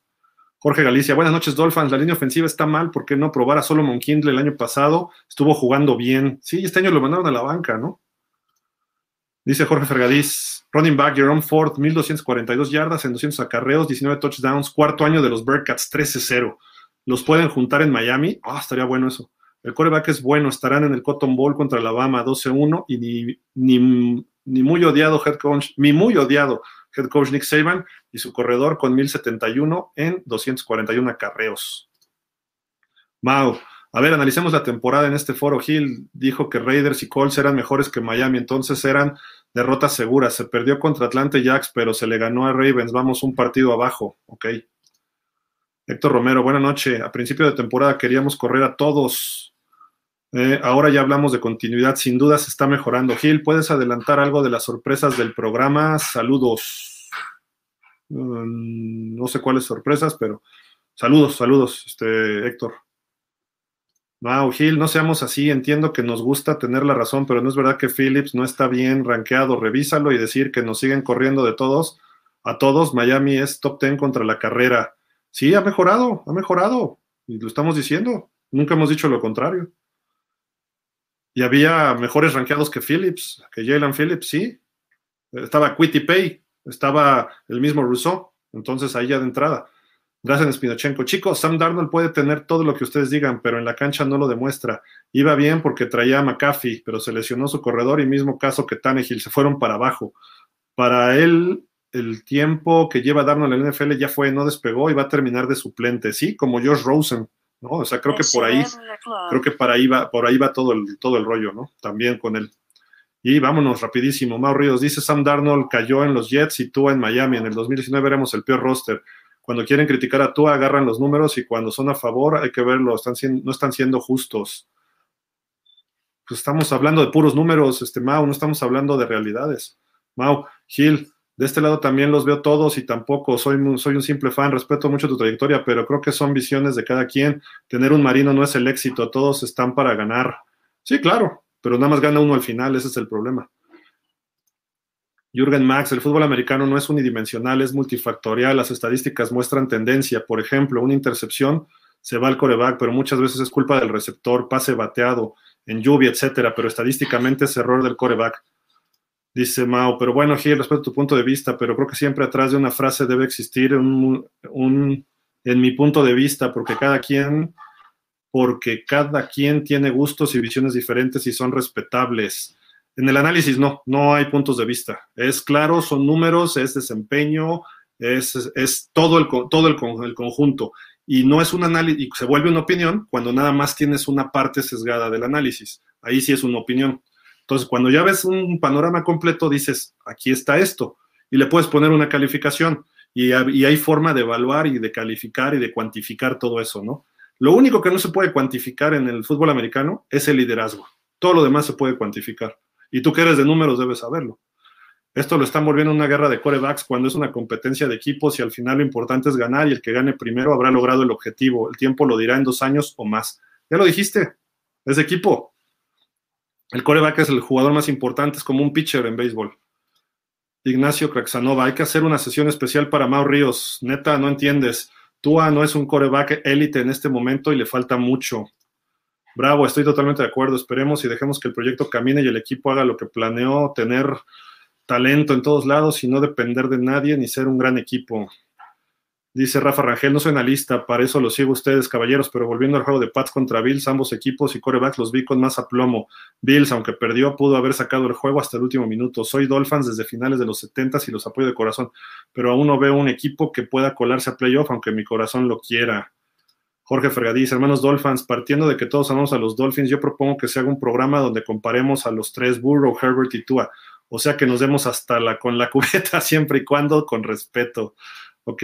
Jorge Galicia, buenas noches, Dolphins. La línea ofensiva está mal, ¿por qué no probar a Solomon Kindle el año pasado? Estuvo jugando bien. Sí, este año lo mandaron a la banca, ¿no? Dice Jorge Fergadís, running back Jerome Ford, 1242 yardas en 200 acarreos, 19 touchdowns, cuarto año de los Bearcats, 13-0. ¿Los pueden juntar en Miami? Ah, estaría bueno eso. El coreback es bueno, estarán en el Cotton Bowl contra Alabama 12-1 y ni, ni, ni, muy odiado head coach, mi muy odiado head coach Nick Saban y su corredor con 1071 en 241 acarreos. Mau, a ver, analicemos la temporada en este foro. Hill dijo que Raiders y Colts eran mejores que Miami, entonces eran derrotas seguras. Se perdió contra Atlanta Jacks, pero se le ganó a Ravens. Vamos un partido abajo, ok. Héctor Romero, buena noche. A principio de temporada queríamos correr a todos. Eh, ahora ya hablamos de continuidad. Sin duda se está mejorando. Gil, ¿puedes adelantar algo de las sorpresas del programa? Saludos. Mm, no sé cuáles sorpresas, pero saludos, saludos, este, Héctor. No, Gil, no seamos así. Entiendo que nos gusta tener la razón, pero no es verdad que Phillips no está bien rankeado. Revísalo y decir que nos siguen corriendo de todos. A todos, Miami es top 10 contra la carrera. Sí, ha mejorado, ha mejorado. Y lo estamos diciendo. Nunca hemos dicho lo contrario. Y había mejores rankeados que Phillips, que Jalen Phillips, sí. Estaba Quitty Pay, estaba el mismo Rousseau. Entonces ahí ya de entrada. Gracias, Spinochenko. Chicos, Sam Darnold puede tener todo lo que ustedes digan, pero en la cancha no lo demuestra. Iba bien porque traía a McAfee, pero se lesionó su corredor y mismo caso que Tannehill, se fueron para abajo. Para él, el tiempo que lleva Darnold en la NFL ya fue, no despegó y va a terminar de suplente, ¿sí? Como Josh Rosen, ¿no? O sea, creo que por ahí, creo que por ahí va, por ahí va todo el, todo el rollo, ¿no? También con él. Y vámonos rapidísimo. Mau Ríos dice Sam Darnold cayó en los Jets y tú en Miami. En el 2019 éramos el peor roster. Cuando quieren criticar a Tua, agarran los números y cuando son a favor, hay que verlo, están no están siendo justos. Pues estamos hablando de puros números, este Mau, no estamos hablando de realidades. Mau, Gil, de este lado también los veo todos y tampoco soy, soy un simple fan, respeto mucho tu trayectoria, pero creo que son visiones de cada quien. Tener un marino no es el éxito, todos están para ganar. Sí, claro, pero nada más gana uno al final, ese es el problema. Jürgen Max, el fútbol americano no es unidimensional, es multifactorial, las estadísticas muestran tendencia. Por ejemplo, una intercepción se va al coreback, pero muchas veces es culpa del receptor, pase bateado, en lluvia, etcétera, pero estadísticamente es error del coreback. Dice Mao, pero bueno, Gil, respeto tu punto de vista, pero creo que siempre atrás de una frase debe existir un, un, en mi punto de vista, porque cada quien, porque cada quien tiene gustos y visiones diferentes y son respetables. En el análisis no, no hay puntos de vista. Es claro, son números, es desempeño, es, es todo, el, todo el, el, conjunto. Y no es un análisis, y se vuelve una opinión cuando nada más tienes una parte sesgada del análisis. Ahí sí es una opinión. Entonces, cuando ya ves un panorama completo, dices, aquí está esto, y le puedes poner una calificación. Y, hay forma de evaluar y de calificar y de cuantificar todo eso, ¿no? Lo único que no se puede cuantificar en el fútbol americano es el liderazgo. Todo lo demás se puede cuantificar. Y tú que eres de números debes saberlo. Esto lo están volviendo una guerra de corebacks cuando es una competencia de equipos y al final lo importante es ganar y el que gane primero habrá logrado el objetivo. El tiempo lo dirá en dos años o más. Ya lo dijiste, es equipo. El coreback es el jugador más importante, es como un pitcher en béisbol. Ignacio Craxanova, hay que hacer una sesión especial para Mau Ríos. Neta, no entiendes. Tua no es un coreback élite en este momento y le falta mucho. Bravo, estoy totalmente de acuerdo. Esperemos y dejemos que el proyecto camine y el equipo haga lo que planeó, tener talento en todos lados y no depender de nadie ni ser un gran equipo. Dice Rafa Rangel, no soy analista, para eso lo sigo ustedes, caballeros, pero volviendo al juego de Pats contra Bills, ambos equipos y corebacks los vi con más aplomo. Bills, aunque perdió, pudo haber sacado el juego hasta el último minuto. Soy Dolphins desde finales de los 70 y los apoyo de corazón, pero aún no veo un equipo que pueda colarse a playoff, aunque mi corazón lo quiera. Jorge Fergadís, hermanos Dolphins, partiendo de que todos amamos a los Dolphins, yo propongo que se haga un programa donde comparemos a los tres, Burrow, Herbert y Tua. O sea que nos demos hasta la con la cubeta siempre y cuando con respeto. Ok.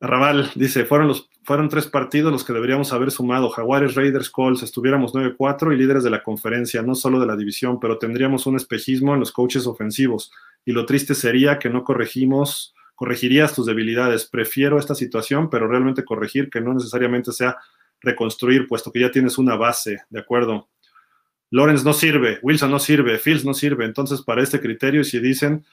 Arrabal dice, fueron, los, fueron tres partidos los que deberíamos haber sumado, Jaguares, Raiders, Colts, estuviéramos 9-4 y líderes de la conferencia, no solo de la división, pero tendríamos un espejismo en los coaches ofensivos. Y lo triste sería que no corregimos, corregirías tus debilidades. Prefiero esta situación, pero realmente corregir que no necesariamente sea reconstruir, puesto que ya tienes una base, ¿de acuerdo? Lawrence no sirve, Wilson no sirve, Fields no sirve. Entonces, para este criterio, si dicen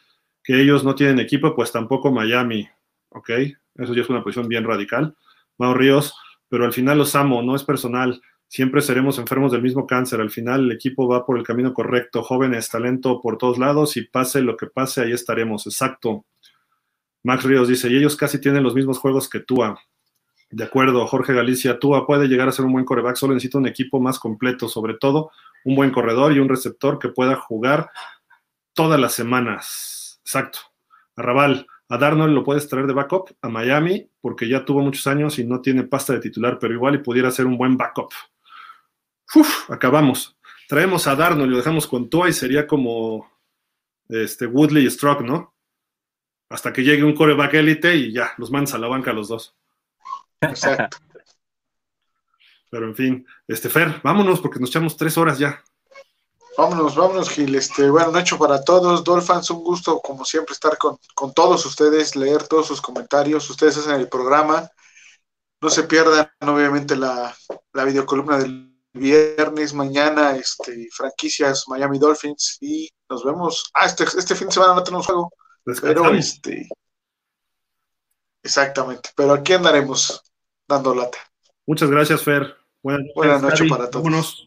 que ellos no tienen equipo, pues tampoco Miami, ¿ok? Eso ya es una posición bien radical. Mau Ríos, pero al final los amo, no es personal. Siempre seremos enfermos del mismo cáncer. Al final el equipo va por el camino correcto. Jóvenes, talento por todos lados y pase lo que pase, ahí estaremos. Exacto. Max Ríos dice, y ellos casi tienen los mismos juegos que Tua. De acuerdo, Jorge Galicia, Tua puede llegar a ser un buen coreback, solo necesita un equipo más completo, sobre todo un buen corredor y un receptor que pueda jugar todas las semanas. Exacto. Arrabal, a Darnold lo puedes traer de backup a Miami porque ya tuvo muchos años y no tiene pasta de titular, pero igual y pudiera ser un buen backup. Uf, acabamos. Traemos a Darnold y lo dejamos con Tua y sería como este Woodley y Stroke, ¿no? Hasta que llegue un coreback élite y ya, los mandas a la banca los dos. Exacto. Pero en fin, este Fer, vámonos porque nos echamos tres horas ya. Vámonos, vámonos, Gil. Este, bueno, hecho para todos. Dolphins, un gusto, como siempre, estar con, todos ustedes, leer todos sus comentarios. Ustedes hacen el programa. No se pierdan, obviamente, la, la videocolumna del viernes, mañana, este, franquicias Miami Dolphins. Y nos vemos. Ah, este, este fin de semana no tenemos juego. Pero este. Exactamente. Pero aquí andaremos dando lata. Muchas gracias, Fer. Buenas, noches para todos. Vámonos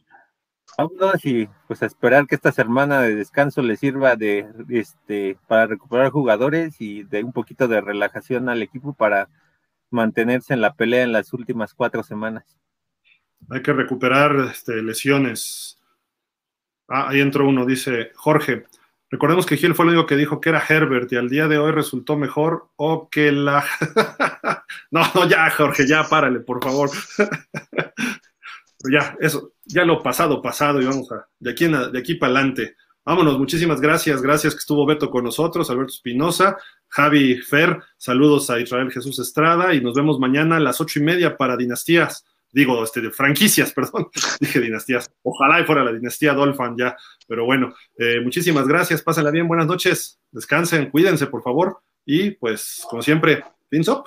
y pues a esperar que esta semana de descanso le sirva de este para recuperar jugadores y de un poquito de relajación al equipo para mantenerse en la pelea en las últimas cuatro semanas. Hay que recuperar este, lesiones. Ah, ahí entró uno, dice Jorge. Recordemos que Gil fue el único que dijo que era Herbert y al día de hoy resultó mejor o que la. no, no, ya, Jorge, ya párale, por favor. ya, eso, ya lo pasado, pasado, y vamos a, de aquí, de aquí para adelante. Vámonos, muchísimas gracias, gracias que estuvo Beto con nosotros, Alberto Espinosa, Javi Fer, saludos a Israel Jesús Estrada y nos vemos mañana a las ocho y media para Dinastías, digo, este, franquicias, perdón, dije dinastías, ojalá y fuera la dinastía Dolphin ya, pero bueno, eh, muchísimas gracias, pásenla bien, buenas noches, descansen, cuídense por favor y pues como siempre, fins up.